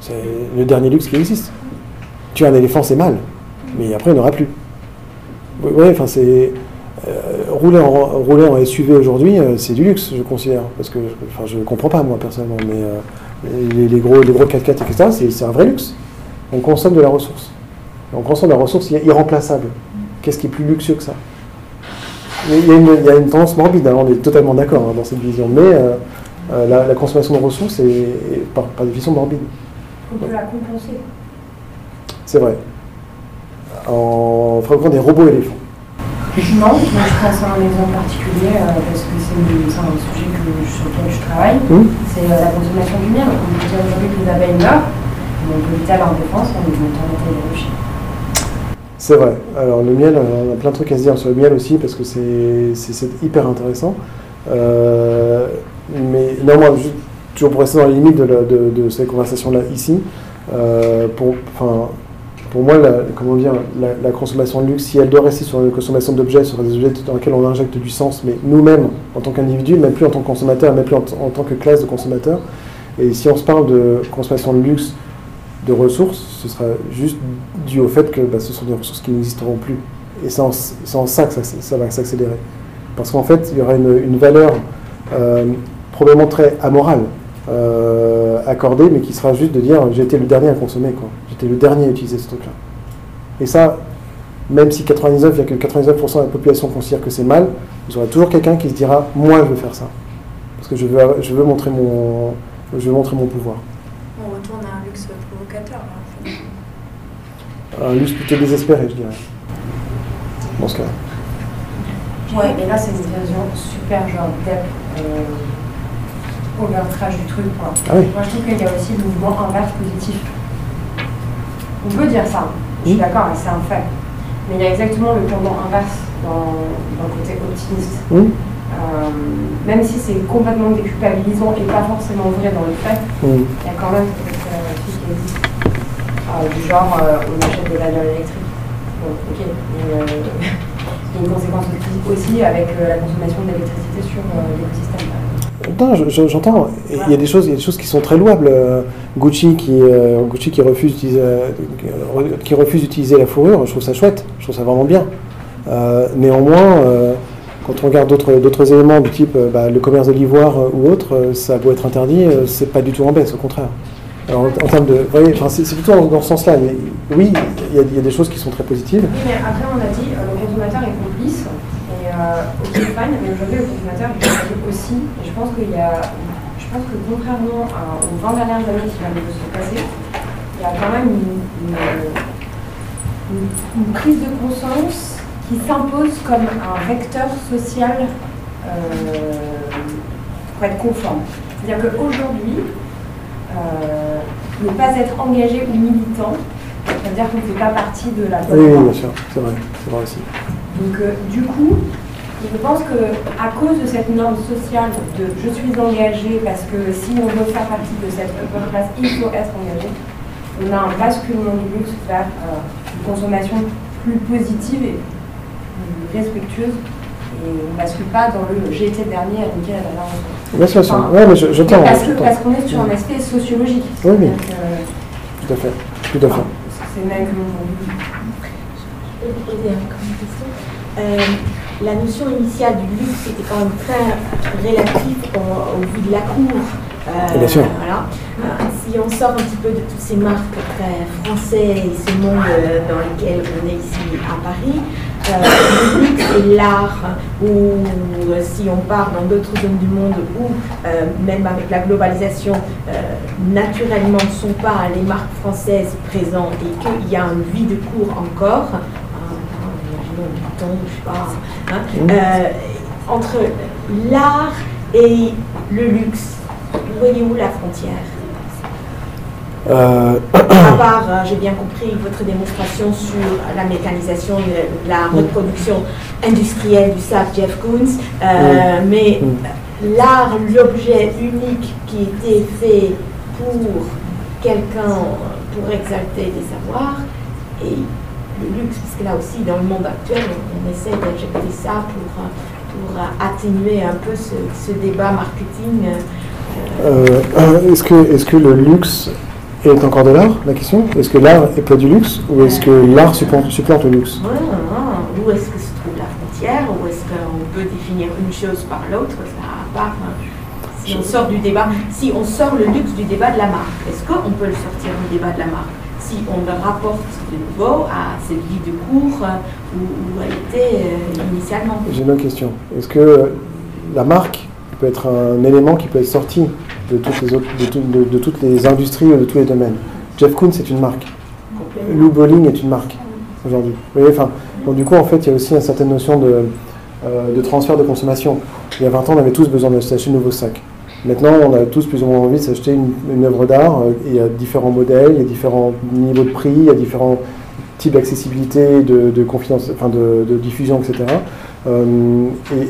[SPEAKER 1] C'est le dernier luxe qui existe. Tuer un éléphant, c'est mal, mais après, il n'y en aura plus. Oui, enfin, c'est. Euh, rouler, en, rouler en SUV aujourd'hui, euh, c'est du luxe, je considère. Parce que enfin, je ne comprends pas, moi, personnellement, mais euh, les, les gros, les gros 4x4, etc., c'est c'est un vrai luxe. On consomme de la ressource. On consomme de la ressource irremplaçable. Qu'est-ce qui est plus luxueux que ça? Il y, a une, il y a une tendance morbide, hein, on est totalement d'accord hein, dans cette vision, mais euh, euh, la, la consommation de ressources est, est par, par définition morbide.
[SPEAKER 4] On peut la compenser.
[SPEAKER 1] C'est vrai. En fabriquant des robots éléphants.
[SPEAKER 7] Non, moi je pense à un exemple particulier euh, parce que c'est un sujet que, sur lequel je travaille.
[SPEAKER 1] Hum.
[SPEAKER 7] C'est euh, la consommation du miel. On peut dire aujourd'hui que les abeilles meurent, mais on peut lutter à leur défense en augmentant la taille des ruchers.
[SPEAKER 1] C'est vrai. Alors le miel, euh, on a plein de trucs à se dire sur le miel aussi parce que c'est hyper intéressant. Euh, mais néanmoins, juste- toujours pour rester dans les limites de, la- de, de cette conversation-là ici, euh, pour, pour moi, la, comment dire, la, consommation de luxe, si elle doit rester sur une consommation d'objets, sur des objets dans lesquels on injecte du sens, mais nous-mêmes, en tant qu'individus, même plus en tant que consommateurs, même plus en, tant que classe de consommateurs, et si on se parle de consommation de luxe, de ressources, ce sera juste dû au fait que bah, ce sont des ressources qui n'existeront plus. Et c'est en, ça que ça, va s'accélérer. Parce qu'en fait, il y aura une, valeur euh, probablement très amorale euh, accordé, mais qui sera juste de dire j'ai été le dernier à consommer, quoi. J'étais le dernier à utiliser ce truc-là. Et ça, même si 99,99% de la population considère que c'est mal, vous aurez toujours quelqu'un qui se dira moi je veux faire ça. Parce que je veux, je veux, montrer, mon, je veux montrer mon pouvoir.
[SPEAKER 6] On retourne à un luxe provocateur. Là, en fait.
[SPEAKER 1] Un luxe plutôt désespéré, je dirais. Dans ce cas.
[SPEAKER 3] Ouais, mais là, c'est une version super genre dep, euh, overtrash du truc, quoi.
[SPEAKER 1] Ah oui.
[SPEAKER 3] Moi, je trouve qu'il y a aussi le mouvement inverse positif. On peut dire ça, je suis d'accord, c'est un fait. Mais il y a exactement le pendant inverse dans, dans le côté optimiste. Euh, même si c'est complètement déculpabilisant et pas forcément vrai dans le fait, il y a quand même cette euh, qui existe. Euh, du genre, euh, on achète des bagnoles électriques. Bon, ok. Euh, *laughs* il y a une conséquence aussi avec la consommation d'électricité sur l'écosystème.
[SPEAKER 1] Non, je- je- j'entends. Et Il il y a des choses qui sont très louables. Euh, Gucci qui, euh, Gucci qui refuse d'utiliser, euh, qui refuse d'utiliser la fourrure, je trouve ça chouette. Je trouve ça vraiment bien. Néanmoins, quand on regarde d'autres éléments du type bah, le commerce de l'ivoire ou autre, ça beau être interdit, c'est pas du tout en baisse, au contraire. En, termes de, voyez, c'est plutôt dans, ce sens-là. Oui, il y, a, des choses qui sont très positives.
[SPEAKER 3] Oui, mais après, on a dit le consommateur est complice. Et ok, fine, mais aujourd'hui, le consommateur aussi. Et je pense qu'il y a. Je pense que contrairement à- aux 20 dernières années qui viennent de se passer, il y a quand même une, une- une- une prise de conscience qui s'impose comme un vecteur social euh, pour être conforme. C'est-à-dire qu'aujourd'hui, euh, ne pas être engagé ou militant, c'est-à-dire qu'on ne fait pas partie de la
[SPEAKER 1] Oui,
[SPEAKER 3] bonne
[SPEAKER 1] oui, bien sûr, c'est vrai, c'est vrai aussi.
[SPEAKER 3] Donc, euh, du coup, je pense que à cause de cette norme sociale de je suis engagé parce que si on veut faire partie de cette upper class, il faut être engagé, on a un basculement du luxe vers euh, une consommation plus positive et plus respectueuse. Et on ne bascule pas dans le j'ai été le dernier à niquer la dernière
[SPEAKER 1] sûr, sûr.
[SPEAKER 3] Enfin,
[SPEAKER 1] Ouais, mais je-.
[SPEAKER 3] Parce qu'on est sur un aspect sociologique.
[SPEAKER 1] Oui, oui. Tout à fait. Tout à fait.
[SPEAKER 3] C'est même que mon.
[SPEAKER 4] Je peux te poser encore une question. Euh, la notion initiale du luxe était quand même très relative au, au vu de la cour. Euh,
[SPEAKER 1] Bien sûr.
[SPEAKER 4] Voilà. Euh, si on sort un petit peu de toutes ces marques très français et ce monde euh, dans lequel on est ici à Paris, euh, le luxe et l'art, ou si on part dans d'autres zones du monde où, euh, même avec la globalisation, euh, naturellement ne sont pas les marques françaises présentes et qu'il y a une vie de cours encore, hein, hein, imaginons Vuitton, je sais pas, hein, euh, entre l'art et le luxe, vous voyez où la frontière
[SPEAKER 1] Euh,
[SPEAKER 4] À part, euh, j'ai bien compris, votre démonstration sur la mécanisation, et la reproduction industrielle du sac Jeff Koons, euh, mais l'art, l'objet unique qui était fait pour quelqu'un, pour exalter des savoirs, et le luxe, parce que là aussi, dans le monde actuel, on, on essaie d'injecter ça pour, euh, pour euh, atténuer un peu ce, ce débat marketing. euh,
[SPEAKER 1] est-ce que, est que le luxe est encore de l'art, la question? Est-ce que l'art est pas du luxe ou est-ce que l'art supplante, supplante le luxe?
[SPEAKER 4] Ouais, ouais. Où est-ce que se trouve la frontière Où est-ce qu'on peut définir une chose par l'autre? Ça à part. hein. Si on sort du débat, si on sort le luxe du débat de la marque, est-ce qu'on peut le sortir du débat de la marque? Si on le rapporte de nouveau à cette vie de cours euh, où, où elle était euh, initialement.
[SPEAKER 1] J'ai une autre question. Est-ce que la marque peut être un élément qui peut être sorti de toutes les, autres, de, tout- de- de toutes les industries ou de tous les domaines? Jeff Koons est une marque. Lou Bowling est une marque aujourd'hui. Enfin, donc du coup, en fait, il y a aussi une certaine notion de, euh, de transfert de consommation. Il y a 20 ans, on avait tous besoin de s'acheter de nouveaux sacs. Maintenant, on a tous plus ou moins envie de s'acheter une, œuvre d'art. euh, Il y a différents modèles, il y a différents niveaux de prix, il y a différents types d'accessibilité, de, confidence, enfin de, diffusion, etc. Euh,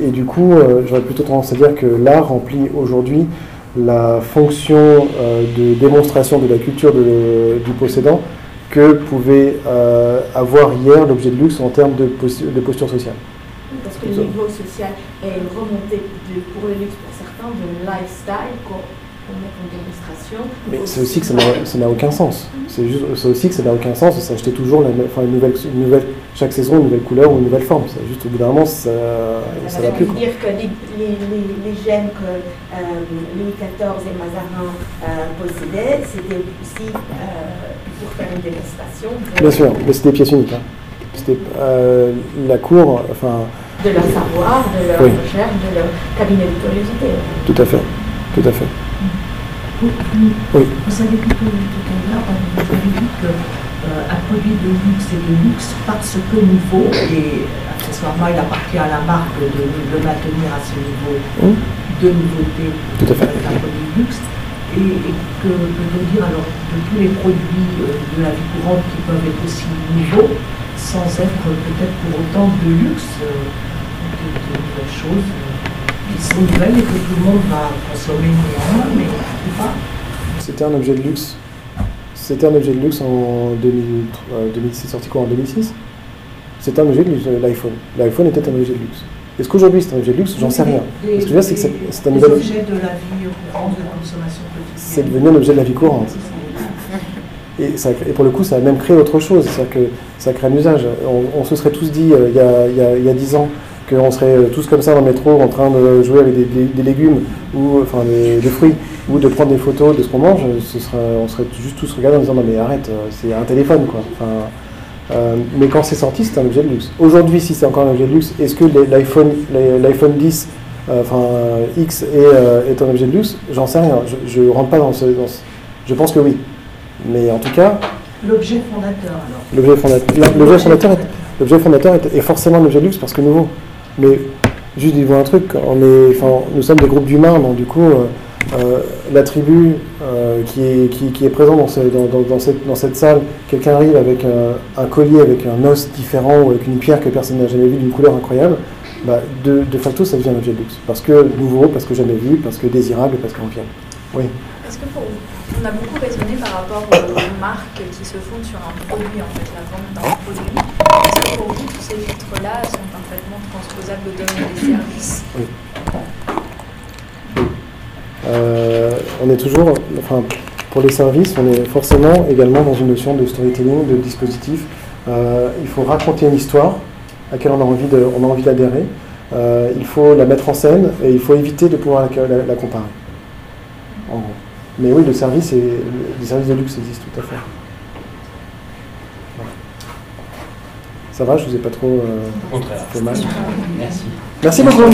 [SPEAKER 1] et, du coup, euh, j'aurais plutôt tendance à dire que l'art remplit aujourd'hui la fonction de démonstration de la culture du possédant que pouvait avoir hier l'objet de luxe en termes de, pos- de posture sociale.
[SPEAKER 4] Parce que le niveau social est remonté pour le luxe de lifestyle qu'on mettre en démonstration.
[SPEAKER 1] Mais c'est aussi que ça n'a- ça aucun sens. C'est juste, c'est aussi que ça n'a aucun sens de s'acheter toujours la, enfin, une nouvelle, une nouvelle, chaque saison une nouvelle couleur ou une nouvelle forme. C'est juste au bout d'un moment, ça, ça
[SPEAKER 4] Ça
[SPEAKER 1] va
[SPEAKER 4] veut
[SPEAKER 1] plus. quoi.
[SPEAKER 4] dire que les, les, les, les gemmes que euh, Louis XIV et Mazarin euh, possédaient, c'était aussi euh, pour faire une démonstration
[SPEAKER 1] Bien sûr, mais c'était des pièces uniques. hein. C'était euh, la cour, enfin,
[SPEAKER 4] de leur savoir, de leur
[SPEAKER 1] Oui.
[SPEAKER 4] recherche, de leur cabinet de curiosité.
[SPEAKER 1] tout à fait, tout à fait. Oui.
[SPEAKER 9] vous savez tout, tout à l'heure, vous avez dit que euh, un produit de luxe est de luxe parce que nouveau et accessoirement il appartient à la marque de le maintenir à ce niveau de nouveauté
[SPEAKER 1] Tout à fait.
[SPEAKER 9] d'un produit de luxe. Et, et que peut-on dire alors de tous les produits euh, de la vie courante qui peuvent être aussi nouveaux sans être peut-être pour autant de luxe, euh, de, de nouvelles choses euh, qui sont nouvelles et que tout le monde va consommer néanmoins, mais pas.
[SPEAKER 1] C'était un objet de luxe. C'était un objet de luxe en 2000, euh, 2006, sorti quoi en 2006 C'était un objet de luxe, euh, l'iPhone. L'iPhone était un objet de luxe. Est-ce qu'aujourd'hui c'est un objet de luxe? J'en sais rien. Ce que je veux dire, c'est que c'est- un nouvel-
[SPEAKER 9] objets de la vie courante, de consommation quotidienne.
[SPEAKER 1] C'est devenu un objet de la vie courante. Et, ça, et pour le coup, ça a même créé autre chose, c'est-à-dire que ça crée un usage. On, on se serait tous dit euh, il y a- il y, a, il y a 10 ans qu'on serait euh, tous comme ça dans le métro en train de jouer avec des, des- des légumes ou enfin des, des fruits ou de prendre des photos de ce qu'on mange, ce on serait juste tous regardés en disant non mais arrête, euh, c'est un téléphone quoi. Enfin, euh, mais quand c'est sorti, c'était un objet de luxe. Aujourd'hui, si c'est encore un objet de luxe, est-ce que l'iPhone l'iPhone 10 euh, enfin X est, euh, est un objet de luxe? J'en sais rien. Je ne rentre pas dans ce, dans ce- Je pense que oui. Mais en tout cas,
[SPEAKER 9] L'objet fondateur alors.
[SPEAKER 1] l'objet fondateur, l'objet fondateur, est, l'objet fondateur est, est forcément un objet de luxe parce que nouveau. Mais juste dis-vous un truc, enfin, nous sommes des groupes d'humains, donc du coup, euh, euh, la tribu euh, qui, est, qui, présente dans, ce- dans, dans- dans cette, dans cette salle, quelqu'un arrive avec un, collier avec un os différent ou avec une pierre que personne n'a jamais vue d'une couleur incroyable, bah, de, facto ça devient un objet de luxe. Parce que nouveau, parce que jamais vu, parce que désirable, parce qu'on vient. Oui.
[SPEAKER 6] Que on a beaucoup raisonné par rapport aux marques qui se fondent sur un produit, en fait, la vente d'un produit? Vous, tous ces filtres-là sont parfaitement transposables au domaine des services
[SPEAKER 1] Euh, on est toujours, enfin, pour les services, on est forcément également dans une notion de storytelling, de dispositif. Euh, il faut raconter une histoire à laquelle on a envie de, on a envie d'adhérer. Euh, il faut la mettre en scène et il faut éviter de pouvoir la, comparer. En gros. Mais oui, le service, et, les services de luxe existent tout à fait. Ça va, je vous ai pas trop euh,
[SPEAKER 2] Au contraire.
[SPEAKER 1] fait mal.
[SPEAKER 2] Merci.
[SPEAKER 1] Merci beaucoup.